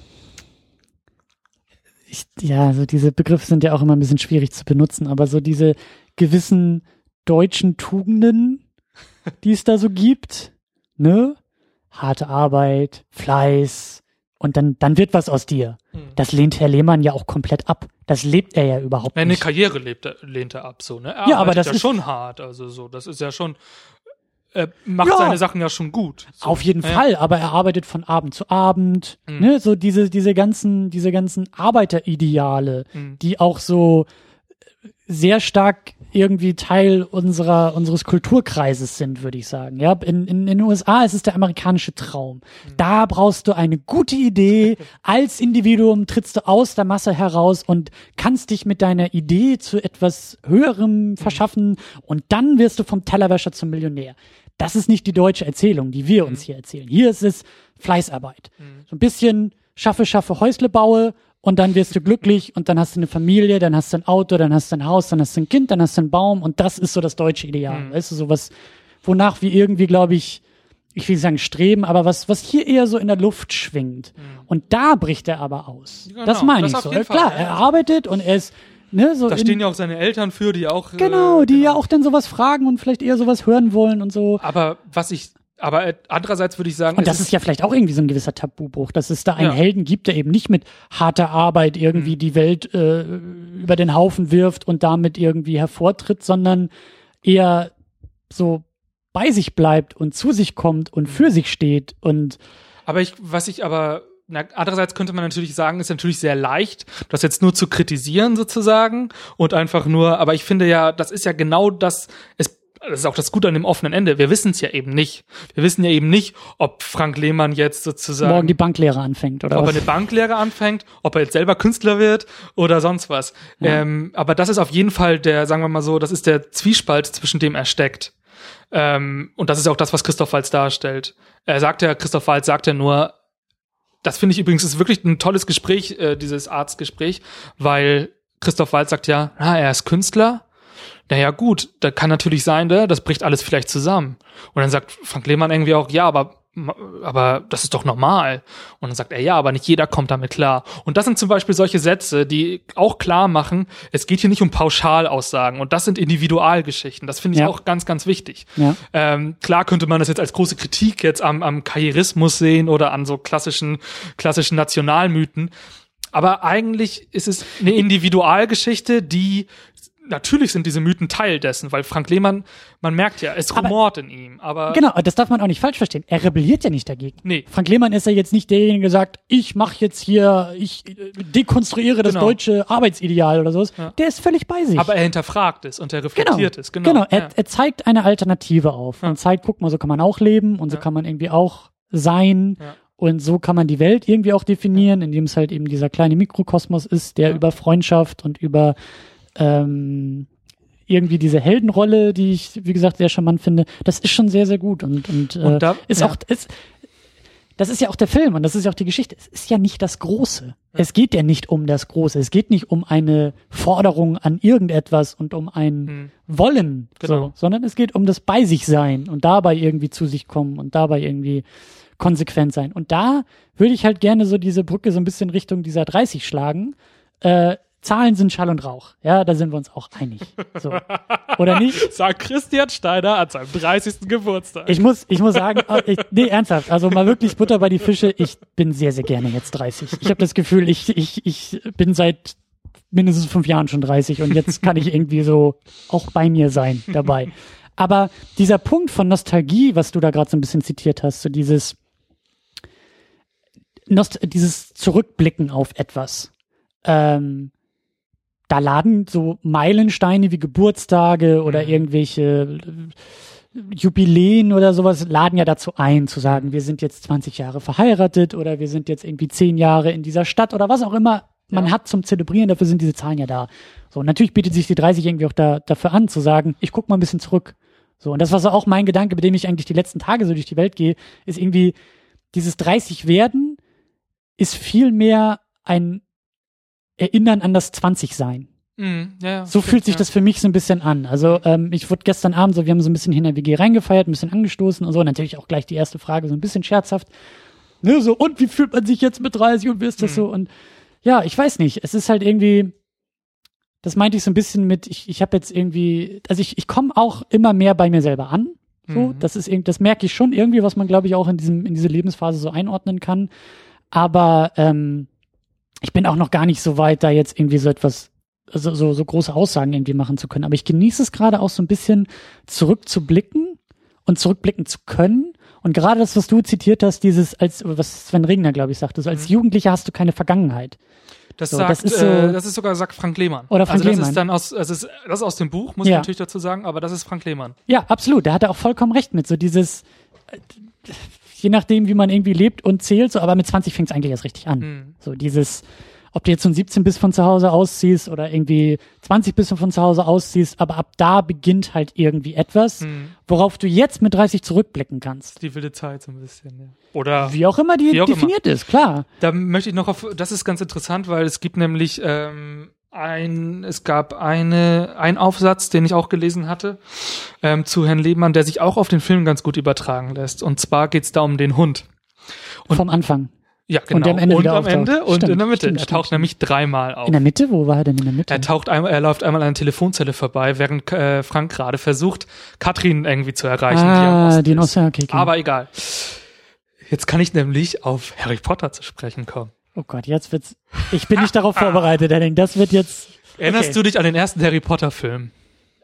ich, ja, so diese Begriffe sind ja auch immer ein bisschen schwierig zu benutzen, aber so diese gewissen deutschen Tugenden, die es da so gibt, ne? Harte Arbeit, Fleiß und dann, dann wird was aus dir. Mhm. Das lehnt Herr Lehmann ja auch komplett ab. Das lebt er ja überhaupt Eine nicht. Karriere lebt er, lehnt er ab, so, ne? Er Ja, aber das ja ist- schon hart, also so, das ist ja schon, er macht Ja. seine Sachen ja schon gut. So. Auf jeden Ja. Fall, aber er arbeitet von Abend zu Abend, Mhm. ne, so diese, diese ganzen, diese ganzen Arbeiterideale, Mhm. die auch so sehr stark irgendwie Teil unserer, unseres Kulturkreises sind, würde ich sagen. Ja, in, in, in den USA ist es der amerikanische Traum. Da brauchst du eine gute Idee. Als Individuum trittst du aus der Masse heraus und kannst dich mit deiner Idee zu etwas Höherem verschaffen und dann wirst du vom Tellerwäscher zum Millionär. Das ist nicht die deutsche Erzählung, die wir uns hier erzählen. Hier ist es Fleißarbeit. So ein bisschen schaffe, schaffe, Häusle baue und dann wirst du glücklich und dann hast du eine Familie, dann hast du ein Auto, dann hast du ein Haus, dann hast du ein Kind, dann hast du einen Baum und das ist so das deutsche Ideal. Weißt du, sowas, wonach wir irgendwie, glaube ich, ich will nicht sagen streben, aber was, was hier eher so in der Luft schwingt. Und da bricht er aber aus. Genau, das meine ich so. jeden Klar, Fall, ja. er arbeitet und er ist, ne, so Da stehen ja auch seine Eltern für, die auch. Genau, äh, die ja auch dann sowas fragen und vielleicht eher sowas hören wollen und so. Aber was ich, aber äh, andererseits würde ich sagen, Und das ist ja vielleicht auch irgendwie so ein gewisser Tabubruch, dass es da einen Ja. Mhm. Helden gibt, der eben nicht mit harter Arbeit irgendwie die Welt äh, über den Haufen wirft und damit irgendwie hervortritt, sondern eher so bei sich bleibt und zu sich kommt und für sich steht und Aber ich, was ich aber, na, andererseits könnte man natürlich sagen, ist natürlich sehr leicht, das jetzt nur zu kritisieren sozusagen und einfach nur, aber ich finde ja, das ist ja genau das, es, das ist auch das Gute an dem offenen Ende. Wir wissen es ja eben nicht. Wir wissen ja eben nicht, ob Frank Lehmann jetzt sozusagen morgen die Banklehre anfängt oder ob er was. eine Banklehre anfängt, ob er jetzt selber Künstler wird oder sonst was. Ähm, aber das ist auf jeden Fall der, sagen wir mal so, das ist der Zwiespalt, zwischen dem er steckt. Ähm, und das ist auch das, was Christoph Waltz darstellt. Er sagt ja, Christoph Waltz sagt ja nur, das finde ich übrigens ist wirklich ein tolles Gespräch, äh, dieses Arztgespräch, weil Christoph Waltz sagt ja, ah, er ist Künstler. Naja, gut, da kann natürlich sein, ne, das bricht alles vielleicht zusammen. Und dann sagt Frank Lehmann irgendwie auch, ja, aber aber das ist doch normal. Und dann sagt er, ja, aber nicht jeder kommt damit klar. Und das sind zum Beispiel solche Sätze, die auch klar machen, es geht hier nicht um Pauschalaussagen. Und das sind Individualgeschichten. Das finde ich Ja. auch ganz, ganz wichtig. Ja. Ähm, klar könnte man das jetzt als große Kritik jetzt am, am Karrierismus sehen oder an so klassischen, klassischen Nationalmythen. Aber eigentlich ist es eine Individualgeschichte, die natürlich sind diese Mythen Teil dessen, weil Frank Lehmann, man merkt ja, es Aber- rumort in ihm. Aber Genau, das darf man auch nicht falsch verstehen. Er rebelliert ja nicht dagegen. Nee. Frank Lehmann ist ja jetzt nicht derjenige, der sagt, ich mache jetzt hier, ich äh, dekonstruiere das Genau. deutsche Arbetsideal oder sowas. Ja. Der ist völlig bei sich. Aber er hinterfragt es und er reflektiert es, genau. Genau, er, ja. er zeigt eine Alternative auf Ja. und zeigt, guck mal, so kann man auch leben und so kann man irgendwie auch sein und so kann man die Welt irgendwie auch definieren, indem es halt eben dieser kleine Mikrokosmos ist, der über Freundschaft und über ähm, irgendwie diese Heldenrolle, die ich, wie gesagt, sehr charmant finde, das ist schon sehr, sehr gut und, und, äh, Und da- ist ja. auch, ist, das ist ja auch der Film und das ist ja auch die Geschichte. Es ist ja nicht das Große. Es geht ja nicht um das Große. Es geht nicht um eine Forderung an irgendetwas und um ein Hm. Wollen, Genau. so, sondern es geht um das Bei sich sein und dabei irgendwie zu sich kommen und dabei irgendwie konsequent sein. Und da würde ich halt gerne so diese Brücke so ein bisschen Richtung dieser 30 schlagen. Äh, Zahlen sind Schall und Rauch. Ja, da sind wir uns auch einig. So. Oder nicht? Sagt Christian Steiner an seinem 30. Geburtstag. Ich muss, ich muss sagen, äh, ich, nee, ernsthaft, also mal wirklich Butter bei die Fische. Ich bin sehr, sehr gerne jetzt 30. Ich habe das Gefühl, ich, ich, ich bin seit mindestens fünf Jahren schon 30 und jetzt kann ich irgendwie so auch bei mir sein dabei. Aber dieser Punkt von Nostalgie, was du da gerade so ein bisschen zitiert hast, so dieses, Nost dieses Zurückblicken auf etwas, ähm, da laden so Meilensteine wie Geburtstage oder Mhm. irgendwelche äh, Jubiläen oder sowas laden ja dazu ein, zu sagen, wir sind jetzt 20 Jahre verheiratet oder wir sind jetzt irgendwie 10 Jahre in dieser Stadt oder was auch immer man Ja. hat zum Zelebrieren, dafür sind diese Zahlen ja da. So, natürlich bietet sich die 30 irgendwie auch da, dafür an, zu sagen, ich guck mal ein bisschen zurück. So, und das war so auch mein Gedanke, mit dem ich eigentlich die letzten Tage so durch die Welt gehe, ist irgendwie dieses 30 werden ist viel mehr ein Erinnern an das 20 sein. Mhm, ja, ja, So stimmt, fühlt sich ja. das für mich so ein bisschen an. Also ähm, ich wurde gestern Abend so, wir haben so ein bisschen hin der WG reingefeiert, ein bisschen angestoßen und so. Natürlich auch gleich die erste Frage, so ein bisschen scherzhaft. Ne, so, und wie fühlt man sich jetzt mit 30 und wie ist das Mhm. so? Und ja, ich weiß nicht. Es ist halt irgendwie, das meinte ich so ein bisschen mit, ich, ich habe jetzt irgendwie, also ich, ich komme auch immer mehr bei mir selber an. So, Mhm. das ist irgend, das merke ich schon irgendwie, was man, glaube ich, auch in diesem, in diese Lebensphase so einordnen kann. Aber ähm, ich bin auch noch gar nicht so weit, da jetzt irgendwie so etwas, also so, so große Aussagen irgendwie machen zu können. Aber ich genieße es gerade auch so ein bisschen zurückzublicken und zurückblicken zu können. Und gerade das, was du zitiert hast, dieses, als, was Sven Regner, glaube ich, sagte, so als Jugendlicher hast du keine Vergangenheit. Das, So, sagt, das ist das, so- äh, das ist sogar sagt Frank Lehmann. Oder Frank also das Lehmann. ist dann aus, es ist, das ist aus dem Buch, muss ich Ja. natürlich dazu sagen, aber das ist Frank Lehmann. Ja, absolut. Da hat er auch vollkommen recht mit. So dieses, äh, je nachdem, wie man irgendwie lebt und zählt, so, aber mit 20 fängt es eigentlich erst richtig an. Hm. So dieses, ob du jetzt so ein 17 bis von zu Hause ausziehst oder irgendwie 20 bis von zu Hause ausziehst, aber ab da beginnt halt irgendwie etwas, Hm. worauf du jetzt mit 30 zurückblicken kannst. Die wilde Zeit so ein bisschen, ja. Oder Wie auch immer die auch definiert ist, klar. Da möchte ich noch auf, das ist ganz interessant, weil es gibt nämlich ähm, ein, es gab eine, ein Aufsatz, den ich auch gelesen hatte, ähm, zu Herrn Lehmann, der sich auch auf den Film ganz gut übertragen lässt. Und zwar geht's da um den Hund. Und- Vom Anfang. Ja, genau. Und der am Ende wieder am. Ende und Stimmt, in der Mitte. stimmt, er taucht stimmt. nämlich dreimal auf. In der Mitte? Wo war er denn in der Mitte? Er taucht einmal, er läuft einmal an einer Telefonzelle vorbei, während äh, Frank gerade versucht, Katrin irgendwie zu erreichen, die ah, die. Osten, okay, okay. Aber egal. Jetzt kann ich nämlich auf Harry Potter zu sprechen kommen. Oh Gott, jetzt wird's, ich bin nicht darauf vorbereitet, Henning. Das wird jetzt Erinnerst Okay. du dich an den ersten Harry Potter Film?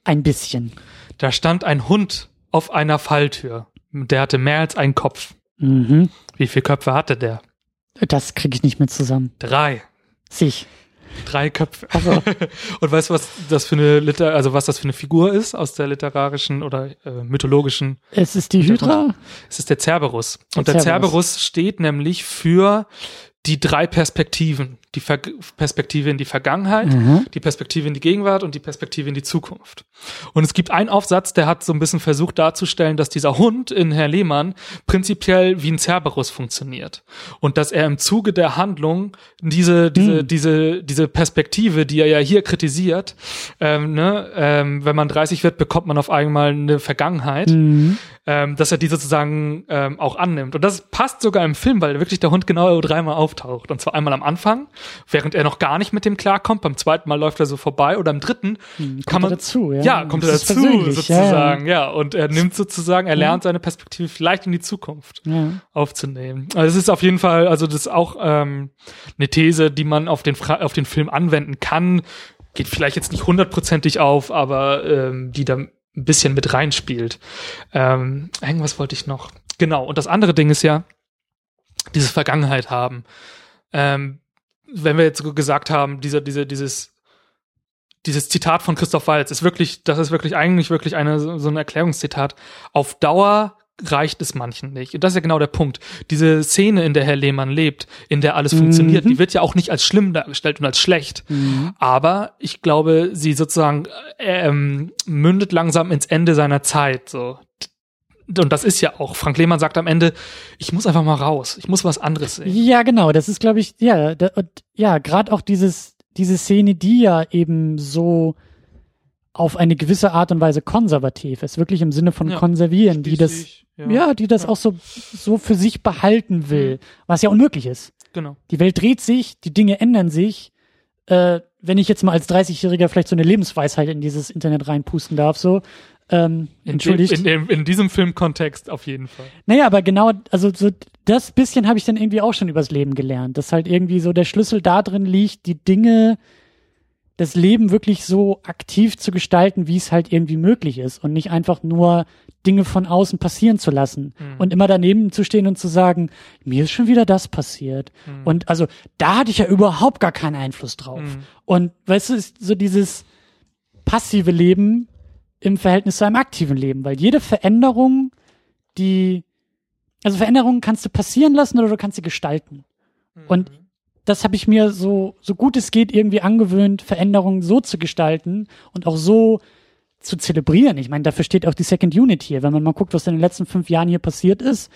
ein bisschen. Da stand ein Hund auf einer Falltür. Der hatte mehr als einen Kopf. Mhm. Wie viele Köpfe hatte der? Das kriege ich nicht mehr zusammen. Drei. Sich. Drei Köpfe. Also, Und weißt du, was das für eine Liter, also was das für eine Figur ist aus der literarischen oder äh, mythologischen? es ist die Hydra. Es ist der Cerberus. Und Der der Cerberus. Cerberus steht nämlich für die drei Perspektiven. Die Ver Perspektive in die Vergangenheit, Mhm. die Perspektive in die Gegenwart und die Perspektive in die Zukunft. Und es gibt einen Aufsatz, der hat so ein bisschen versucht darzustellen, dass dieser Hund in Herr Lehmann prinzipiell wie ein Cerberus funktioniert. Und dass er im Zuge der Handlung diese, diese, Hm. diese, diese Perspektive, die er ja hier kritisiert, ähm, ne, ähm, wenn man 30 wird, bekommt man auf einmal eine Vergangenheit Mhm. Ähm, dass er die sozusagen ähm, auch annimmt. Und das passt sogar im Film, weil wirklich der Hund genau dreimal auftaucht. Und zwar einmal am Anfang, während er noch gar nicht mit dem klarkommt. Beim zweiten Mal läuft er so vorbei. Oder am dritten kann er man dazu, ja. Ja, kommt er dazu sozusagen. Ja, Und er nimmt sozusagen, er lernt seine Perspektive vielleicht in die Zukunft Ja. aufzunehmen. Also es ist auf jeden Fall, also das ist auch ähm, eine These, die man auf den Fra auf den Film anwenden kann. Geht vielleicht jetzt nicht hundertprozentig auf, aber ähm, die da ein bisschen mit reinspielt. Ähm, irgendwas wollte ich noch. Genau. Und das andere Ding ist ja dieses Vergangenheit haben. Ähm, wenn wir jetzt gesagt haben, dieser, diese, dieses dieses Zitat von Christoph Waltz ist wirklich, das ist wirklich eigentlich wirklich eine so ein Erklärungszitat. Auf Dauer reicht es manchen nicht. Und das ist ja genau der Punkt. Diese Szene, in der Herr Lehmann lebt, in der alles funktioniert, die wird ja auch nicht als schlimm dargestellt und als schlecht. Mhm. Aber ich glaube, sie sozusagen äh, ähm, mündet langsam ins Ende seiner Zeit. So. Und das ist ja auch. Frank Lehmann sagt am Ende, ich muss einfach mal raus. Ich muss was anderes sehen. Ja, genau. Das ist, glaube ich, ja, da, und, ja, gerade auch dieses, diese Szene, die ja eben so auf eine gewisse Art und Weise konservativ ist, wirklich im Sinne von Ja, konservieren, die das, Spießig, ja, die das Ja. auch so, so für sich behalten will, Mhm. was ja unmöglich ist. Genau. Die Welt dreht sich, die Dinge ändern sich. Äh, wenn ich jetzt mal als 30-Jähriger vielleicht so eine Lebensweisheit in dieses Internet reinpusten darf, so, ähm, In, entschuldigt. In, in, in diesem Filmkontext auf jeden Fall. Naja, aber genau, also so das bisschen habe ich dann irgendwie auch schon übers Leben gelernt, dass halt irgendwie so der Schlüssel da drin liegt, die Dinge, das Leben wirklich so aktiv zu gestalten, wie es halt irgendwie möglich ist und nicht einfach nur Dinge von außen passieren zu lassen Mhm. und immer daneben zu stehen und zu sagen, mir ist schon wieder das passiert. Mhm. Und also da hatte ich ja überhaupt gar keinen Einfluss drauf. Mhm. Und weißt du, ist so dieses passive Leben im Verhältnis zu einem aktiven Leben, weil jede Veränderung, die, also Veränderungen kannst du passieren lassen oder du kannst sie gestalten. Und das habe ich mir so, so gut es geht irgendwie angewöhnt, Veränderungen so zu gestalten und auch so zu zelebrieren. Ich meine, dafür steht auch die Second Unit hier. Wenn man mal guckt, was in den letzten fünf Jahren hier passiert ist,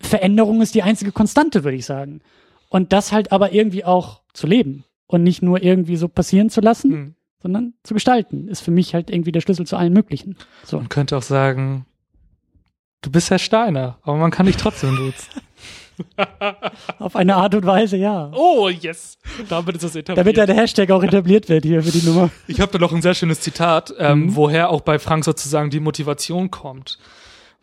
Veränderung ist die einzige Konstante, würde ich sagen. Und das halt aber irgendwie auch zu leben und nicht nur irgendwie so passieren zu lassen, Mhm. sondern zu gestalten, ist für mich halt irgendwie der Schlüssel zu allen Möglichen. So. Man könnte auch sagen, du bist Herr Steiner, aber man kann dich trotzdem duzen. Auf eine Art und Weise, ja. oh, yes. Damit ist das etabliert. Damit der Hashtag auch etabliert wird hier für die Nummer. Ich habe da noch ein sehr schönes Zitat, ähm, Mhm. woher auch bei Frank sozusagen die Motivation kommt.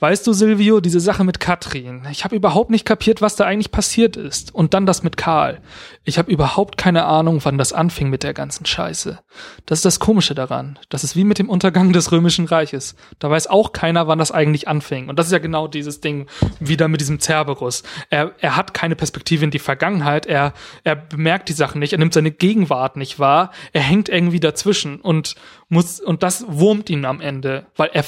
Weißt du, Silvio, diese Sache mit Katrin, ich habe überhaupt nicht kapiert, was da eigentlich passiert ist. Und dann das mit Karl. Ich habe überhaupt keine Ahnung, wann das anfing mit der ganzen Scheiße. Das ist das Komische daran. Das ist wie mit dem Untergang des Römischen Reiches. Da weiß auch keiner, wann das eigentlich anfing. Und das ist ja genau dieses Ding, wieder mit diesem Cerberus. Er, er hat keine Perspektive in die Vergangenheit, er, er bemerkt die Sachen nicht, er nimmt seine Gegenwart nicht wahr, er hängt irgendwie dazwischen und muss, und das wurmt ihn am Ende, weil er,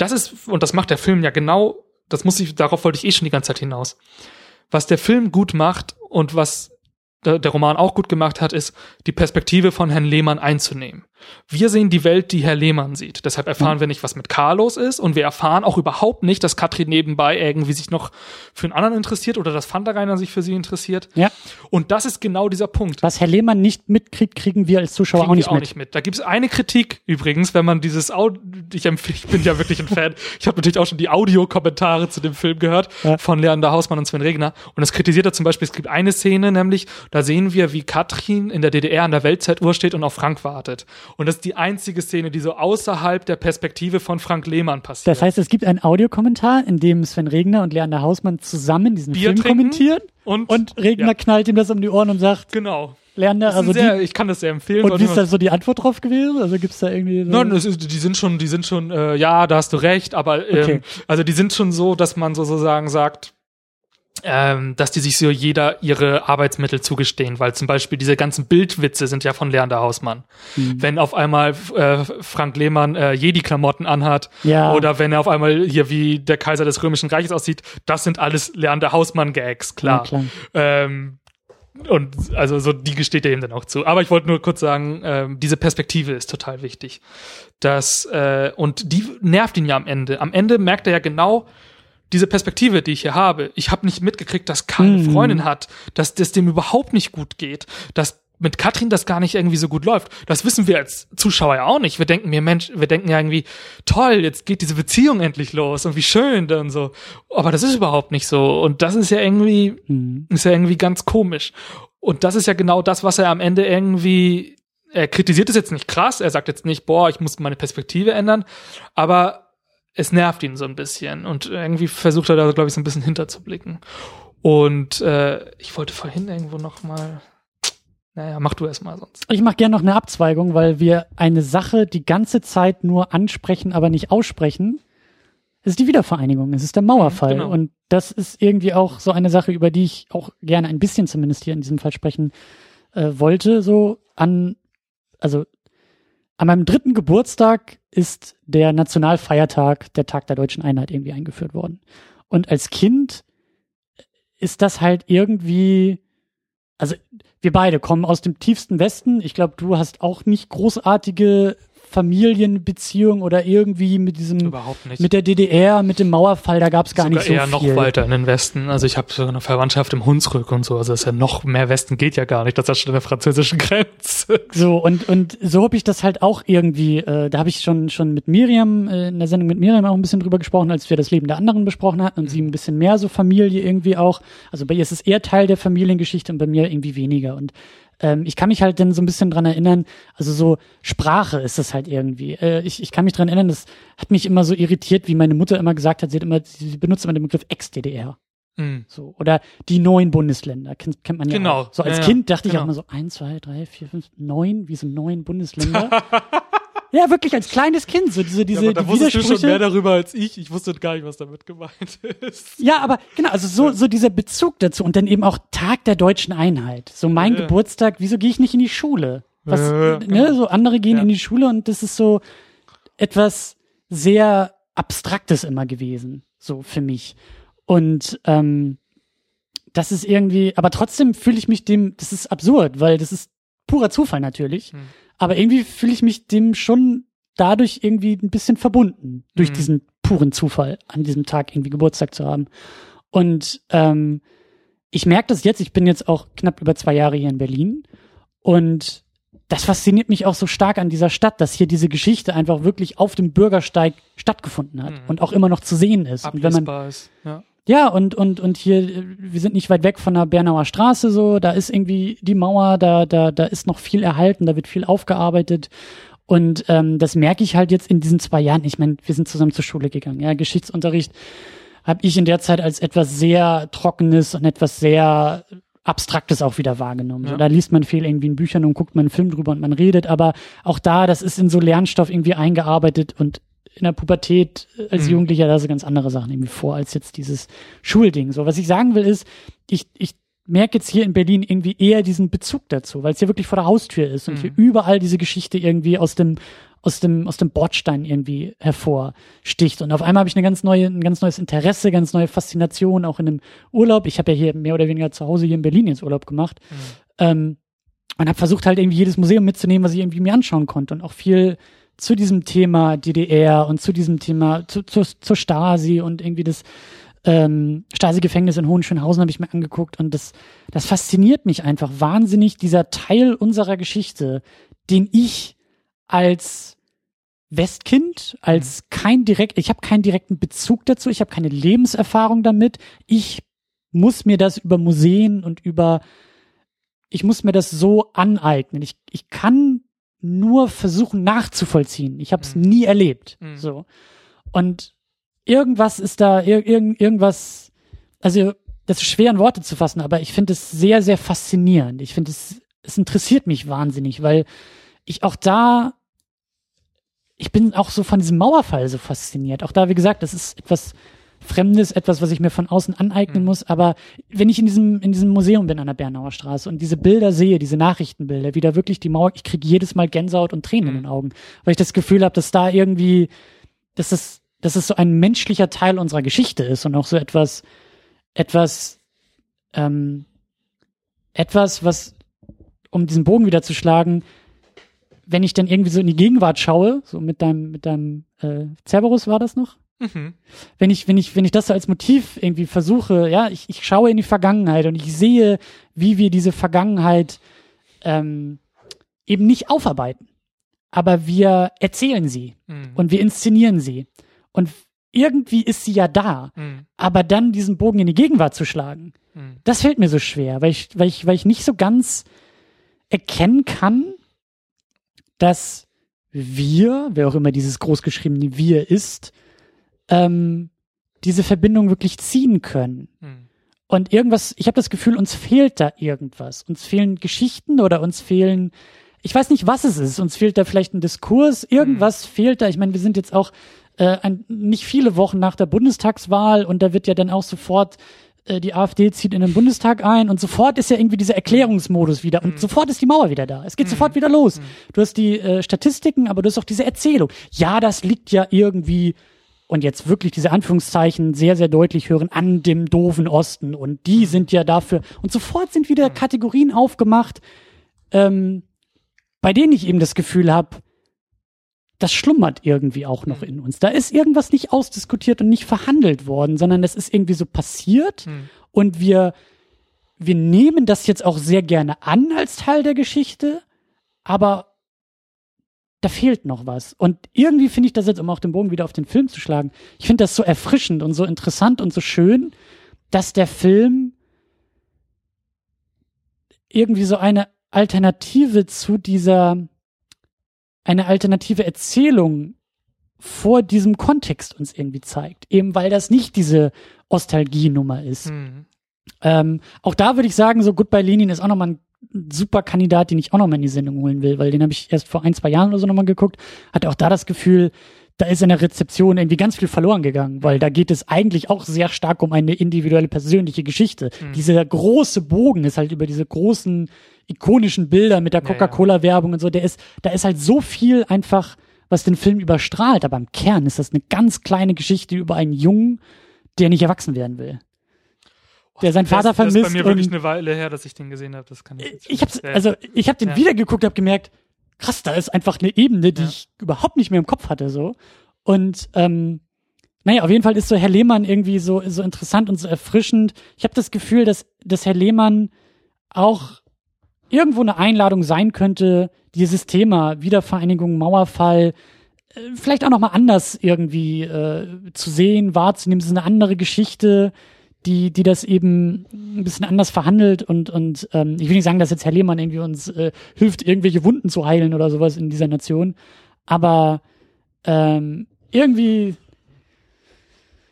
das ist, und das macht der Film ja genau, das muss ich, darauf wollte ich eh schon die ganze Zeit hinaus. Was der Film gut macht und was der Roman auch gut gemacht hat, ist, die Perspektive von Herrn Lehmann einzunehmen. Wir sehen die Welt, die Herr Lehmann sieht. Deshalb erfahren mhm. wir nicht, was mit Carlos ist und wir erfahren auch überhaupt nicht, dass Katrin nebenbei irgendwie sich noch für einen anderen interessiert oder dass Fanderainer sich für sie interessiert. Ja. Und das ist genau dieser Punkt. Was Herr Lehmann nicht mitkriegt, kriegen wir als Zuschauer kriegen auch, nicht, auch mit. nicht mit. Da gibt es eine Kritik übrigens, wenn man dieses Audio, ich, ich bin ja wirklich ein Fan, ich habe natürlich auch schon die Audiokommentare zu dem Film gehört ja. von Leander Hausmann und Sven Regner und das kritisiert er zum Beispiel, es gibt eine Szene nämlich, da sehen wir, wie Katrin in der DDR an der Weltzeituhr steht und auf Frank wartet. Und das ist die einzige Szene, die so außerhalb der Perspektive von Frank Lehmann passiert. Das heißt, es gibt einen Audiokommentar, in dem Sven Regner und Leander Hausmann zusammen diesen Bier Film kommentieren. Und, und Regner ja. knallt ihm das um die Ohren und sagt, genau. Leander, also sehr, die, ich kann das sehr empfehlen. Und wie ist da so die Antwort drauf gewesen? Also gibt's da irgendwie so Nein, ist, die sind schon, die sind schon, äh, ja, da hast du recht, aber ähm, okay. also die sind schon so, dass man so sozusagen sagt, ähm, dass die sich so jeder ihre Arbeitsmittel zugestehen, weil zum Beispiel diese ganzen Bildwitze sind ja von Leander Hausmann. Mhm. Wenn auf einmal äh, Frank Lehmann äh, Jedi-Klamotten anhat ja. oder wenn er auf einmal hier wie der Kaiser des Römischen Reiches aussieht, das sind alles Leander Hausmann-Gags, klar. Ja, klar. Ähm, und also so die gesteht er ihm dann auch zu. Aber ich wollte nur kurz sagen, äh, diese Perspektive ist total wichtig. Das äh, und die nervt ihn ja am Ende. Am Ende merkt er ja genau, diese Perspektive, die ich hier habe, ich habe nicht mitgekriegt, dass Karl eine mhm. Freundin hat, dass das dem überhaupt nicht gut geht, dass mit Katrin das gar nicht irgendwie so gut läuft. Das wissen wir als Zuschauer ja auch nicht. Wir denken mir, Mensch, wir denken ja irgendwie, toll, jetzt geht diese Beziehung endlich los und wie schön dann so. Aber das ist überhaupt nicht so. Und das ist ja irgendwie, mhm. ist ja irgendwie ganz komisch. Und das ist ja genau das, was er am Ende irgendwie, er kritisiert es jetzt nicht krass. Er sagt jetzt nicht, boah, ich muss meine Perspektive ändern. Aber es nervt ihn so ein bisschen und irgendwie versucht er da, glaube ich, so ein bisschen hinterzublicken. Und äh, ich wollte vorhin irgendwo noch mal naja, mach du erst mal sonst. Ich mache gerne noch eine Abzweigung, weil wir eine Sache die ganze Zeit nur ansprechen, aber nicht aussprechen. Es ist die Wiedervereinigung, es ist der Mauerfall. Genau. Und das ist irgendwie auch so eine Sache, über die ich auch gerne ein bisschen zumindest hier in diesem Fall sprechen äh, wollte. So an, also an meinem dritten Geburtstag ist der Nationalfeiertag, der Tag der deutschen Einheit irgendwie eingeführt worden. Und als Kind ist das halt irgendwie, also wir beide kommen aus dem tiefsten Westen. Ich glaube, du hast auch nicht großartige Familienbeziehung oder irgendwie mit diesem mit der DDR, mit dem Mauerfall, da gab es gar Sogar nicht so eher viel. noch weiter in den Westen. Also ich habe sogar eine Verwandtschaft im Hunsrück und so. Also ist ja noch mehr Westen geht ja gar nicht. Das ist ja schon an der französischen Grenze. So und und so habe ich das halt auch irgendwie. Äh, da habe ich schon schon mit Miriam äh, in der Sendung mit Miriam auch ein bisschen drüber gesprochen, als wir das Leben der anderen besprochen hatten und sie ein bisschen mehr so Familie irgendwie auch. Also bei ihr ist es eher Teil der Familiengeschichte und bei mir irgendwie weniger und ähm, ich kann mich halt dann so ein bisschen dran erinnern, also so Sprache ist das halt irgendwie. Äh, ich, ich kann mich dran erinnern, das hat mich immer so irritiert, wie meine Mutter immer gesagt hat, sie hat immer, sie benutzt immer den Begriff Ex-DDR. Mhm. So, oder die neuen Bundesländer, kennt, kennt man ja genau. auch. So als ja, Kind dachte genau. ich auch immer so, eins, zwei, drei, vier, fünf, neun, wie so neun Bundesländer. Ja, wirklich als kleines Kind, so diese, diese, ja, aber da wusstest du schon mehr darüber als ich. Ich wusste gar nicht, was damit gemeint ist. Ja, aber genau, also so, so dieser Bezug dazu und dann eben auch Tag der deutschen Einheit. So mein ja. Geburtstag, wieso gehe ich nicht in die Schule? Was, ja, ne, genau. so andere gehen in die Schule und das ist so etwas sehr Abstraktes immer gewesen, so für mich. Und ähm, das ist irgendwie, aber trotzdem fühle ich mich dem, das ist absurd, weil das ist purer Zufall natürlich. Hm. Aber irgendwie fühle ich mich dem schon dadurch irgendwie ein bisschen verbunden, durch mhm. diesen puren Zufall, an diesem Tag irgendwie Geburtstag zu haben. Und ähm, ich merke das jetzt, ich bin jetzt auch knapp über zwei Jahre hier in Berlin und das fasziniert mich auch so stark an dieser Stadt, dass hier diese Geschichte einfach wirklich auf dem Bürgersteig stattgefunden hat mhm. und auch immer noch zu sehen ist. und wenn man, ist, ja. Ja, und, und, und hier, wir sind nicht weit weg von der Bernauer Straße, so, da ist irgendwie die Mauer, da, da, da ist noch viel erhalten, da wird viel aufgearbeitet. Und ähm, das merke ich halt jetzt in diesen zwei Jahren. Ich meine, wir sind zusammen zur Schule gegangen. Ja, Geschichtsunterricht habe ich in der Zeit als etwas sehr Trockenes und etwas sehr Abstraktes auch wieder wahrgenommen. Ja. So, da liest man viel irgendwie in Büchern und guckt man einen Film drüber und man redet, aber auch da, das ist in so Lernstoff irgendwie eingearbeitet und in der Pubertät äh, als mhm. Jugendlicher da so ganz andere Sachen irgendwie vor als jetzt dieses Schulding. So, was ich sagen will ist, ich, ich merke jetzt hier in Berlin irgendwie eher diesen Bezug dazu, weil es hier wirklich vor der Haustür ist und mhm. hier überall diese Geschichte irgendwie aus dem aus dem aus dem Bordstein irgendwie hervorsticht und auf einmal habe ich eine ganz neue ein ganz neues Interesse, ganz neue Faszination auch in einem Urlaub. Ich habe ja hier mehr oder weniger zu Hause hier in Berlin jetzt Urlaub gemacht. Mhm. Ähm, und habe versucht halt irgendwie jedes Museum mitzunehmen, was ich irgendwie mir anschauen konnte und auch viel zu diesem Thema DDR und zu diesem Thema zu, zu, zur Stasi und irgendwie das ähm, Stasi-Gefängnis in Hohenschönhausen habe ich mir angeguckt und das, das fasziniert mich einfach wahnsinnig, dieser Teil unserer Geschichte, den ich als Westkind, als mhm. kein direkt, ich habe keinen direkten Bezug dazu, ich habe keine Lebenserfahrung damit. Ich muss mir das über Museen und über, ich muss mir das so aneignen. Ich, ich kann nur versuchen nachzuvollziehen. Ich habe es mhm. nie erlebt. Mhm. So. Und irgendwas ist da, ir irgend, irgendwas, also das ist schwer in Worte zu fassen, aber ich finde es sehr, sehr faszinierend. Ich finde es, es interessiert mich wahnsinnig, weil ich auch da, ich bin auch so von diesem Mauerfall so fasziniert. Auch da, wie gesagt, das ist etwas Fremdes, etwas, was ich mir von außen aneignen mhm. muss. Aber wenn ich in diesem, in diesem Museum bin an der Bernauer Straße und diese Bilder sehe, diese Nachrichtenbilder, wie da wirklich die Mauer, ich kriege jedes Mal Gänsehaut und Tränen mhm. in den Augen, weil ich das Gefühl habe, dass da irgendwie, dass das dass es so ein menschlicher Teil unserer Geschichte ist und auch so etwas, etwas, ähm, etwas, was, um diesen Bogen wieder zu schlagen, wenn ich dann irgendwie so in die Gegenwart schaue, so mit deinem, mit deinem äh, Cerberus war das noch? Mhm. Wenn ich, wenn ich, wenn ich das so als Motiv irgendwie versuche, ja, ich, ich schaue in die Vergangenheit und ich sehe, wie wir diese Vergangenheit ähm, eben nicht aufarbeiten, aber wir erzählen sie mhm. und wir inszenieren sie. Und irgendwie ist sie ja da. Mhm. Aber dann diesen Bogen in die Gegenwart zu schlagen, mhm. das fällt mir so schwer, weil ich, weil ich, weil ich nicht so ganz erkennen kann, dass wir, wer auch immer dieses großgeschriebene Wir ist, ähm, diese Verbindung wirklich ziehen können. Mhm. Und irgendwas, ich habe das Gefühl, uns fehlt da irgendwas. Uns fehlen Geschichten oder uns fehlen, ich weiß nicht, was es ist. Uns fehlt da vielleicht ein Diskurs, irgendwas mhm. fehlt da. Ich meine, wir sind jetzt auch äh, ein, nicht viele Wochen nach der Bundestagswahl und da wird ja dann auch sofort äh, die AfD zieht in den Bundestag ein und sofort ist ja irgendwie dieser Erklärungsmodus wieder und mhm. sofort ist die Mauer wieder da. Es geht mhm. sofort wieder los. Mhm. Du hast die äh, Statistiken, aber du hast auch diese Erzählung. Ja, das liegt ja irgendwie und jetzt wirklich diese Anführungszeichen sehr, sehr deutlich hören an dem doofen Osten und die mhm. sind ja dafür und sofort sind wieder mhm. Kategorien aufgemacht, ähm, bei denen ich eben das Gefühl habe, das schlummert irgendwie auch noch mhm. in uns. Da ist irgendwas nicht ausdiskutiert und nicht verhandelt worden, sondern es ist irgendwie so passiert mhm. und wir, wir nehmen das jetzt auch sehr gerne an als Teil der Geschichte, aber da fehlt noch was. Und irgendwie finde ich das jetzt, um auch den Bogen wieder auf den Film zu schlagen, ich finde das so erfrischend und so interessant und so schön, dass der Film irgendwie so eine Alternative zu dieser eine alternative Erzählung vor diesem Kontext uns irgendwie zeigt. Eben weil das nicht diese Ostalgie-Nummer ist. Mhm. Ähm, auch da würde ich sagen, so Goodbye Lenin ist auch nochmal ein super Kandidat, den ich auch nochmal in die Sendung holen will, weil den habe ich erst vor ein, zwei Jahren oder so nochmal geguckt, hatte auch da das Gefühl, da ist in der Rezeption irgendwie ganz viel verloren gegangen, weil da geht es eigentlich auch sehr stark um eine individuelle persönliche Geschichte. Mhm. Dieser große Bogen ist halt über diese großen ikonischen Bilder mit der Coca-Cola-Werbung und so, der ist, da ist halt so viel einfach, was den Film überstrahlt, aber im Kern ist das eine ganz kleine Geschichte über einen Jungen, der nicht erwachsen werden will. Der seinen Vater vermisst. Das ist bei mir wirklich eine Weile her, dass ich den gesehen habe. Das kann ich. Jetzt ich hab's, also ich habe den ja. wieder geguckt, habe gemerkt, krass, da ist einfach eine Ebene, die ja. ich überhaupt nicht mehr im Kopf hatte, so. Und ähm, naja, auf jeden Fall ist so Herr Lehmann irgendwie so so interessant und so erfrischend. Ich habe das Gefühl, dass dass Herr Lehmann auch irgendwo eine Einladung sein könnte, dieses Thema Wiedervereinigung, Mauerfall, äh, vielleicht auch nochmal anders irgendwie äh, zu sehen, wahrzunehmen. Es ist eine andere Geschichte, die, die das eben ein bisschen anders verhandelt und, und ähm, ich will nicht sagen, dass jetzt Herr Lehmann irgendwie uns äh, hilft, irgendwelche Wunden zu heilen oder sowas in dieser Nation, aber ähm, irgendwie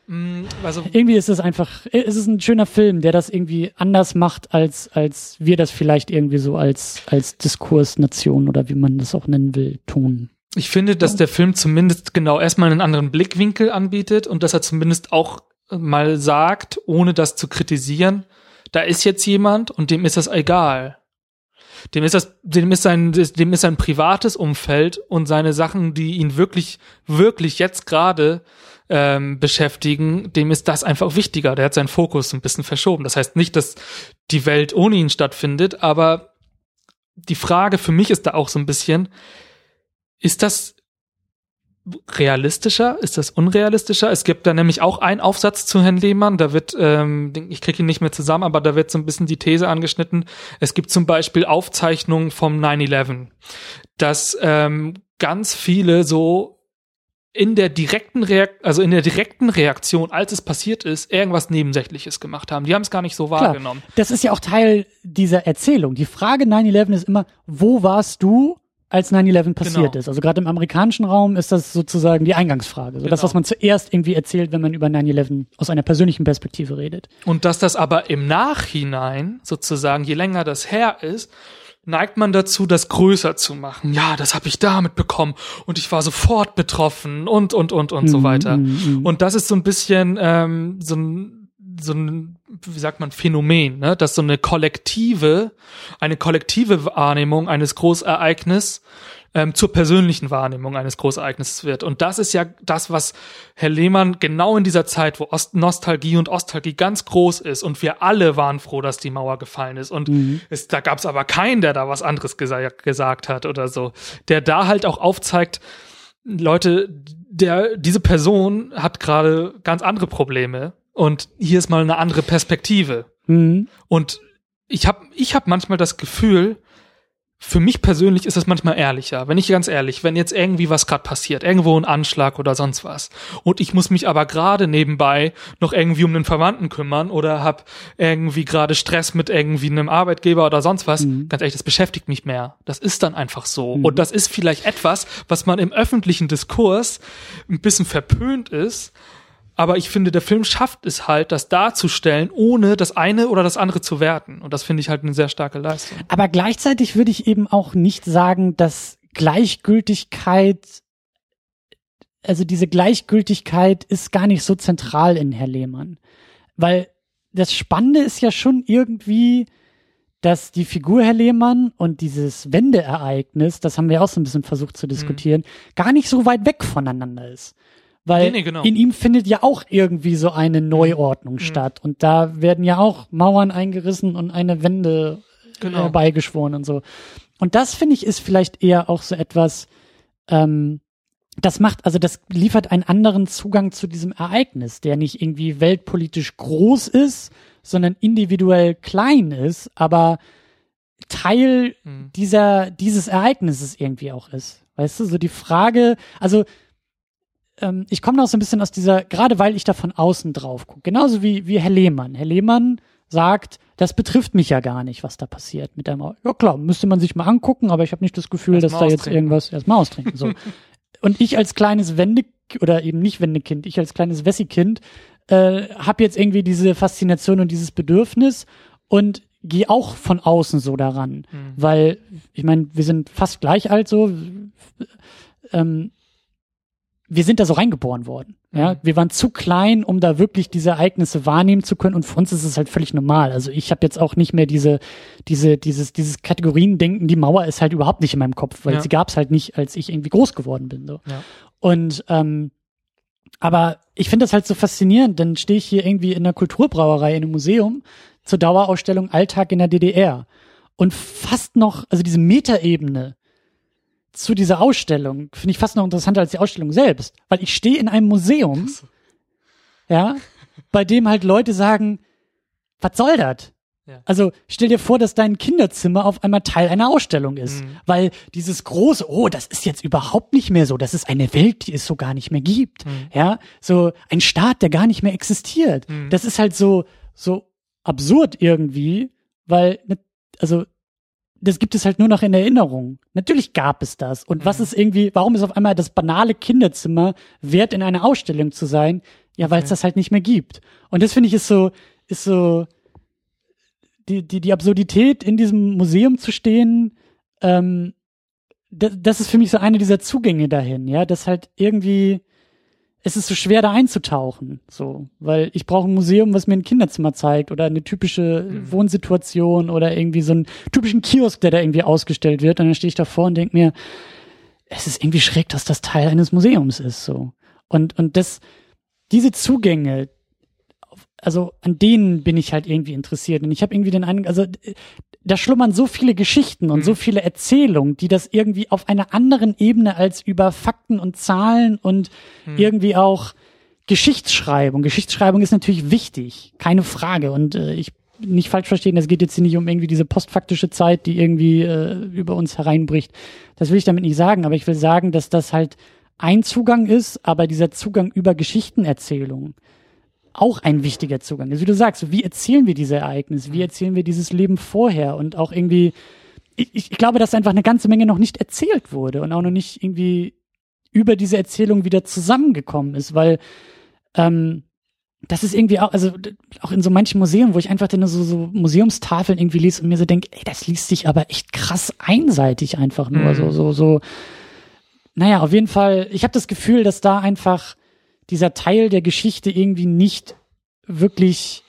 Mm, Also, irgendwie ist es einfach, es ist ein schöner Film, der das irgendwie anders macht, als, als wir das vielleicht irgendwie so als, als Diskursnation oder wie man das auch nennen will, tun. ich finde, dass der Film zumindest genau erstmal einen anderen Blickwinkel anbietet und dass er zumindest auch mal sagt, ohne das zu kritisieren, da ist jetzt jemand und dem ist das egal. Dem ist das, dem ist sein, dem ist sein privates Umfeld und seine Sachen, die ihn wirklich, wirklich jetzt gerade ähm, beschäftigen, dem ist das einfach wichtiger. Der hat seinen Fokus ein bisschen verschoben. Das heißt nicht, dass die Welt ohne ihn stattfindet, aber die Frage für mich ist da auch so ein bisschen, ist das realistischer? Ist das unrealistischer? Es gibt da nämlich auch einen Aufsatz zu Herrn Lehmann, da wird, ähm, ich kriege ihn nicht mehr zusammen, aber da wird so ein bisschen die These angeschnitten. Es gibt zum Beispiel Aufzeichnungen vom 9-11, dass ähm, ganz viele so in der direkten Reakt also in der direkten Reaktion, als es passiert ist, irgendwas Nebensächliches gemacht haben. Die haben es gar nicht so Klar, wahrgenommen. das ist ja auch Teil dieser Erzählung. Die Frage 9-11 ist immer, wo warst du, als 9-11 passiert Genau. ist? Also gerade im amerikanischen Raum ist das sozusagen die Eingangsfrage. So das, Genau. was man zuerst irgendwie erzählt, wenn man über 9-11 aus einer persönlichen Perspektive redet. Und dass das aber im Nachhinein, sozusagen, je länger das her ist, neigt man dazu, das größer zu machen. Ja, das habe ich damit bekommen und ich war sofort betroffen und, und, und, und so Mhm, weiter. mhm, mhm. Und das ist so ein bisschen ähm, so ein, so ein, wie sagt man, Phänomen, ne? dass so eine kollektive, eine kollektive Wahrnehmung eines Großereignisses ähm, zur persönlichen Wahrnehmung eines Großereignisses wird. Und das ist ja das, was Herr Lehmann genau in dieser Zeit, wo Ost Nostalgie und Ostalgie ganz groß ist und wir alle waren froh, dass die Mauer gefallen ist. Und es, da gab es aber keinen, der da was anderes gesa gesagt hat oder so, der da halt auch aufzeigt, Leute, der, diese Person hat gerade ganz andere Probleme und hier ist mal eine andere Perspektive. Mhm. Und ich habe ich hab manchmal das Gefühl, für mich persönlich ist das manchmal ehrlicher. Wenn ich ganz ehrlich, wenn jetzt irgendwie was gerade passiert, irgendwo ein Anschlag oder sonst was, und ich muss mich aber gerade nebenbei noch irgendwie um einen Verwandten kümmern oder hab irgendwie gerade Stress mit irgendwie einem Arbeitgeber oder sonst was, ganz ehrlich, das beschäftigt mich mehr. Das ist dann einfach so. Und das ist vielleicht etwas, was man im öffentlichen Diskurs ein bisschen verpönt ist. Aber ich finde, der Film schafft es halt, das darzustellen, ohne das eine oder das andere zu werten. Und das finde ich halt eine sehr starke Leistung. Aber gleichzeitig würde ich eben auch nicht sagen, dass Gleichgültigkeit, also diese Gleichgültigkeit ist gar nicht so zentral in Herr Lehmann. Weil das Spannende ist ja schon irgendwie, dass die Figur Herr Lehmann und dieses Wendeereignis, das haben wir auch so ein bisschen versucht zu diskutieren, gar nicht so weit weg voneinander ist. Weil Nee, nee, genau. in ihm findet ja auch irgendwie so eine Neuordnung statt. Und da werden ja auch Mauern eingerissen und eine Wende Genau. herbeigeschworen und so. Und das finde ich ist vielleicht eher auch so etwas, ähm, das macht, also das liefert einen anderen Zugang zu diesem Ereignis, der nicht irgendwie weltpolitisch groß ist, sondern individuell klein ist, aber Teil Mhm. dieser, dieses Ereignisses irgendwie auch ist. Weißt du, so die Frage, also ähm, ich komme noch so ein bisschen aus dieser, gerade weil ich da von außen drauf gucke, genauso wie, wie Herr Lehmann. Herr Lehmann sagt, das betrifft mich ja gar nicht, was da passiert mit der. Ja klar, müsste man sich mal angucken, aber ich habe nicht das Gefühl, Erst dass da jetzt irgendwas erstmal austrinken. So. Und ich als kleines Wende oder eben nicht Wendekind, ich als kleines Wessi-Kind äh, habe jetzt irgendwie diese Faszination und dieses Bedürfnis und gehe auch von außen so daran, Mhm. weil ich meine, wir sind fast gleich alt so. Ähm, wir sind da so reingeboren worden. Ja, Mhm. wir waren zu klein, um da wirklich diese Ereignisse wahrnehmen zu können. Und für uns ist es halt völlig normal. Also ich habe jetzt auch nicht mehr diese, diese, dieses, dieses Kategoriendenken. Die Mauer ist halt überhaupt nicht in meinem Kopf, weil Ja. sie gab es halt nicht, als ich irgendwie groß geworden bin. So. Ja. Und ähm, aber ich finde das halt so faszinierend. Dann stehe ich hier irgendwie in einer Kulturbrauerei in einem Museum zur Dauerausstellung Alltag in der DDR und fast noch, also diese Metaebene zu dieser Ausstellung finde ich fast noch interessanter als die Ausstellung selbst, weil ich stehe in einem Museum, ja, bei dem halt Leute sagen, was soll das? Ja. Also stell dir vor, dass dein Kinderzimmer auf einmal Teil einer Ausstellung ist, Mhm. weil dieses große, oh, das ist jetzt überhaupt nicht mehr so, das ist eine Welt, die es so gar nicht mehr gibt, Mhm. ja, so ein Staat, der gar nicht mehr existiert. Das ist halt so, so absurd irgendwie, weil, ne, also das gibt es halt nur noch in Erinnerung. Natürlich gab es das. Und was Mhm. ist irgendwie, warum ist auf einmal das banale Kinderzimmer wert, in einer Ausstellung zu sein? Ja, weil es Okay. das halt nicht mehr gibt. Und das finde ich ist so, ist so, die, die, die Absurdität in diesem Museum zu stehen, ähm, das, das ist für mich so eine dieser Zugänge dahin, ja, das halt irgendwie, es ist so schwer da einzutauchen, so, weil ich brauche ein Museum, was mir ein Kinderzimmer zeigt oder eine typische Mhm. Wohnsituation oder irgendwie so einen typischen Kiosk, der da irgendwie ausgestellt wird und dann stehe ich davor und denke mir, es ist irgendwie schräg, dass das Teil eines Museums ist, so. Und, und das, diese Zugänge, also an denen bin ich halt irgendwie interessiert und ich habe irgendwie den Eindruck, also da schlummern so viele Geschichten und Mhm. so viele Erzählungen, die das irgendwie auf einer anderen Ebene als über Fakten und Zahlen und Mhm. irgendwie auch Geschichtsschreibung. Geschichtsschreibung ist natürlich wichtig, keine Frage. Und äh, ich nicht falsch verstehen, es geht jetzt hier nicht um irgendwie diese postfaktische Zeit, die irgendwie äh, über uns hereinbricht. Das will ich damit nicht sagen, aber ich will sagen, dass das halt ein Zugang ist, aber dieser Zugang über Geschichtenerzählung auch ein wichtiger Zugang ist. Wie du sagst, wie erzählen wir diese Ereignisse? Wie erzählen wir dieses Leben vorher? Und auch irgendwie, ich, ich glaube, dass einfach eine ganze Menge noch nicht erzählt wurde und auch noch nicht irgendwie über diese Erzählung wieder zusammengekommen ist, weil ähm, das ist irgendwie auch, also auch in so manchen Museen, wo ich einfach dann so, so Museumstafeln irgendwie lese und mir so denke, ey, das liest sich aber echt krass einseitig einfach nur, Mhm. so, so, so. Naja, auf jeden Fall, ich habe das Gefühl, dass da einfach dieser Teil der Geschichte irgendwie nicht wirklich,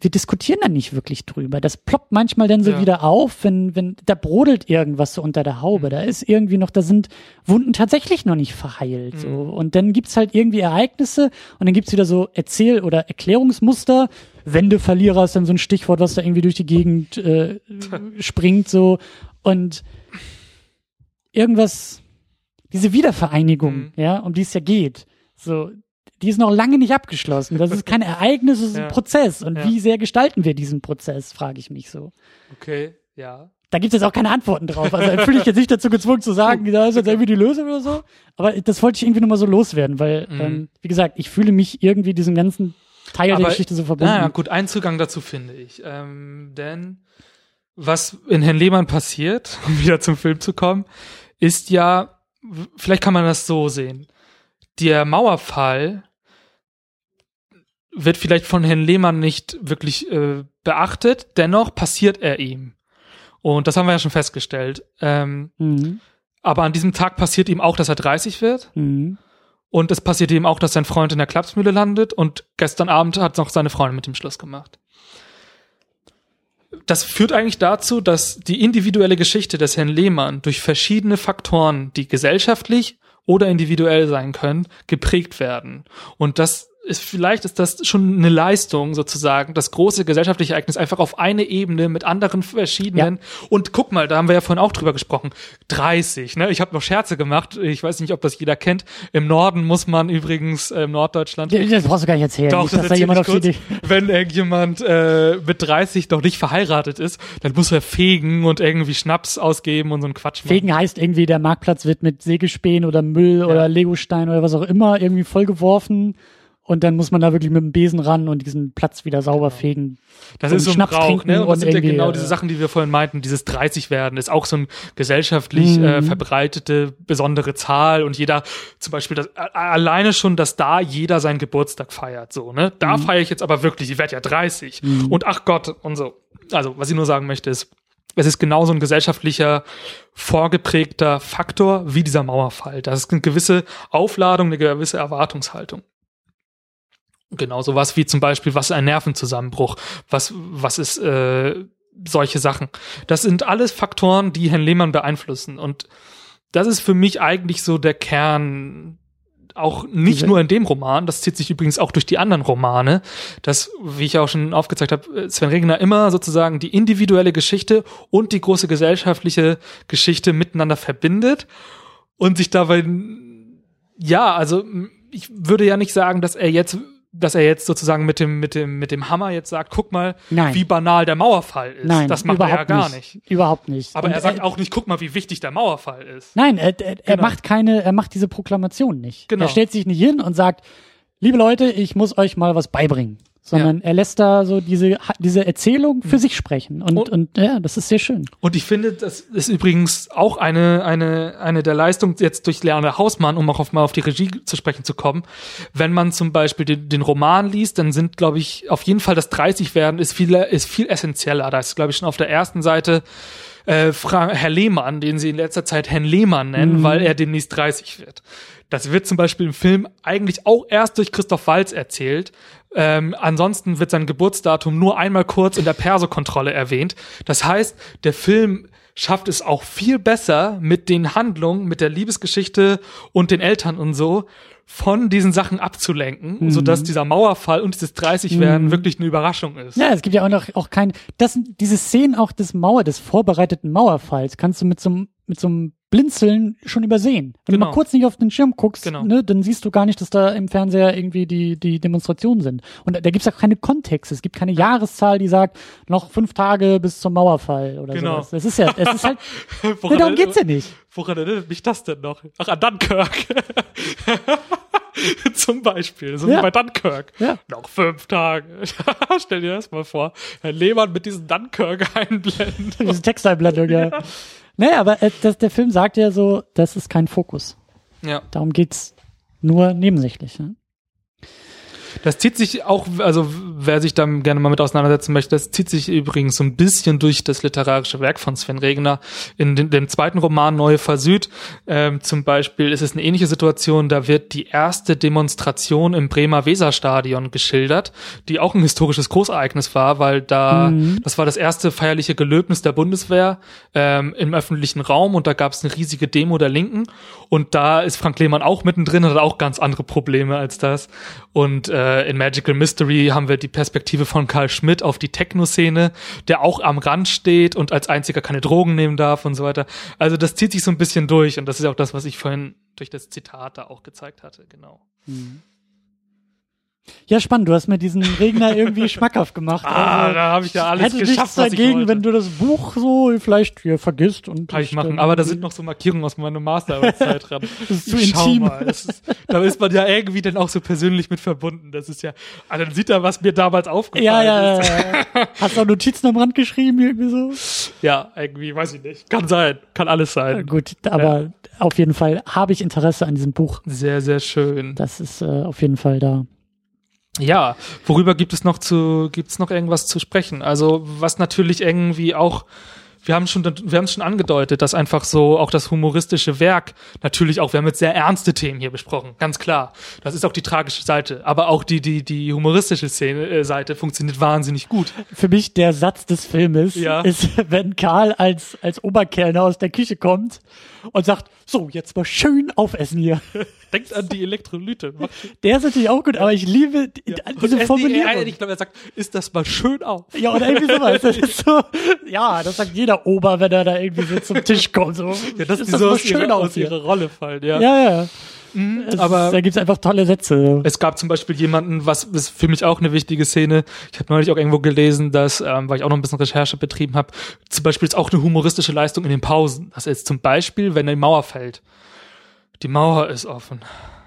wir diskutieren da nicht wirklich drüber. Das ploppt manchmal dann so Ja. wieder auf, wenn, wenn, da brodelt irgendwas so unter der Haube. Da ist irgendwie noch, da sind Wunden tatsächlich noch nicht verheilt. So. Mhm. Und dann gibt's halt irgendwie Ereignisse und dann gibt's wieder so Erzähl- oder Erklärungsmuster. Wendeverlierer ist dann so ein Stichwort, was da irgendwie durch die Gegend äh, springt. so Und irgendwas, diese Wiedervereinigung, Mhm. ja, um die es ja geht, so, die ist noch lange nicht abgeschlossen. Das ist kein Ereignis, das ist Ja. ein Prozess. Und Ja. wie sehr gestalten wir diesen Prozess, frage ich mich so. Okay, ja. Da gibt es jetzt auch keine Antworten drauf. Also fühle ich jetzt nicht dazu gezwungen zu sagen, da ist jetzt irgendwie die Lösung oder so. Aber das wollte ich irgendwie nochmal so loswerden, weil, Mhm. ähm, wie gesagt, ich fühle mich irgendwie diesem ganzen Teil der Aber- Geschichte so verbunden. Naja, gut, einen Zugang dazu finde ich. Ähm, denn was in Herrn Lehmann passiert, um wieder zum Film zu kommen, ist ja, vielleicht kann man das so sehen. Der Mauerfall wird vielleicht von Herrn Lehmann nicht wirklich äh, beachtet, dennoch passiert er ihm. Und das haben wir ja schon festgestellt. Ähm, Mhm. aber an diesem Tag passiert ihm auch, dass er 30 wird. Mhm. Und es passiert ihm auch, dass sein Freund in der Klapsmühle landet und gestern Abend hat noch seine Freundin mit ihm Schluss gemacht. Das führt eigentlich dazu, dass die individuelle Geschichte des Herrn Lehmann durch verschiedene Faktoren, die gesellschaftlich oder individuell sein können, geprägt werden. Und das ist, vielleicht ist das schon eine Leistung sozusagen, das große gesellschaftliche Ereignis einfach auf eine Ebene mit anderen verschiedenen. Und guck mal, da haben wir ja vorhin auch drüber gesprochen. 30, ne? Ich habe noch Scherze gemacht. Ich weiß nicht, ob das jeder kennt. Im Norden muss man übrigens, äh, im Norddeutschland, Das brauchst du gar nicht erzählen. doch, nicht, das dass da erzähl jemand kurz. Wenn irgendjemand äh, mit 30 noch nicht verheiratet ist, dann muss er fegen und irgendwie Schnaps ausgeben und so einen Quatsch machen. Fegen heißt irgendwie, der Marktplatz wird mit Sägespänen oder Müll oder Legostein oder was auch immer irgendwie vollgeworfen. Und dann muss man da wirklich mit dem Besen ran und diesen Platz wieder sauber fegen. Das ist so ein Schnaps Brauch, ne? Und das und sind ja genau äh, diese Sachen, die wir vorhin meinten. Dieses 30 werden ist auch so ein gesellschaftlich Mhm. äh, verbreitete besondere Zahl und jeder, zum Beispiel das, alleine schon, dass da jeder seinen Geburtstag feiert, so, ne? Da Mhm. feiere ich jetzt aber wirklich, ich werde ja 30 und ach Gott und so. Also, was ich nur sagen möchte ist, es ist genauso ein gesellschaftlicher, vorgeprägter Faktor wie dieser Mauerfall. Das ist eine gewisse Aufladung, eine gewisse Erwartungshaltung. Genau, sowas wie zum Beispiel, was ist ein Nervenzusammenbruch? Was, was ist äh, solche Sachen? Das sind alles Faktoren, die Herrn Lehmann beeinflussen. Und das ist für mich eigentlich so der Kern, auch nicht nur in dem Roman, das zieht sich übrigens auch durch die anderen Romane, dass, wie ich auch schon aufgezeigt habe, Sven Regner immer sozusagen die individuelle Geschichte und die große gesellschaftliche Geschichte miteinander verbindet und sich dabei, ja, also ich würde ja nicht sagen, dass er jetzt dass er jetzt sozusagen mit dem, mit dem, mit dem Hammer jetzt sagt, guck mal, Nein. wie banal der Mauerfall ist. Nein, das macht er ja gar nicht. Überhaupt nicht. Aber Und er sagt auch nicht, guck mal, wie wichtig der Mauerfall ist. Nein, er, er, er Genau. macht keine, er macht diese Proklamation nicht. Genau. Er stellt sich nicht hin und sagt, liebe Leute, ich muss euch mal was beibringen. Sondern er lässt da so diese, diese Erzählung für sich sprechen. Und, Und- und ja, das ist sehr schön. Und ich finde, das ist übrigens auch eine, eine, eine der Leistungen jetzt durch Leander Hausmann, um auch auf, mal auf die Regie zu sprechen zu kommen. Wenn man zum Beispiel den, den Roman liest, dann sind, glaube ich, auf jeden Fall das 30 werden ist viel, ist viel essentieller. Da ist, glaube ich, schon auf der ersten Seite äh, Herr Lehmann, den sie in letzter Zeit Herrn Lehmann nennen, weil er demnächst 30 wird. Das wird zum Beispiel im Film eigentlich auch erst durch Christoph Waltz erzählt. Ähm, ansonsten wird sein Geburtsdatum nur einmal kurz in der Perso-Kontrolle erwähnt. Das heißt, der Film schafft es auch viel besser mit den Handlungen, mit der Liebesgeschichte und den Eltern und so von diesen Sachen abzulenken, sodass dieser Mauerfall und dieses 30-Werden wirklich eine Überraschung ist. Ja, es gibt ja auch noch auch kein, das, diese Szenen auch des Mauer, des vorbereiteten Mauerfalls kannst du mit so einem, mit so einem Blinzeln schon übersehen. Wenn du Genau. mal kurz nicht auf den Schirm guckst, Genau. ne, dann siehst du gar nicht, dass da im Fernseher irgendwie die, die Demonstrationen sind. Und da, da gibt's auch keine Kontexte. Es gibt keine Jahreszahl, die sagt, noch fünf Tage bis zum Mauerfall oder Genau. sowas. Das ist ja, es ist halt, ne, darum geht's ja nicht. Woran erinnert mich das denn noch? Ach, an Dunkirk. Zum Beispiel, so Ja. wie bei Dunkirk. Ja. Noch fünf Tage. Stell dir das mal vor. Herr Lehmann mit diesem Dunkirk einblenden. Diese Texteinblendung, ja. Naja, aber äh, das, der Film sagt ja so, das ist kein Fokus. Ja. Darum geht's nur nebensächlich. Ne? Das zieht sich auch, also wer sich da gerne mal mit auseinandersetzen möchte, das zieht sich übrigens so ein bisschen durch das literarische Werk von Sven Regner. In den, dem zweiten Roman Neue Versüd ähm, zum Beispiel ist es eine ähnliche Situation, da wird die erste Demonstration im Bremer Weserstadion geschildert, die auch ein historisches Großereignis war, weil da, das war das erste feierliche Gelöbnis der Bundeswehr ähm, im öffentlichen Raum und da gab es eine riesige Demo der Linken und da ist Frank Lehmann auch mittendrin, hat auch ganz andere Probleme als das. Und äh, in Magical Mystery haben wir die Perspektive von Karl Schmidt auf die Techno-Szene, der auch am Rand steht und als einziger keine Drogen nehmen darf und so weiter. Also das zieht sich so ein bisschen durch und das ist auch das, was ich vorhin durch das Zitat da auch gezeigt hatte, genau. Ja, spannend. Du hast mir diesen Regner irgendwie schmackhaft gemacht. Ah, Also, da habe ich ja alles hätte geschafft, nichts was ich dagegen, wollte. wenn du das Buch so vielleicht hier vergisst und Kann ich machen, aber da sind noch so Markierungen aus meiner Masterarbeitszeit dran. Das ist zu Ich intim. Mal. Das ist, da ist man ja irgendwie dann auch so persönlich mit verbunden. Das ist ja, also dann sieht er, was mir damals aufgefallen Ja, ja, ist. ja, ja. Hast du auch Notizen am Rand geschrieben, irgendwie so? Ja, irgendwie, weiß ich nicht. Kann sein, kann alles sein. Gut, aber auf jeden Fall habe ich Interesse an diesem Buch. Sehr, sehr schön. Das ist äh, auf jeden Fall da. Ja, worüber gibt es noch zu, gibt's noch irgendwas zu sprechen? Also, was natürlich irgendwie auch, wir haben schon, wir haben es schon angedeutet, dass einfach so auch das humoristische Werk natürlich auch, wir haben jetzt sehr ernste Themen hier besprochen, ganz klar. Das ist auch die tragische Seite, aber auch die, die, die humoristische Szene, äh, Seite funktioniert wahnsinnig gut. Für mich der Satz des Filmes Ja. ist, wenn Karl als, als Oberkellner aus der Küche kommt und sagt, so, jetzt mal schön aufessen hier. Denkt an die Elektrolyte. Der ist natürlich auch gut, aber ich liebe die, Ja. Und diese er- Formulierung. nee, Ich glaube, er sagt, ist das mal schön auf. Ja, oder irgendwie sowas. Das ist so, ja, das sagt jeder Ober, wenn er da irgendwie so zum Tisch kommt. So, Ja, dass ist die das so mal aus, ihrer, aus ihrer Rolle fallen, ja. Ja, ja. Es, aber- da gibt's einfach tolle Sätze. Es gab zum Beispiel jemanden, was ist für mich auch eine wichtige Szene. Ich habe neulich auch irgendwo gelesen, dass, ähm, weil ich auch noch ein bisschen Recherche betrieben habe, zum Beispiel ist auch eine humoristische Leistung in den Pausen. Das ist zum Beispiel, wenn die Mauer fällt. Die Mauer ist offen.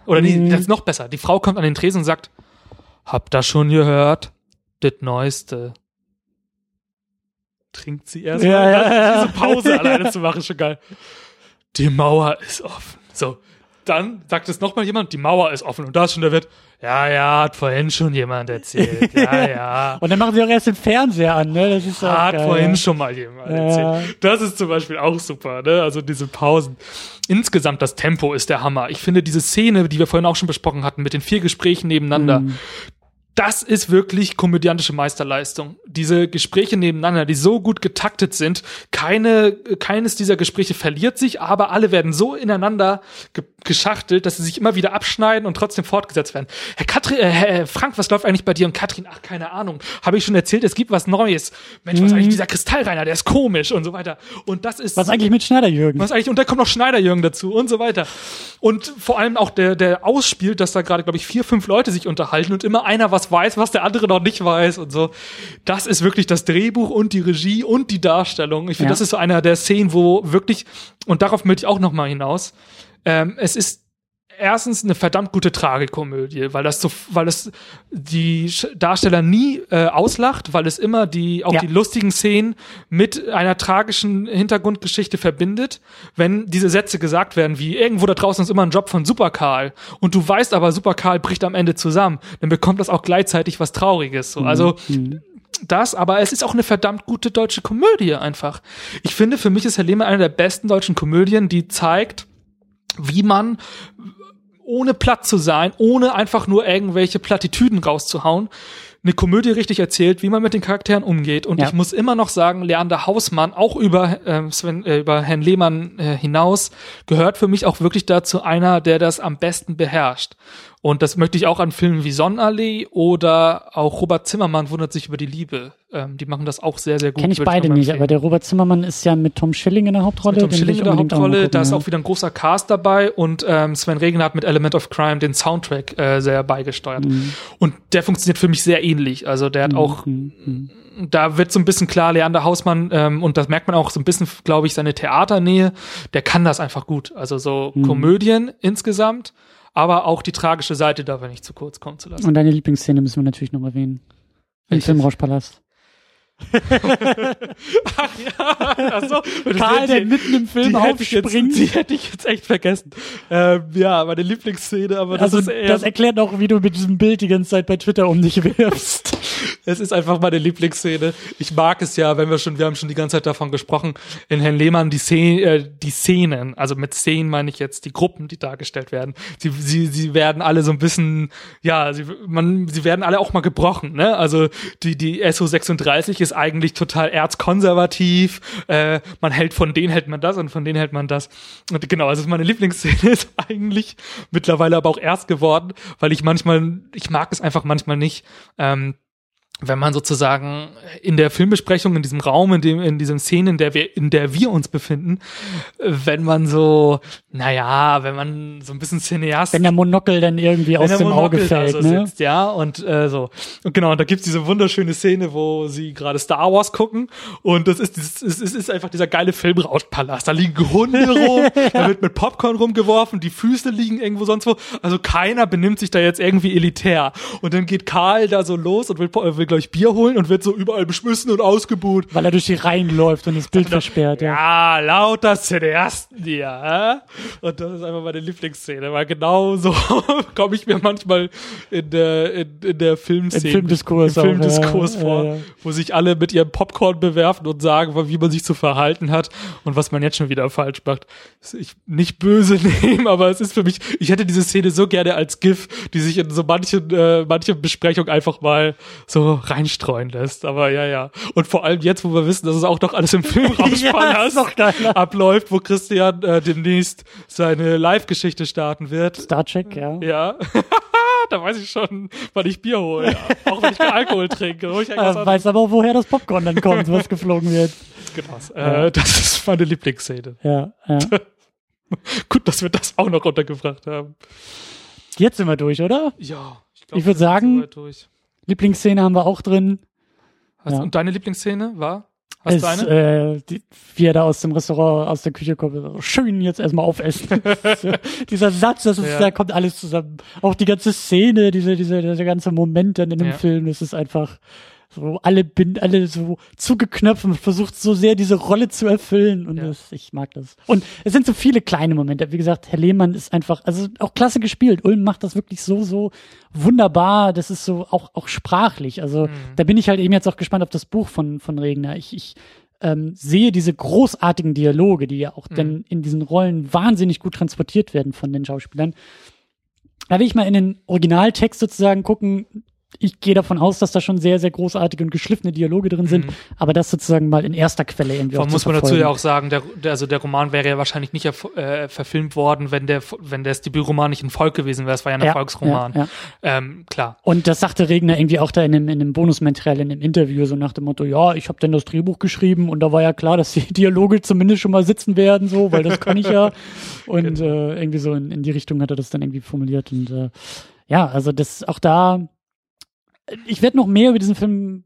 Oder nee, Mhm. das ist noch besser. Die Frau kommt an den Tresen und sagt, habt ihr schon gehört? Das Neueste. Trinkt sie erst Ja, mal. ja, Das- ja. Diese Pause alleine zu machen, ist schon geil. Die Mauer ist offen. So. Dann sagt es nochmal jemand, die Mauer ist offen. Und da ist schon der Wirt, ja, ja, hat vorhin schon jemand erzählt. Ja, ja. Und dann machen sie auch erst den Fernseher an, ne? Das ist Hat geil. vorhin schon mal jemand Ja. erzählt. Das ist zum Beispiel auch super, ne? Also diese Pausen. Insgesamt das Tempo ist der Hammer. Ich finde diese Szene, die wir vorhin auch schon besprochen hatten, mit den vier Gesprächen nebeneinander, Mhm. Das ist wirklich komödiantische Meisterleistung. Diese Gespräche nebeneinander, die so gut getaktet sind, keine, keines dieser Gespräche verliert sich, aber alle werden so ineinander ge geschachtelt, dass sie sich immer wieder abschneiden und trotzdem fortgesetzt werden. Herr Katrin, äh, Herr Frank, was läuft eigentlich bei dir? Und Katrin, ach, keine Ahnung. Habe ich schon erzählt, es gibt was Neues. Mensch, was ist eigentlich dieser Kristallreiner, der ist komisch und so weiter. Und das ist Was eigentlich mit Schneiderjürgen? was eigentlich, und da kommt noch Schneiderjürgen dazu und so weiter. Und vor allem auch der, der ausspielt, dass da gerade, glaube ich, vier, fünf Leute sich unterhalten und immer einer was weiß, was der andere noch nicht weiß und so. Das ist wirklich das Drehbuch und die Regie und die Darstellung. Ich finde, Ja. das ist so einer der Szenen, wo wirklich, und darauf möchte ich auch noch mal hinaus, ähm, es ist erstens eine verdammt gute Tragikomödie, weil das so, weil es die Darsteller nie äh, auslacht, weil es immer die auch Ja. die lustigen Szenen mit einer tragischen Hintergrundgeschichte verbindet. Wenn diese Sätze gesagt werden, wie irgendwo da draußen ist immer ein Job von Super Karl und du weißt aber, Super Karl bricht am Ende zusammen, dann bekommt das auch gleichzeitig was Trauriges. So. Also das, aber es ist auch eine verdammt gute deutsche Komödie einfach. Ich finde, für mich ist Herr Lehmann eine der besten deutschen Komödien, die zeigt, wie man ohne platt zu sein, ohne einfach nur irgendwelche Plattitüden rauszuhauen, eine Komödie richtig erzählt, wie man mit den Charakteren umgeht. Und Ja. ich muss immer noch sagen, Leander Hausmann, auch über, ähm, Sven, äh, über Herrn Lehmann äh, hinaus, gehört für mich auch wirklich dazu einer, der das am besten beherrscht. Und das möchte ich auch an Filmen wie Sonnenallee oder auch Robert Zimmermann wundert sich über die Liebe. Ähm, die machen das auch sehr, sehr gut. Kenne ich beide nochmal nicht, aber der Robert Zimmermann ist ja mit Tom Schilling in der Hauptrolle. Mit Tom Schilling ich in der Hauptrolle, gucken, da ist auch wieder ein großer Cast dabei und ähm, Sven Regner hat mit Element of Crime den Soundtrack äh, sehr beigesteuert. Mhm. Und der funktioniert für mich sehr ähnlich. Also der hat auch, da wird so ein bisschen klar, Leander Hausmann, ähm, und das merkt man auch so ein bisschen, glaube ich, seine Theaternähe, der kann das einfach gut. Also so Mhm. Komödien insgesamt, aber auch die tragische Seite darf er nicht zu kurz kommen zu lassen. Und deine Lieblingsszene müssen wir natürlich noch erwähnen. Im Welches? Filmrauschpalast. Achso, Karl, der mitten im Film aufspringt. die hätte ich jetzt echt vergessen. Ähm, ja, meine Lieblingsszene, aber das Also ist eher das erklärt auch, wie du mit diesem Bild die ganze Zeit bei Twitter um dich wirfst. Es ist einfach meine Lieblingsszene. Ich mag es ja, wenn wir schon, wir haben schon die ganze Zeit davon gesprochen, in Herrn Lehmann die, Szene, äh, die Szenen, also mit Szenen meine ich jetzt die Gruppen, die dargestellt werden. Sie, sie, sie werden alle so ein bisschen, ja, sie, man, sie werden alle auch mal gebrochen, ne? Also die, die SO36 ist eigentlich total erzkonservativ, äh, man hält von denen hält man das und von denen hält man das. Und genau, also meine Lieblingsszene ist eigentlich mittlerweile aber auch erst geworden, weil ich manchmal, ich mag es einfach manchmal nicht, ähm, wenn man sozusagen in der Filmbesprechung in diesem Raum, in dem in diesem Szene, in der wir in der wir uns befinden, wenn man so, naja, wenn man so ein bisschen Cineast Wenn der Monokel dann irgendwie aus dem Auge Monokel da fällt, so ne? sitzt, ja, und äh, so. Und genau, und da gibt's diese wunderschöne Szene, wo sie gerade Star Wars gucken und das ist es ist, ist einfach dieser geile Filmrauschpalast. Da liegen Hunde rum, da wird mit Popcorn rumgeworfen, die Füße liegen irgendwo sonst wo. Also keiner benimmt sich da jetzt irgendwie elitär. Und dann geht Karl da so los und will, äh, will glaube ich, Bier holen und wird so überall beschmissen und ausgebuht. Weil er durch die Reihen läuft und das Bild versperrt, ja. Ja, lauter Cineasten hier. Hä? Und das ist einfach meine Lieblingsszene, weil genau so komme ich mir manchmal in der, in, in der Filmszene, Im Filmdiskurs im auch, Filmdiskurs ja, vor, ja. wo sich alle mit ihrem Popcorn bewerfen und sagen, wie man sich zu verhalten hat und was man jetzt schon wieder falsch macht. Ich nicht böse nehmen, aber es ist für mich, ich hätte diese Szene so gerne als GIF, die sich in so manchen, äh, manchen Besprechungen einfach mal so reinstreuen lässt. Aber ja, ja. Und vor allem jetzt, wo wir wissen, dass es auch doch alles im noch geiler. abläuft, wo Christian äh, demnächst seine Live-Geschichte starten wird. Starcheck, ja. Ja. da weiß ich schon, wann ich Bier hole. Ja. Auch wenn ich keinen Alkohol trinke. Ich Äh, weiß aber auch, woher das Popcorn dann kommt, was geflogen wird. anderes. Äh, das ist meine Lieblingsszene. Ja, ja. Gut, dass wir das auch noch untergebracht haben. Jetzt sind wir durch, oder? Ja, ich, Ich würd sagen-. Lieblingsszene haben wir auch drin. Hast, Ja. Und deine Lieblingsszene war? Hast du eine? äh, die, wie er da aus dem Restaurant, aus der Küche kommt, schön jetzt erstmal aufessen. Dieser Satz, das ist, Ja. da kommt alles zusammen. Auch die ganze Szene, diese, diese, dieser ganze Moment dann in dem Ja. Film, das ist einfach so, alle bin, alle so zugeknöpft und versucht so sehr diese Rolle zu erfüllen und Ja. das, ich mag das. Und es sind so viele kleine Momente. Wie gesagt, Herr Lehmann ist einfach, also auch klasse gespielt. Ulm macht das wirklich so, so wunderbar. Das ist so auch, auch sprachlich. Also da bin ich halt eben jetzt auch gespannt auf das Buch von, von Regner. Ich, ich ähm, sehe diese großartigen Dialoge, die ja auch dann in diesen Rollen wahnsinnig gut transportiert werden von den Schauspielern. Da will ich mal in den Originaltext sozusagen gucken. Ich gehe davon aus, dass da schon sehr, sehr großartige und geschliffene Dialoge drin sind, aber das sozusagen mal in erster Quelle irgendwie Vor muss man dazu ja auch sagen, der, der, also der Roman wäre ja wahrscheinlich nicht äh, verfilmt worden, wenn der, wenn das Debütroman nicht ein Volk gewesen wäre. Es war ja ein Ja, Erfolgsroman. ja, ja. Ähm, klar. Und das sagte Regner irgendwie auch da in dem, in dem Bonusmaterial, in dem Interview, so nach dem Motto, ja, ich habe dann das Drehbuch geschrieben und da war ja klar, dass die Dialoge zumindest schon mal sitzen werden, so, weil das kann ich ja. Und Genau. äh, irgendwie so in, in die Richtung hat er das dann irgendwie formuliert. Und äh, ja, also das auch da ich werde noch mehr über diesen Film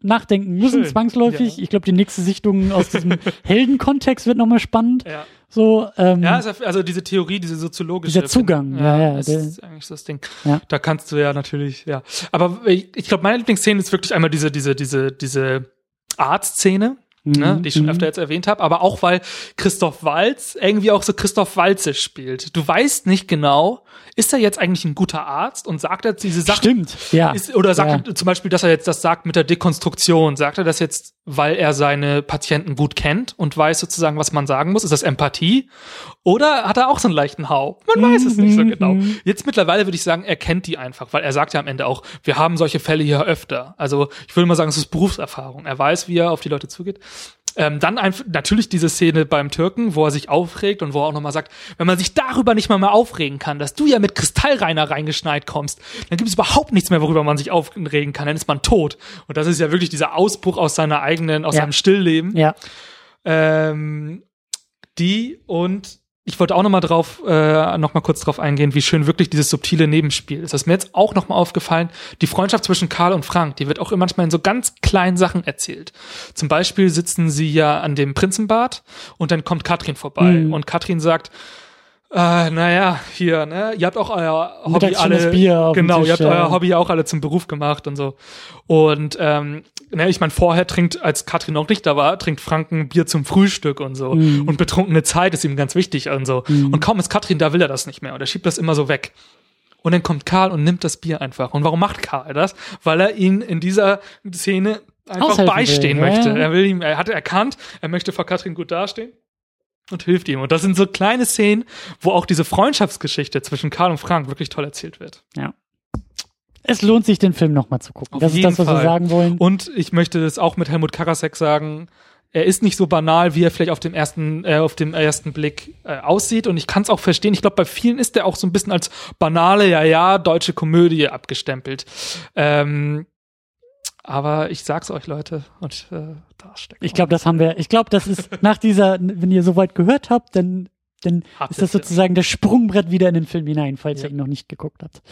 nachdenken müssen, Schön, zwangsläufig. ja. Ich glaube, die nächste Sichtung aus diesem Heldenkontext wird nochmal spannend. Ja. So, ähm, Ja, also, also diese Theorie, diese soziologische. Dieser Zugang, ja, ja, das der- ist eigentlich das Ding. Ja. Da kannst du ja natürlich, ja. Aber ich, ich glaube, meine Lieblingsszene ist wirklich einmal diese, diese, diese, diese Art-Szene. Ne, Mhm, die ich schon mhm. öfter jetzt erwähnt habe, aber auch weil Christoph Walz irgendwie auch so Christoph Walze spielt. Du weißt nicht genau, ist er jetzt eigentlich ein guter Arzt und sagt er diese Sachen Stimmt, ja. ist, oder sagt ja. er zum Beispiel, dass er jetzt das sagt mit der Dekonstruktion. Sagt er das jetzt, weil er seine Patienten gut kennt und weiß sozusagen, was man sagen muss? Ist das Empathie? Oder hat er auch so einen leichten Hau? Man weiß es nicht so Mhm, genau. Jetzt mittlerweile würde ich sagen, er kennt die einfach, weil er sagt ja am Ende auch, wir haben solche Fälle hier öfter. Also ich würde mal sagen, es ist Berufserfahrung. Er weiß, wie er auf die Leute zugeht. Ähm, dann einfach natürlich diese Szene beim Türken, wo er sich aufregt und wo er auch nochmal sagt, wenn man sich darüber nicht mal mehr aufregen kann, dass du ja mit Kristallreiner reingeschneit kommst, dann gibt es überhaupt nichts mehr, worüber man sich aufregen kann, dann ist man tot. Und das ist ja wirklich dieser Ausbruch aus seiner eigenen, aus Ja. seinem Stillleben. Ja. Ähm, die und ich wollte auch noch mal drauf, äh, noch mal kurz drauf eingehen, wie schön wirklich dieses subtile Nebenspiel ist. Das ist mir jetzt auch noch mal aufgefallen. Die Freundschaft zwischen Karl und Frank, die wird auch manchmal in so ganz kleinen Sachen erzählt. Zum Beispiel sitzen sie ja an dem Prinzenbad und dann kommt Katrin vorbei Mhm. und Katrin sagt, äh, naja, hier, ne, ihr habt auch euer Hobby alle, Bier genau, ihr habt euer Hobby auch alle zum Beruf gemacht und so. Und ähm, ne, ich meine, vorher trinkt, als Katrin noch nicht da war, trinkt Frank ein Bier zum Frühstück und so. Mhm. Und betrunkene Zeit ist ihm ganz wichtig und so. Und kaum ist Katrin da, will er das nicht mehr und er schiebt das immer so weg. Und dann kommt Karl und nimmt das Bier einfach. Und warum macht Karl das? Weil er ihn in dieser Szene einfach Aushelfen beistehen will, möchte. ja. Er will ihm, er hat erkannt, er möchte vor Katrin gut dastehen und hilft ihm. Und das sind so kleine Szenen, wo auch diese Freundschaftsgeschichte zwischen Karl und Frank wirklich toll erzählt wird. ja. Es lohnt sich, den Film nochmal zu gucken. Auf das ist das, was wir Fall. sagen wollen. Und ich möchte das auch mit Helmut Karasek sagen. Er ist nicht so banal, wie er vielleicht auf dem ersten, äh, auf dem ersten Blick äh, aussieht. Und ich kann es auch verstehen. Ich glaube, bei vielen ist er auch so ein bisschen als banale, ja, ja, deutsche Komödie abgestempelt. Ähm, aber ich sag's euch, Leute, und äh, da steckt Ich glaube, das haben wir. Ich glaube, das ist nach dieser, wenn ihr soweit gehört habt, dann, dann ist das sozusagen das Sprungbrett wieder in den Film hinein, falls Ja. ihr ihn noch nicht geguckt habt.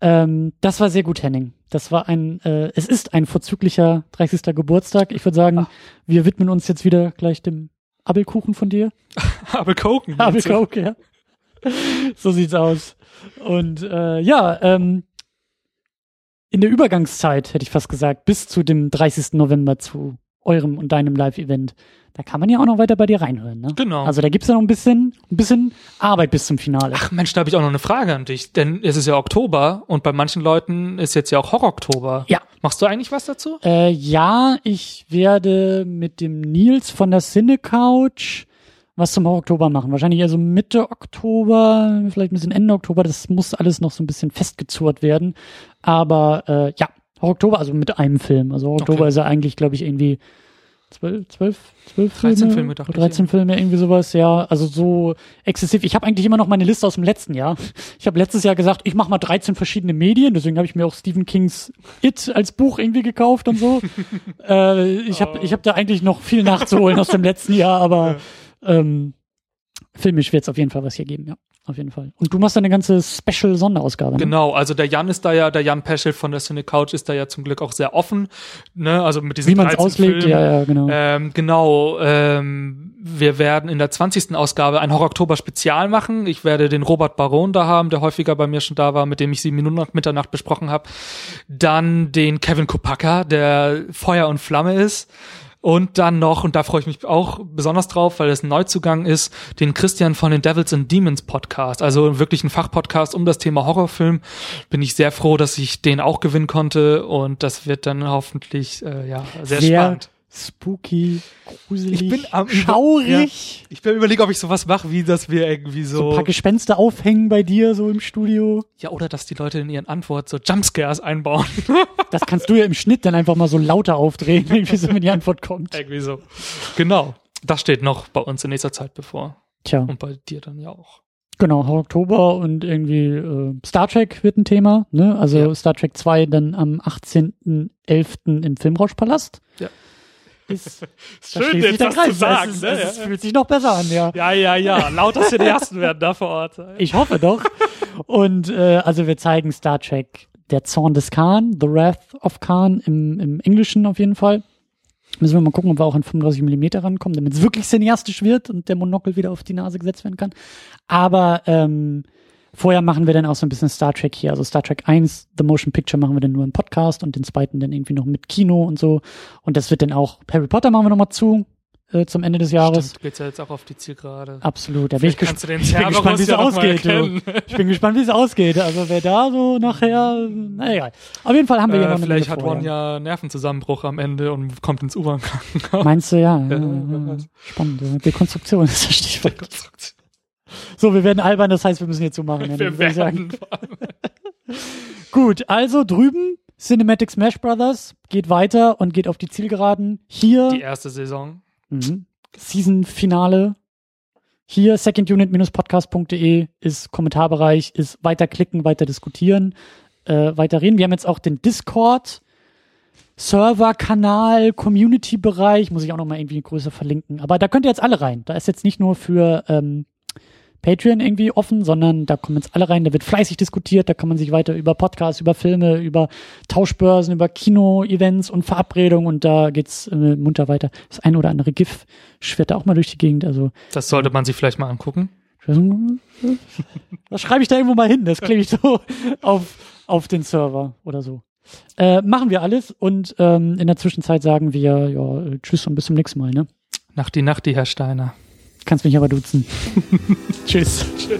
Ähm, das war sehr gut, Henning. Das war ein, äh, es ist ein vorzüglicher 30. Geburtstag. Ich würde sagen, Ah. wir widmen uns jetzt wieder gleich dem Abelkuchen von dir. Abel Koken. Abelkuchen, ja. So sieht's aus. Und äh, ja, ähm, in der Übergangszeit, hätte ich fast gesagt, bis zu dem 30. November zu eurem und deinem Live-Event, da kann man ja auch noch weiter bei dir reinhören. Ne? Genau. Also da gibt's ja noch ein bisschen, ein bisschen Arbeit bis zum Finale. Ach Mensch, da habe ich auch noch eine Frage an dich. Denn es ist ja Oktober und bei manchen Leuten ist jetzt ja auch Horror-Oktober. Ja. Machst du eigentlich was dazu? Äh, ja, ich werde mit dem Nils von der Cine Couch was zum Oktober machen. Wahrscheinlich eher so Mitte Oktober, vielleicht ein bisschen Ende Oktober. Das muss alles noch so ein bisschen festgezurrt werden. Aber äh, ja, Oktober, also mit einem Film. Also Oktober Okay. ist ja eigentlich, glaube ich, irgendwie zwölf, zwölf, zwölf 13 Filme, Filme, dachte oder 13 Filme, irgendwie sowas, ja. Also so exzessiv. Ich habe eigentlich immer noch meine Liste aus dem letzten Jahr. Ich habe letztes Jahr gesagt, ich mache mal 13 verschiedene Medien, deswegen habe ich mir auch Stephen Kings It als Buch irgendwie gekauft und so. äh, ich habe ich hab da eigentlich noch viel nachzuholen aus dem letzten Jahr, aber ähm, filmisch wird es auf jeden Fall was hier geben, ja. Auf jeden Fall. Und du machst eine ganze Special-Sonderausgabe. Ne? Genau, also der Jan ist da ja, der Jan Peschel von der Cine Couch ist da ja zum Glück auch sehr offen, ne, also mit diesen Wie man es 13 auslegt, Filmen. ja, ja, genau. Ähm, genau, ähm, wir werden in der 20. Ausgabe ein Horror-Oktober-Spezial machen. Ich werde den Robert Baron da haben, der häufiger bei mir schon da war, mit dem ich sieben Minuten nach Mitternacht besprochen habe. Dann den Kevin Kopaka, der Feuer und Flamme ist. Und dann noch, und da freue ich mich auch besonders drauf, weil es ein Neuzugang ist, den Christian von den Devils and Demons Podcast. Also wirklich ein Fachpodcast um das Thema Horrorfilm. Bin ich sehr froh, dass ich den auch gewinnen konnte. Und das wird dann hoffentlich, äh, ja, sehr, Sehr spannend. Spooky, gruselig, Ich bin am Über- schaurig. Ich bin überlegen, ob ich sowas mache, wie dass wir irgendwie So so, ein paar Gespenster aufhängen bei dir so im Studio. ja, oder dass die Leute in ihren Antworten so Jumpscares einbauen. Das kannst du ja im Schnitt dann einfach mal so lauter aufdrehen, irgendwie so, wenn die Antwort kommt. irgendwie so. Genau. Das steht noch bei uns in nächster Zeit bevor. Tja, Und bei dir dann ja auch. genau, Oktober und irgendwie äh, Star Trek wird ein Thema, ne? Also Ja. Star Trek 2 dann am 18.11. im Filmrauschpalast. Ja. Ist, da schließt sich der Kreis. Es, ist, ne? es, es fühlt sich noch besser an, ja. Ja, ja, ja. Lauter Cineasten werden da vor Ort. Ich hoffe doch. Und äh, also wir zeigen Star Trek der Zorn des Khan, The Wrath of Khan im, im Englischen auf jeden Fall. Müssen wir mal gucken, ob wir auch an 35 Millimeter rankommen, damit es wirklich cineastisch wird und der Monokel wieder auf die Nase gesetzt werden kann. Aber ähm, vorher machen wir dann auch so ein bisschen Star Trek hier. Also Star Trek 1, The Motion Picture machen wir dann nur im Podcast und den zweiten dann irgendwie noch mit Kino und so. Und das wird dann auch, Harry Potter machen wir nochmal zu äh, zum Ende des Jahres. Stimmt, du geht's ja jetzt auch auf die Zielgerade. Absolut, da bin ich, gesp ich bin gespannt, wie es ja ausgeht. Ich bin gespannt, wie es ausgeht. Also wer da so nachher, na egal. Auf jeden Fall haben wir ja noch Äh, eine vielleicht hat Ron ja Nervenzusammenbruch am Ende und kommt ins U-Bahn-Krankenhaus. Meinst du, ja. ja, Ja, ja. Spannend. Dekonstruktion ist das Stichwort. Konstruktion. So, wir werden albern, das heißt, wir müssen jetzt so machen. Wir werden Gut, also drüben Cinematic Smash Brothers geht weiter und geht auf die Zielgeraden. Hier die erste Saison. mhm. Season-Finale. Hier secondunit-podcast.de ist Kommentarbereich, ist weiter klicken, weiter diskutieren, äh, weiter reden. Wir haben jetzt auch den Discord. Server-Kanal, Community-Bereich, muss ich auch noch mal irgendwie größer verlinken. Aber da könnt ihr jetzt alle rein. Da ist jetzt nicht nur für ähm, Patreon irgendwie offen, sondern da kommen jetzt alle rein. Da wird fleißig diskutiert. Da kann man sich weiter über Podcasts, über Filme, über Tauschbörsen, über Kino-Events und Verabredungen und da geht's äh, munter weiter. Das ein oder andere GIF schwirrt da auch mal durch die Gegend. Also Das sollte man sich vielleicht mal angucken. das schreibe ich da irgendwo mal hin. Das klebe ich so auf, auf den Server oder so. Äh, machen wir alles und ähm, in der Zwischenzeit sagen wir ja Tschüss und bis zum nächsten Mal. Ne? Nach die Nacht, die Herr Steiner. Kannst mich aber duzen. Tschüss. Tschüss.